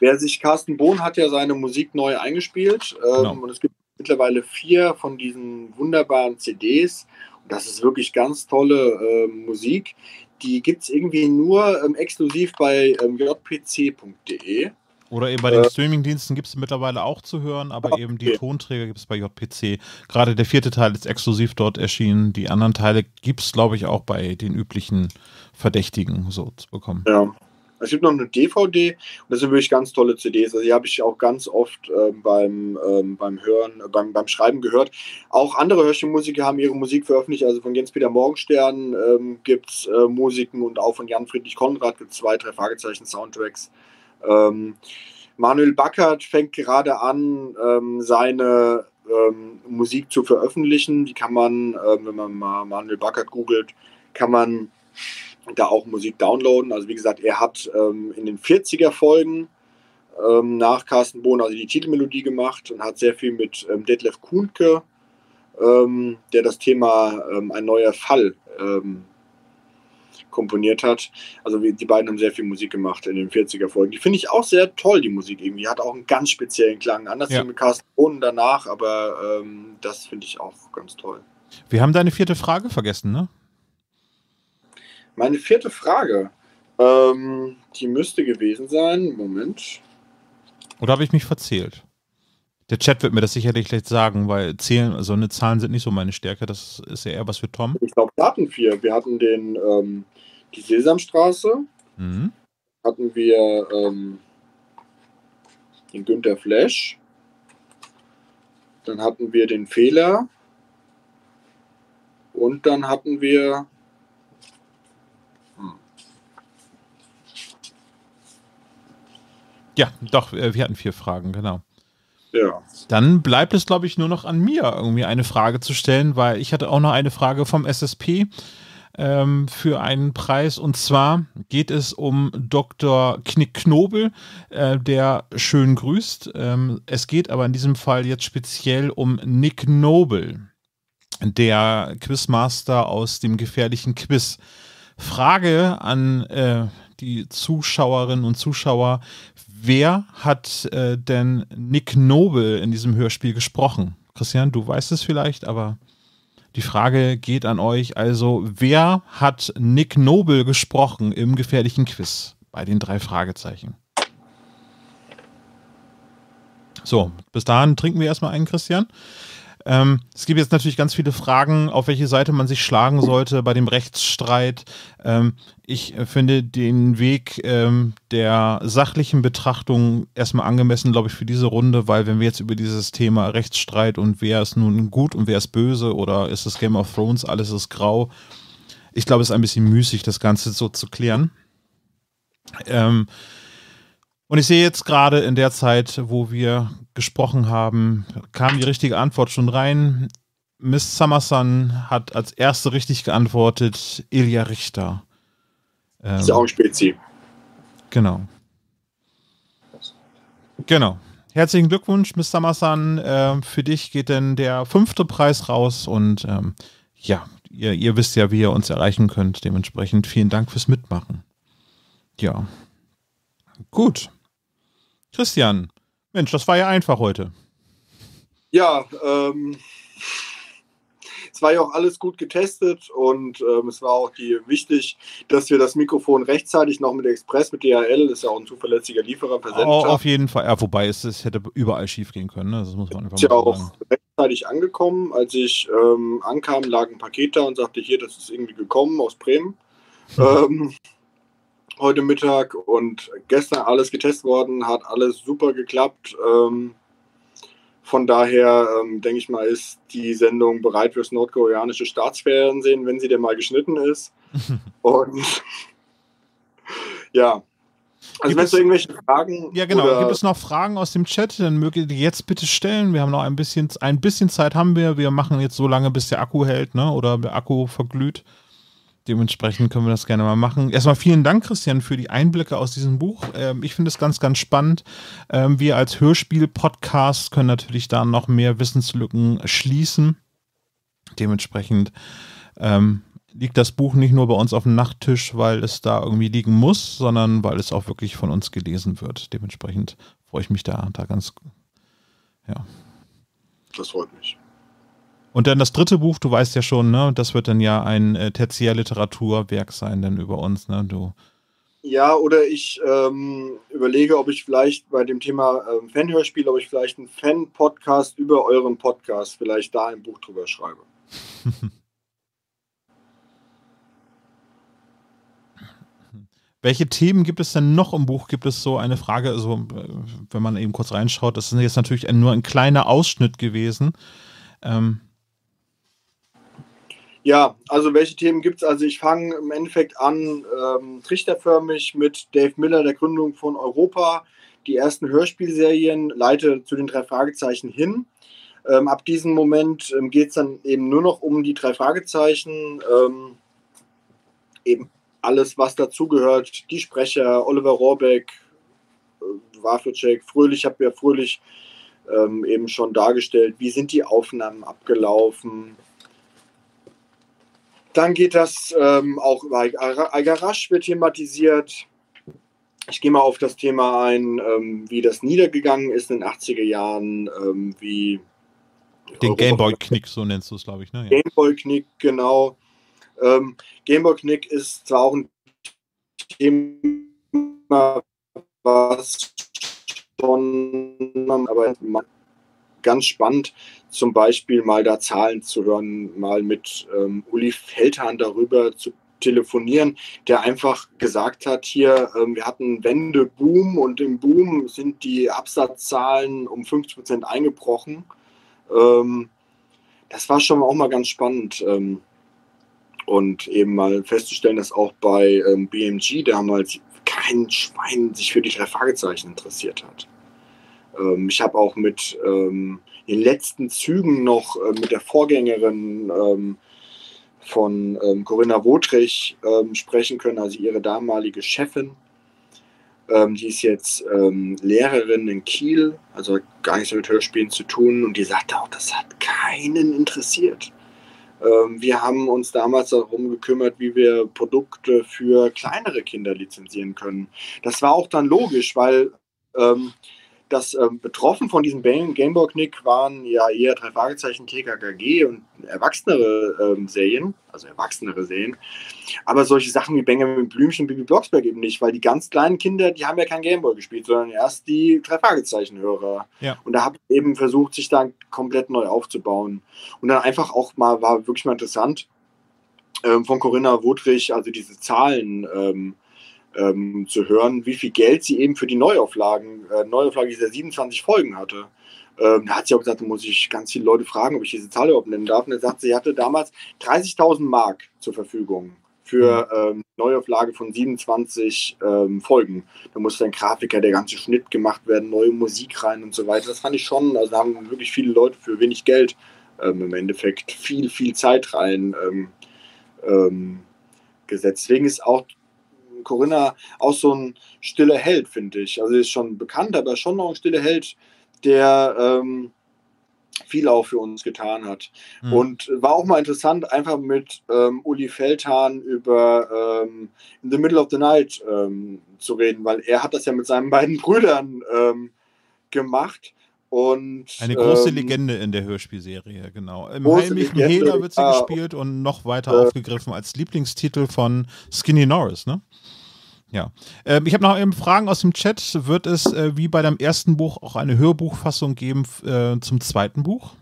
Speaker 5: Wer sich, Carsten Bohn hat ja seine Musik neu eingespielt ähm, genau. und es gibt mittlerweile vier von diesen wunderbaren CDs. Das ist wirklich ganz tolle äh, Musik. Die gibt es irgendwie nur ähm, exklusiv bei ähm, jpc.de.
Speaker 2: Oder eben bei den äh, Streamingdiensten gibt es mittlerweile auch zu hören, aber okay. eben die Tonträger gibt es bei JPC. Gerade der vierte Teil ist exklusiv dort erschienen. Die anderen Teile gibt es, glaube ich, auch bei den üblichen Verdächtigen so zu bekommen.
Speaker 5: Ja. Es gibt noch eine DVD und das sind wirklich ganz tolle CDs. Also die habe ich auch ganz oft äh, beim, ähm, beim Hören, äh, beim, beim Schreiben gehört. Auch andere Hörspielmusiker haben ihre Musik veröffentlicht. Also von Jens-Peter Morgenstern ähm, gibt es äh, Musiken und auch von Jan Friedrich Konrad gibt es zwei, drei Fragezeichen Soundtracks. Ähm, Manuel Backert fängt gerade an, ähm, seine ähm, Musik zu veröffentlichen. Die kann man, ähm, wenn man mal Manuel Backert googelt, kann man da auch Musik downloaden. Also wie gesagt, er hat ähm, in den 40er Folgen ähm, nach Carsten Bohn also die Titelmelodie gemacht und hat sehr viel mit ähm, Detlef Kuhnke, ähm, der das Thema ähm, Ein neuer Fall ähm, komponiert hat. Also die beiden haben sehr viel Musik gemacht in den 40er Folgen. Die finde ich auch sehr toll, die Musik irgendwie. Hat auch einen ganz speziellen Klang. Anders ja. mit Carsten Bohn danach, aber das finde ich auch ganz toll.
Speaker 2: Wir haben deine vierte Frage vergessen, ne?
Speaker 5: Meine vierte Frage, ähm, die müsste gewesen sein. Moment.
Speaker 2: Oder habe ich mich verzählt? Der Chat wird mir das sicherlich gleich sagen, weil Zählen, so also eine Zahlen sind nicht so meine Stärke. Das ist ja eher was für Tom.
Speaker 5: Ich glaube, wir hatten vier. Wir hatten den, ähm, die Sesamstraße. Mhm. Hatten wir ähm, den Günther Flash. Dann hatten wir den Fehler. Und dann hatten wir
Speaker 2: Ja, doch, äh, wir hatten vier Fragen, genau.
Speaker 5: Ja.
Speaker 2: Dann bleibt es, glaube ich, nur noch an mir, irgendwie eine Frage zu stellen, weil ich hatte auch noch eine Frage vom SSP ähm, für einen Preis. Und zwar geht es um Dr. Knick Knobel, äh, der schön grüßt. Ähm, es geht aber in diesem Fall jetzt speziell um Nick Noble, der Quizmaster aus dem gefährlichen Quiz. Frage an äh, die Zuschauerinnen und Zuschauer. Wer hat äh, denn Nick Noble in diesem Hörspiel gesprochen? Christian, du weißt es vielleicht, aber die Frage geht an euch. Also, wer hat Nick Noble gesprochen im gefährlichen Quiz bei den drei Fragezeichen? So, bis dahin trinken wir erstmal einen, Christian. Ähm, es gibt jetzt natürlich ganz viele Fragen, auf welche Seite man sich schlagen sollte bei dem Rechtsstreit. Ähm, ich finde den Weg ähm, der sachlichen Betrachtung erstmal angemessen, glaube ich, für diese Runde, weil wenn wir jetzt über dieses Thema Rechtsstreit und wer ist nun gut und wer ist böse oder ist es Game of Thrones, alles ist grau, ich glaube, es ist ein bisschen müßig, das Ganze so zu klären. Ähm, und ich sehe jetzt gerade in der Zeit, wo wir gesprochen haben, kam die richtige Antwort schon rein. Miss Summerson hat als erste richtig geantwortet, Ilja Richter.
Speaker 5: Ähm, ist ja auch ein Spezi.
Speaker 2: Genau. Genau. Herzlichen Glückwunsch, Miss Summerson. Äh, für dich geht denn der fünfte Preis raus und ähm, ja, ihr, ihr wisst ja, wie ihr uns erreichen könnt. Dementsprechend vielen Dank fürs Mitmachen. Ja. Gut. Christian, Mensch, das war ja einfach heute.
Speaker 5: Ja, ähm, es war ja auch alles gut getestet und ähm, es war auch die, wichtig, dass wir das Mikrofon rechtzeitig noch mit Express, mit DHL, das ist ja auch ein zuverlässiger Lieferer,
Speaker 2: versendet oh, Auf jeden Fall, ja, wobei es, es hätte überall schief gehen können, ne? das muss man einfach
Speaker 5: ist ja auch sagen. rechtzeitig angekommen. Als ich ähm, ankam, lag ein Paket da und sagte, hier, das ist irgendwie gekommen aus Bremen. ähm, heute Mittag und gestern alles getestet worden, hat alles super geklappt. Ähm, von daher ähm, denke ich mal, ist die Sendung bereit fürs nordkoreanische Staatsfernsehen, wenn sie denn mal geschnitten ist. und ja. Also wenn es irgendwelche Fragen.
Speaker 2: Ja, genau. Gibt es noch Fragen aus dem Chat? Dann mögt ihr die jetzt bitte stellen. Wir haben noch ein bisschen, ein bisschen Zeit haben wir. Wir machen jetzt so lange, bis der Akku hält, ne? Oder der Akku verglüht. Dementsprechend können wir das gerne mal machen. Erstmal vielen Dank, Christian, für die Einblicke aus diesem Buch. Ähm, ich finde es ganz, ganz spannend. Ähm, wir als Hörspiel-Podcast können natürlich da noch mehr Wissenslücken schließen. Dementsprechend ähm, liegt das Buch nicht nur bei uns auf dem Nachttisch, weil es da irgendwie liegen muss, sondern weil es auch wirklich von uns gelesen wird. Dementsprechend freue ich mich da, da ganz, ja.
Speaker 5: das freut mich.
Speaker 2: Und dann das dritte Buch, du weißt ja schon, ne, das wird dann ja ein äh, Tertiärliteraturwerk sein, dann über uns, ne, du.
Speaker 5: Ja, oder ich ähm, überlege, ob ich vielleicht bei dem Thema ähm, Fanhörspiel, ob ich vielleicht einen Fan-Podcast über euren Podcast vielleicht da ein Buch drüber schreibe.
Speaker 2: Welche Themen gibt es denn noch im Buch? Gibt es so eine Frage, also wenn man eben kurz reinschaut, das ist jetzt natürlich nur ein kleiner Ausschnitt gewesen. Ähm.
Speaker 5: Ja, also welche Themen gibt es? Also ich fange im Endeffekt an, ähm, trichterförmig mit Dave Miller, der Gründung von Europa, die ersten Hörspielserien, leite zu den drei Fragezeichen hin. Ähm, ab diesem Moment ähm, geht es dann eben nur noch um die drei Fragezeichen. Ähm, eben alles, was dazugehört, die Sprecher, Oliver Rohrbeck, äh, Waffelcheck, Fröhlich, habe ja Fröhlich ähm, eben schon dargestellt, wie sind die Aufnahmen abgelaufen. Dann geht das ähm, auch über Algarasch wird thematisiert. Ich gehe mal auf das Thema ein, ähm, wie das niedergegangen ist in den 80er Jahren, ähm, wie
Speaker 2: den Gameboy-Knick, so nennst du es, glaube ich. Ne?
Speaker 5: Ja. Gameboy-Knick, genau. Ähm, Gameboy-Knick ist zwar auch ein Thema, was schon, aber ganz spannend, zum Beispiel mal da Zahlen zu hören, mal mit ähm, Uli Feldhahn darüber zu telefonieren, der einfach gesagt hat, hier, ähm, wir hatten Wende-Boom und im Boom sind die Absatzzahlen um 50 Prozent eingebrochen. Ähm, das war schon auch mal ganz spannend. Ähm, und eben mal festzustellen, dass auch bei ähm, BMG damals kein Schwein sich für die drei Fragezeichen interessiert hat. Ähm, ich habe auch mit ähm, den letzten Zügen noch äh, mit der Vorgängerin ähm, von ähm, Corinna Wotrich ähm, sprechen können, also ihre damalige Chefin. Ähm, die ist jetzt Lehrerin in Kiel, also gar nichts mit Hörspielen zu tun. Und die sagte auch, das hat keinen interessiert. Wir haben uns damals darum gekümmert, wie wir Produkte für kleinere Kinder lizenzieren können. Das war auch dann logisch, weil ähm, das ähm, betroffen von diesem Gameboy-Knick waren ja eher drei Fragezeichen TKKG und erwachsenere ähm, Serien, also erwachsenere Serien. Aber solche Sachen wie Benjamin Blümchen und Bibi Blocksberg eben nicht, weil die ganz kleinen Kinder, die haben ja kein Gameboy gespielt, sondern erst die drei Fragezeichen-Hörer. Ja. Und da habe ich eben versucht, sich da komplett neu aufzubauen. Und dann einfach auch mal, war wirklich mal interessant, ähm, von Corinna Wodrich, also diese Zahlen, ähm, zu hören, wie viel Geld sie eben für die Neuauflagen, äh, Neuauflage dieser 27 Folgen hatte. Ähm, da hat sie auch gesagt, da muss ich ganz viele Leute fragen, ob ich diese Zahl überhaupt nennen darf. Und er sagt, sie hatte damals 30.000 Mark zur Verfügung für mhm. ähm, Neuauflage von 27 ähm, Folgen. Da musste ein Grafiker, der ganze Schnitt gemacht werden, neue Musik rein und so weiter. Das fand ich schon, also da haben wirklich viele Leute für wenig Geld ähm, im Endeffekt viel, viel Zeit rein ähm, ähm, gesetzt. Deswegen ist auch Corinna auch so ein stiller Held, finde ich. Also ist schon bekannt, aber schon noch ein stiller Held, der ähm, viel auch für uns getan hat. Mhm. Und war auch mal interessant, einfach mit ähm, Uli Feldhahn über ähm, In the Middle of the Night ähm, zu reden, weil er hat das ja mit seinen beiden Brüdern ähm, gemacht. Und,
Speaker 2: Eine große ähm, Legende in der Hörspielserie, genau. Im heimlichen Hehler wird sie ja. gespielt und noch weiter äh, aufgegriffen als Lieblingstitel von Skinny Norris, ne? Ja. Ähm, ich habe noch eben Fragen aus dem Chat. Wird es äh, wie bei deinem ersten Buch auch eine Hörbuchfassung geben äh, zum zweiten Buch?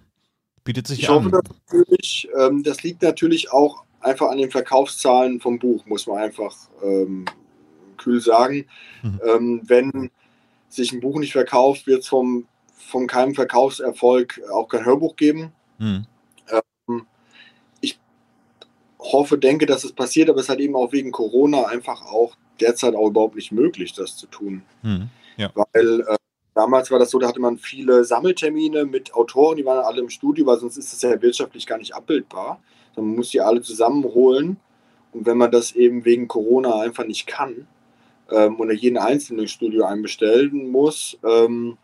Speaker 2: Bietet sich
Speaker 5: ich
Speaker 2: an.
Speaker 5: Hoffe natürlich, ähm, das liegt natürlich auch einfach an den Verkaufszahlen vom Buch, muss man einfach ähm, kühl sagen. Mhm. Wenn sich ein Buch nicht verkauft, wird es vom, von keinem Verkaufserfolg auch kein Hörbuch geben. Mhm. ich hoffe, denke, dass es passiert, aber es hat eben auch wegen Corona einfach auch derzeit auch überhaupt nicht möglich, das zu tun. Mhm. Ja. Weil äh, damals war das so, da hatte man viele Sammeltermine mit Autoren, die waren alle im Studio, weil sonst ist das ja wirtschaftlich gar nicht abbildbar. Man muss die alle zusammenholen. Und wenn man das eben wegen Corona einfach nicht kann ähm, oder jeden einzelnen Studio einbestellen muss, ähm,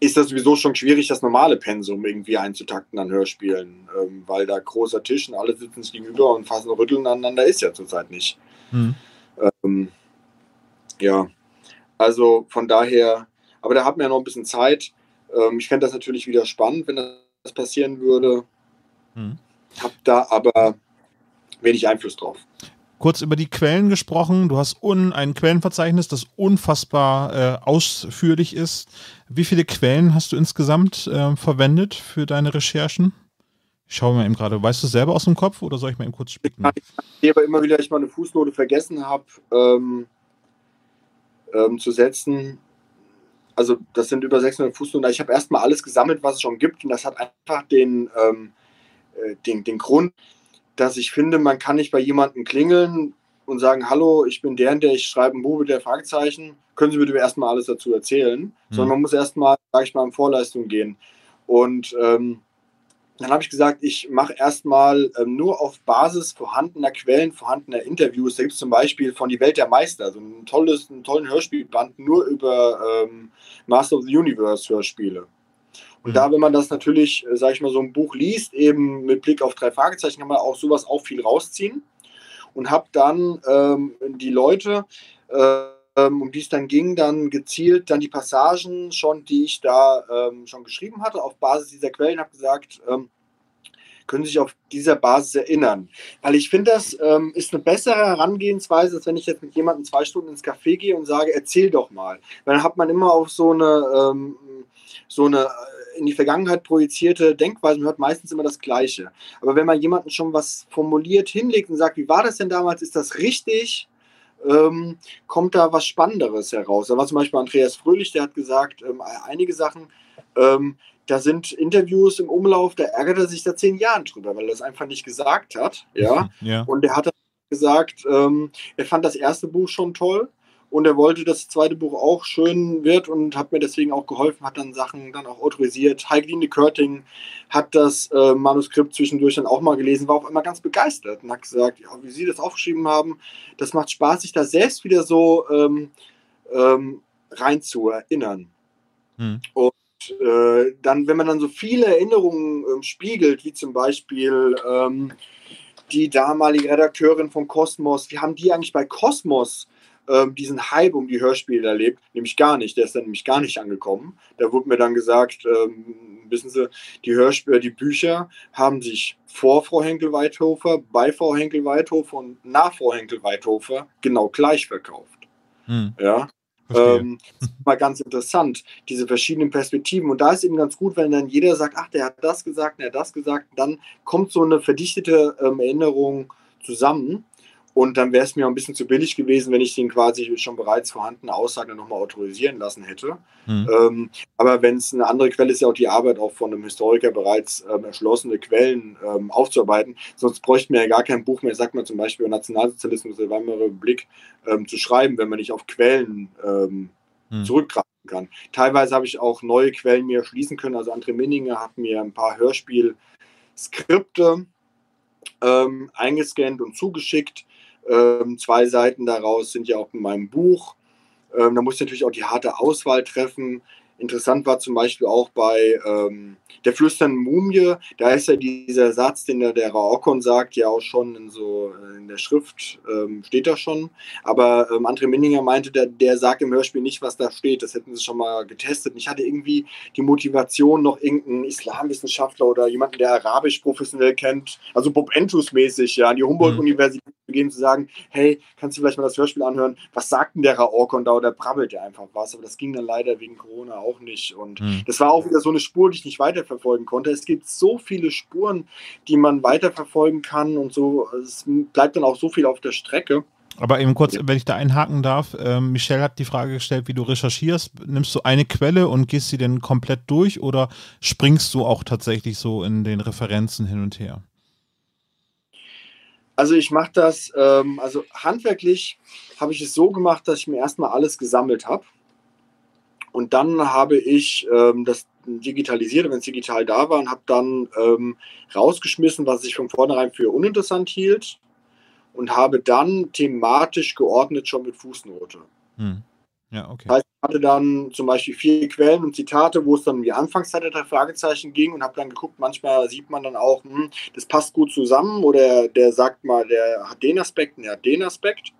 Speaker 5: ist das sowieso schon schwierig, das normale Pensum irgendwie einzutakten an Hörspielen, ähm, weil da großer Tisch und alle sitzen sich gegenüber und fassen Rütteln aneinander ist ja zurzeit nicht. Mhm. Ähm, ja, also von daher, aber da hat man ja noch ein bisschen Zeit. Ähm, ich fände das natürlich wieder spannend, wenn das passieren würde. Hm. Hab da aber wenig Einfluss drauf.
Speaker 2: Kurz über die Quellen gesprochen. Du hast un ein Quellenverzeichnis, das unfassbar äh, ausführlich ist. Wie viele Quellen hast du insgesamt äh, verwendet für deine Recherchen? Ich schaue mal eben gerade. Weißt du selber aus dem Kopf oder soll ich mal eben kurz spicken?
Speaker 5: Ich sehe aber immer wieder, ich mal eine Fußnote vergessen habe ähm, ähm, zu setzen. Also das sind über 600 Fußnoten. Ich habe erstmal alles gesammelt, was es schon gibt und das hat einfach den, ähm, äh, den, den Grund, dass ich finde, man kann nicht bei jemandem klingeln und sagen, hallo, ich bin der, der ich schreibe ein Buch mit der Fragezeichen, können Sie bitte erstmal alles dazu erzählen, mhm. sondern man muss erstmal, sage ich mal, in Vorleistung gehen. Und ähm, dann habe ich gesagt, ich mache erstmal ähm, nur auf Basis vorhandener Quellen, vorhandener Interviews. Da gibt es zum Beispiel von Die Welt der Meister, so ein tolles, einen tollen Hörspielband nur über ähm, Master of the Universe Hörspiele. Und mhm. da, wenn man das natürlich, äh, sage ich mal, so ein Buch liest, eben mit Blick auf drei Fragezeichen, kann man auch sowas auch viel rausziehen. Und habe dann ähm, die Leute, äh, um die es dann ging, dann gezielt dann die Passagen schon, die ich da ähm, schon geschrieben hatte, auf Basis dieser Quellen, habe gesagt, ähm, können sich auf dieser Basis erinnern. Weil ich finde, das ähm, ist eine bessere Herangehensweise, als wenn ich jetzt mit jemandem zwei Stunden ins Café gehe und sage, erzähl doch mal. Weil dann hat man immer auf so eine, ähm, so eine in die Vergangenheit projizierte Denkweise, man hört meistens immer das Gleiche. Aber wenn man jemanden schon was formuliert hinlegt und sagt, wie war das denn damals, ist das richtig? Ähm, kommt da was Spannenderes heraus. Da war zum Beispiel Andreas Fröhlich, der hat gesagt, ähm, einige Sachen, ähm, da sind Interviews im Umlauf, da ärgert er sich seit zehn Jahren drüber, weil er das einfach nicht gesagt hat. Ja. ja. Und er hat gesagt, ähm, er fand das erste Buch schon toll und er wollte, dass das zweite Buch auch schön wird und hat mir deswegen auch geholfen, hat dann Sachen dann auch autorisiert. Heikeline Körting hat das äh, Manuskript zwischendurch dann auch mal gelesen, war auf einmal ganz begeistert und hat gesagt, ja, wie Sie das aufgeschrieben haben, das macht Spaß, sich da selbst wieder so ähm, ähm, rein zu erinnern. Hm. Und äh, dann, wenn man dann so viele Erinnerungen ähm, spiegelt, wie zum Beispiel ähm, die damalige Redakteurin von Kosmos, wie haben die eigentlich bei Kosmos ähm, diesen Hype um die Hörspiele erlebt, nämlich gar nicht. Der ist dann nämlich gar nicht angekommen. Da wurde mir dann gesagt, ähm, wissen Sie, die Hörspiele, die Bücher haben sich vor Frau Henkel-Weithofer, bei Frau Henkel-Weithofer und nach Frau Henkel-Weithofer genau gleich verkauft. Hm. Ja. Ähm, das ist mal ganz interessant, diese verschiedenen Perspektiven. Und da ist eben ganz gut, wenn dann jeder sagt, ach, der hat das gesagt, der hat das gesagt, dann kommt so eine verdichtete ähm, Erinnerung zusammen. Und dann wäre es mir ein bisschen zu billig gewesen, wenn ich den quasi schon bereits vorhandene Aussage nochmal autorisieren lassen hätte. Mhm. Ähm, aber wenn es eine andere Quelle ist, ja auch die Arbeit auch von einem Historiker bereits ähm, erschlossene Quellen ähm, aufzuarbeiten. Sonst bräuchte man ja gar kein Buch mehr, sagt man zum Beispiel über Nationalsozialismus der Weimarer Republik ähm, zu schreiben, wenn man nicht auf Quellen mhm. zurückgreifen kann. Teilweise habe ich auch neue Quellen mir schließen können. Also André Minninger hat mir ein paar Hörspielskripte ähm, eingescannt und zugeschickt ähm, zwei Seiten daraus sind ja auch in meinem Buch. Ähm, da muss ich natürlich auch die harte Auswahl treffen. Interessant war zum Beispiel auch bei ähm, der flüsternden Mumie, da ist ja dieser Satz, den der, der Raokon sagt, ja auch schon in so in der Schrift ähm, steht da schon. Aber ähm, André Minninger meinte, der, der sagt im Hörspiel nicht, was da steht. Das hätten sie schon mal getestet. Und ich hatte irgendwie die Motivation, noch irgendeinen Islamwissenschaftler oder jemanden, der Arabisch professionell kennt, also Bob Entus mäßig, ja, an die Humboldt-Universität zu gehen, zu sagen, hey, kannst du vielleicht mal das Hörspiel anhören? Was sagt denn der Raokon da? Oder brabbelt der einfach was? Aber das ging dann leider wegen Corona auch auch nicht. Und mhm. das war auch wieder so eine Spur, die ich nicht weiterverfolgen konnte. Es gibt so viele Spuren, die man weiterverfolgen kann und so. Es bleibt dann auch so viel auf der Strecke.
Speaker 2: Aber eben kurz, wenn ich da einhaken darf, äh, Michelle hat die Frage gestellt, wie du recherchierst. Nimmst du eine Quelle und gehst sie denn komplett durch oder springst du auch tatsächlich so in den Referenzen hin und her?
Speaker 5: Also ich mache das, ähm, also handwerklich habe ich es so gemacht, dass ich mir erstmal alles gesammelt habe. Und dann habe ich ähm, das digitalisiert, wenn es digital da war, und habe dann ähm, rausgeschmissen, was ich von vornherein für uninteressant hielt und habe dann thematisch geordnet schon mit Fußnote. Hm. Ja, okay. Das heißt, ich hatte dann zum Beispiel vier Quellen und Zitate, wo es dann um die Anfangszeit der drei Fragezeichen ging und habe dann geguckt, manchmal sieht man dann auch, hm, das passt gut zusammen oder der sagt mal, der hat den Aspekt und der hat den Aspekt.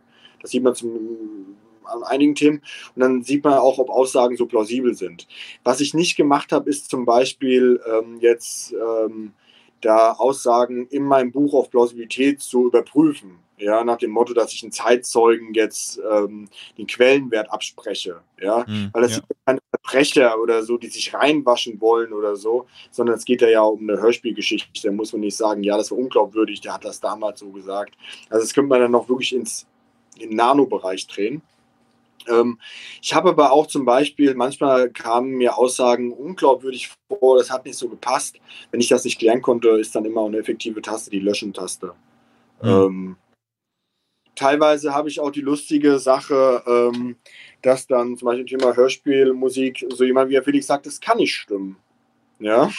Speaker 5: Das sieht man zum an einigen Themen und dann sieht man auch, ob Aussagen so plausibel sind. Was ich nicht gemacht habe, ist zum Beispiel ähm, jetzt ähm, da Aussagen in meinem Buch auf Plausibilität zu überprüfen. Ja, nach dem Motto, dass ich einen Zeitzeugen jetzt ähm, den Quellenwert abspreche. Ja, mhm, weil das ja. sind keine Verbrecher oder so, die sich reinwaschen wollen oder so, sondern es geht ja auch um eine Hörspielgeschichte. Da muss man nicht sagen, ja, das war unglaubwürdig, der hat das damals so gesagt. Also, das könnte man dann noch wirklich ins in Nanobereich drehen. Ähm, ich habe aber auch zum Beispiel, manchmal kamen mir Aussagen unglaubwürdig vor, das hat nicht so gepasst. Wenn ich das nicht klären konnte, ist dann immer eine effektive Taste, die Löschen-Taste. Mhm. Ähm, teilweise habe ich auch die lustige Sache, ähm, dass dann zum Beispiel Thema Hörspielmusik, so jemand wie Felix sagt, das kann nicht stimmen. Ja.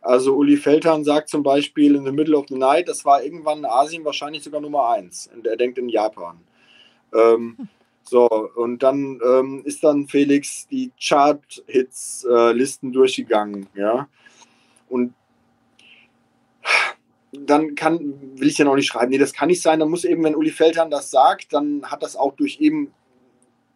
Speaker 5: Also Uli Feldhahn sagt zum Beispiel in the middle of the night, das war irgendwann in Asien wahrscheinlich sogar Nummer eins. Und er denkt in Japan. Ähm, hm. So, und dann ähm, ist dann Felix die Chart-Hits-Listen äh, durchgegangen, ja. Und dann kann, will ich ja noch nicht schreiben, nee, das kann nicht sein. Dann muss eben, wenn Uli Feldhahn das sagt, dann hat das auch durch eben,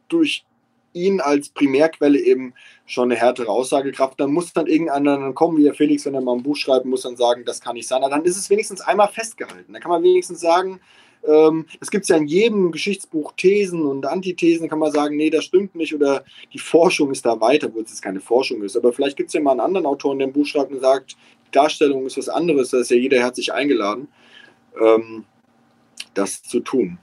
Speaker 5: durch ihn als Primärquelle eben schon eine härtere Aussagekraft. Dann muss dann irgendeiner dann kommen, wie der Felix, wenn er mal ein Buch schreibt, muss dann sagen, das kann nicht sein. Aber dann ist es wenigstens einmal festgehalten. Da kann man wenigstens sagen, ähm, es gibt ja in jedem Geschichtsbuch Thesen und Antithesen, kann man sagen, nee, das stimmt nicht oder die Forschung ist da weiter, wo es jetzt keine Forschung ist. Aber vielleicht gibt es ja mal einen anderen Autoren, der ein Buch schreibt und sagt, Darstellung ist was anderes, da ist ja jeder herzlich eingeladen, ähm, das zu tun.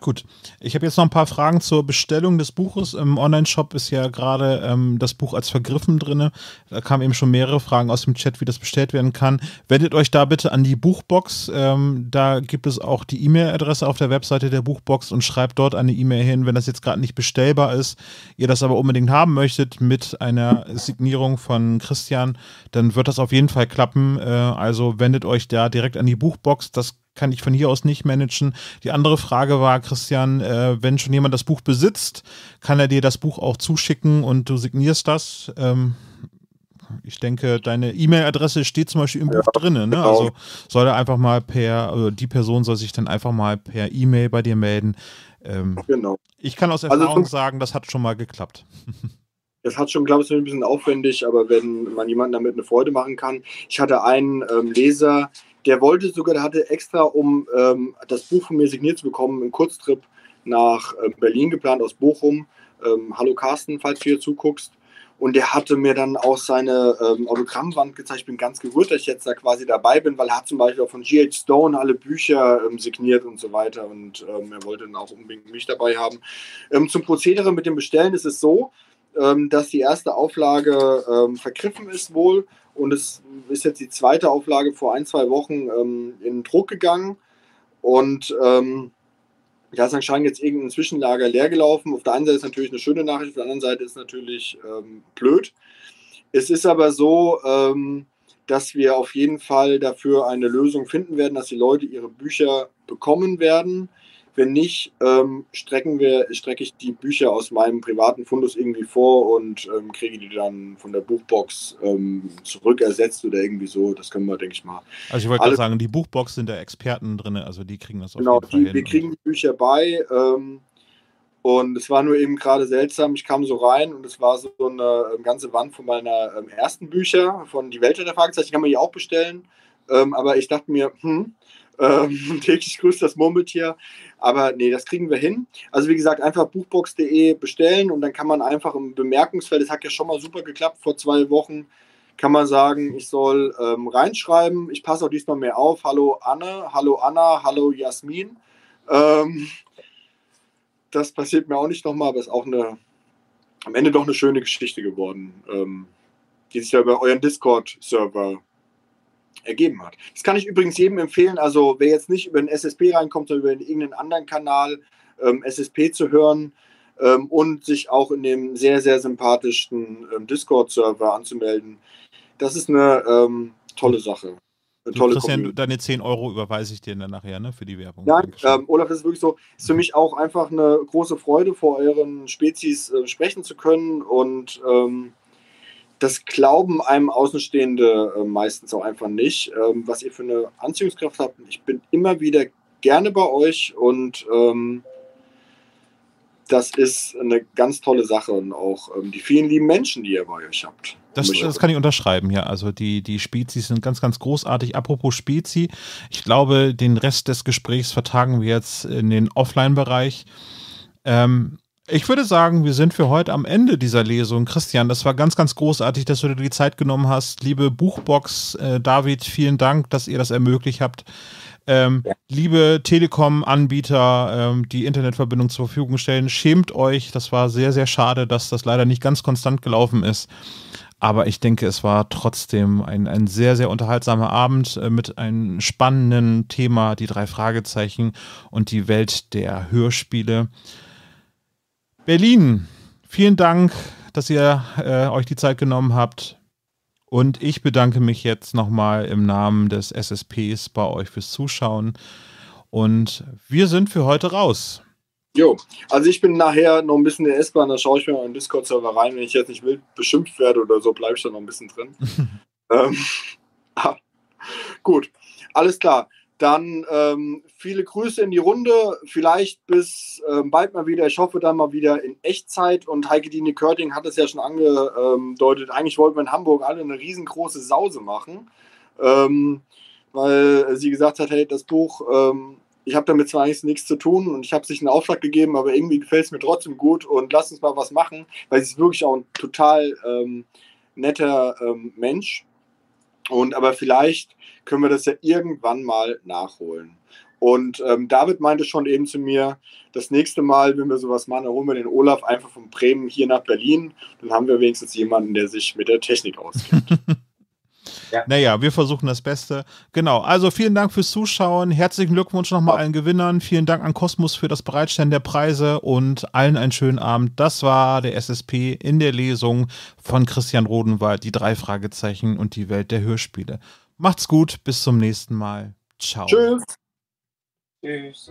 Speaker 2: Gut, ich habe jetzt noch ein paar Fragen zur Bestellung des Buches. Im Online-Shop ist ja gerade ähm, das Buch als vergriffen drin. Da kamen eben schon mehrere Fragen aus dem Chat, wie das bestellt werden kann. Wendet euch da bitte an die Buchbox. Ähm, da gibt es auch die E-Mail-Adresse auf der Webseite der Buchbox und schreibt dort eine E-Mail hin, wenn das jetzt gerade nicht bestellbar ist, ihr das aber unbedingt haben möchtet mit einer Signierung von Christian, dann wird das auf jeden Fall klappen. Äh, also wendet euch da direkt an die Buchbox. Das kann ich von hier aus nicht managen. Die andere Frage war, Christian, äh, wenn schon jemand das Buch besitzt, kann er dir das Buch auch zuschicken und du signierst das? Ähm, ich denke, deine E-Mail-Adresse steht zum Beispiel im ja, Buch drin. Ne? Genau. Also soll er einfach mal per, also die Person soll sich dann einfach mal per E-Mail bei dir melden. Ähm, genau. Ich kann aus also Erfahrung also, sagen, das hat schon mal geklappt.
Speaker 5: Das hat schon, glaube ich, ein bisschen aufwendig, aber wenn man jemanden damit eine Freude machen kann. Ich hatte einen ähm, Leser, der wollte sogar, der hatte extra, um ähm, das Buch von mir signiert zu bekommen, einen Kurztrip nach äh, Berlin geplant aus Bochum. Ähm, Hallo Carsten, falls du hier zuguckst. Und der hatte mir dann auch seine ähm, Autogrammwand gezeigt. Ich bin ganz gerührt, dass ich jetzt da quasi dabei bin, weil er hat zum Beispiel auch von G.H. Stone alle Bücher ähm, signiert und so weiter. Und ähm, er wollte dann auch unbedingt mich dabei haben. Ähm, zum Prozedere mit dem Bestellen ist es so, ähm, dass die erste Auflage ähm, vergriffen ist wohl und es ist jetzt die zweite Auflage vor ein, zwei Wochen ähm, in Druck gegangen und ähm, da ist anscheinend jetzt irgendein Zwischenlager leer gelaufen. Auf der einen Seite ist natürlich eine schöne Nachricht, auf der anderen Seite ist natürlich ähm, blöd. Es ist aber so, ähm, dass wir auf jeden Fall dafür eine Lösung finden werden, dass die Leute ihre Bücher bekommen werden. Wenn nicht, ähm, strecken wir, strecke ich die Bücher aus meinem privaten Fundus irgendwie vor und ähm, kriege die dann von der Buchbox ähm, zurückersetzt oder irgendwie so. Das können wir, denke ich mal.
Speaker 2: Also ich wollte gerade sagen, die Buchbox sind da Experten drin, also die kriegen das auf
Speaker 5: genau,
Speaker 2: jeden Fall
Speaker 5: die, hin. wir kriegen die Bücher bei. Ähm, und es war nur eben gerade seltsam. Ich kam so rein und es war so eine ähm, ganze Wand von meiner ähm, ersten Bücher, von Die Welt der Fragezeichen. Die kann man hier auch bestellen. aber ich dachte mir, hm, ähm, täglich grüßt das Murmeltier. Aber nee, das kriegen wir hin. Also wie gesagt, einfach buchbox.de bestellen und dann kann man einfach im Bemerkungsfeld, das hat ja schon mal super geklappt vor zwei Wochen, kann man sagen, ich soll ähm, reinschreiben. Ich passe auch diesmal mehr auf. Hallo Anne, hallo Anna, hallo Jasmin. Ähm, das passiert mir auch nicht nochmal, aber ist auch eine, am Ende doch eine schöne Geschichte geworden, ähm, die sich ja über euren Discord-Server ergeben hat. Das kann ich übrigens jedem empfehlen. Also wer jetzt nicht über den SSP reinkommt, sondern über irgendeinen anderen Kanal ähm, SSP zu hören ähm, und sich auch in dem sehr, sehr sympathischen ähm, Discord-Server anzumelden, das ist eine ähm, tolle Sache.
Speaker 2: Eine tolle Christian, Community. deine 10 Euro überweise ich dir dann nachher ne, für die Werbung.
Speaker 5: Nein, ähm, Olaf, das ist wirklich so, ist für mich auch einfach eine große Freude, vor euren Spezies äh, sprechen zu können und ähm, das glauben einem Außenstehende äh, meistens auch einfach nicht, ähm, was ihr für eine Anziehungskraft habt. Ich bin immer wieder gerne bei euch und ähm, das ist eine ganz tolle Sache und auch ähm, die vielen lieben Menschen, die ihr bei euch habt.
Speaker 2: Das, das kann ich unterschreiben, ja. Also die, die Spezies sind ganz, ganz großartig. Apropos Spezi, ich glaube, den Rest des Gesprächs vertagen wir jetzt in den Offline-Bereich. Ähm, ich würde sagen, wir sind für heute am Ende dieser Lesung. Christian, das war ganz, ganz großartig, dass du dir die Zeit genommen hast. Liebe Buchbox, äh, David, vielen Dank, dass ihr das ermöglicht habt. Ähm, ja. Liebe Telekom-Anbieter, ähm, die Internetverbindung zur Verfügung stellen, schämt euch. Das war sehr, sehr schade, dass das leider nicht ganz konstant gelaufen ist. Aber ich denke, es war trotzdem ein, ein sehr, sehr unterhaltsamer Abend äh, mit einem spannenden Thema, die drei Fragezeichen und die Welt der Hörspiele. Berlin, vielen Dank, dass ihr äh, euch die Zeit genommen habt. Und ich bedanke mich jetzt nochmal im Namen des SSPs bei euch fürs Zuschauen. Und wir sind für heute raus.
Speaker 5: Jo, also ich bin nachher noch ein bisschen in der S-Bahn, da schaue ich mir mal in den Discord-Server rein. Wenn ich jetzt nicht wild beschimpft werde oder so, bleibe ich da noch ein bisschen drin. ähm, ah, gut, alles klar. Dann ähm, viele Grüße in die Runde. Vielleicht bis ähm, bald mal wieder. Ich hoffe dann mal wieder in Echtzeit. Und Heike Dine Körting hat es ja schon angedeutet. Eigentlich wollten wir in Hamburg alle eine riesengroße Sause machen. Ähm, weil sie gesagt hat, hey, das Buch, ähm, ich habe damit zwar eigentlich nichts zu tun und ich habe sich einen Auftrag gegeben, aber irgendwie gefällt es mir trotzdem gut und lass uns mal was machen, weil sie ist wirklich auch ein total ähm, netter ähm, Mensch. Und aber vielleicht können wir das ja irgendwann mal nachholen. Und ähm, David meinte schon eben zu mir, das nächste Mal, wenn wir sowas machen, holen wir den Olaf einfach von Bremen hier nach Berlin. Dann haben wir wenigstens jemanden, der sich mit der Technik auskennt.
Speaker 2: ja. Naja, wir versuchen das Beste. Genau, also vielen Dank fürs Zuschauen. Herzlichen Glückwunsch nochmal allen Gewinnern. Vielen Dank an Kosmos für das Bereitstellen der Preise und allen einen schönen Abend. Das war der SSP in der Lesung von Christian Rodenwald, die drei Fragezeichen und die Welt der Hörspiele. Macht's gut, bis zum nächsten Mal. Ciao.
Speaker 5: Tschüss.
Speaker 6: Tschüss.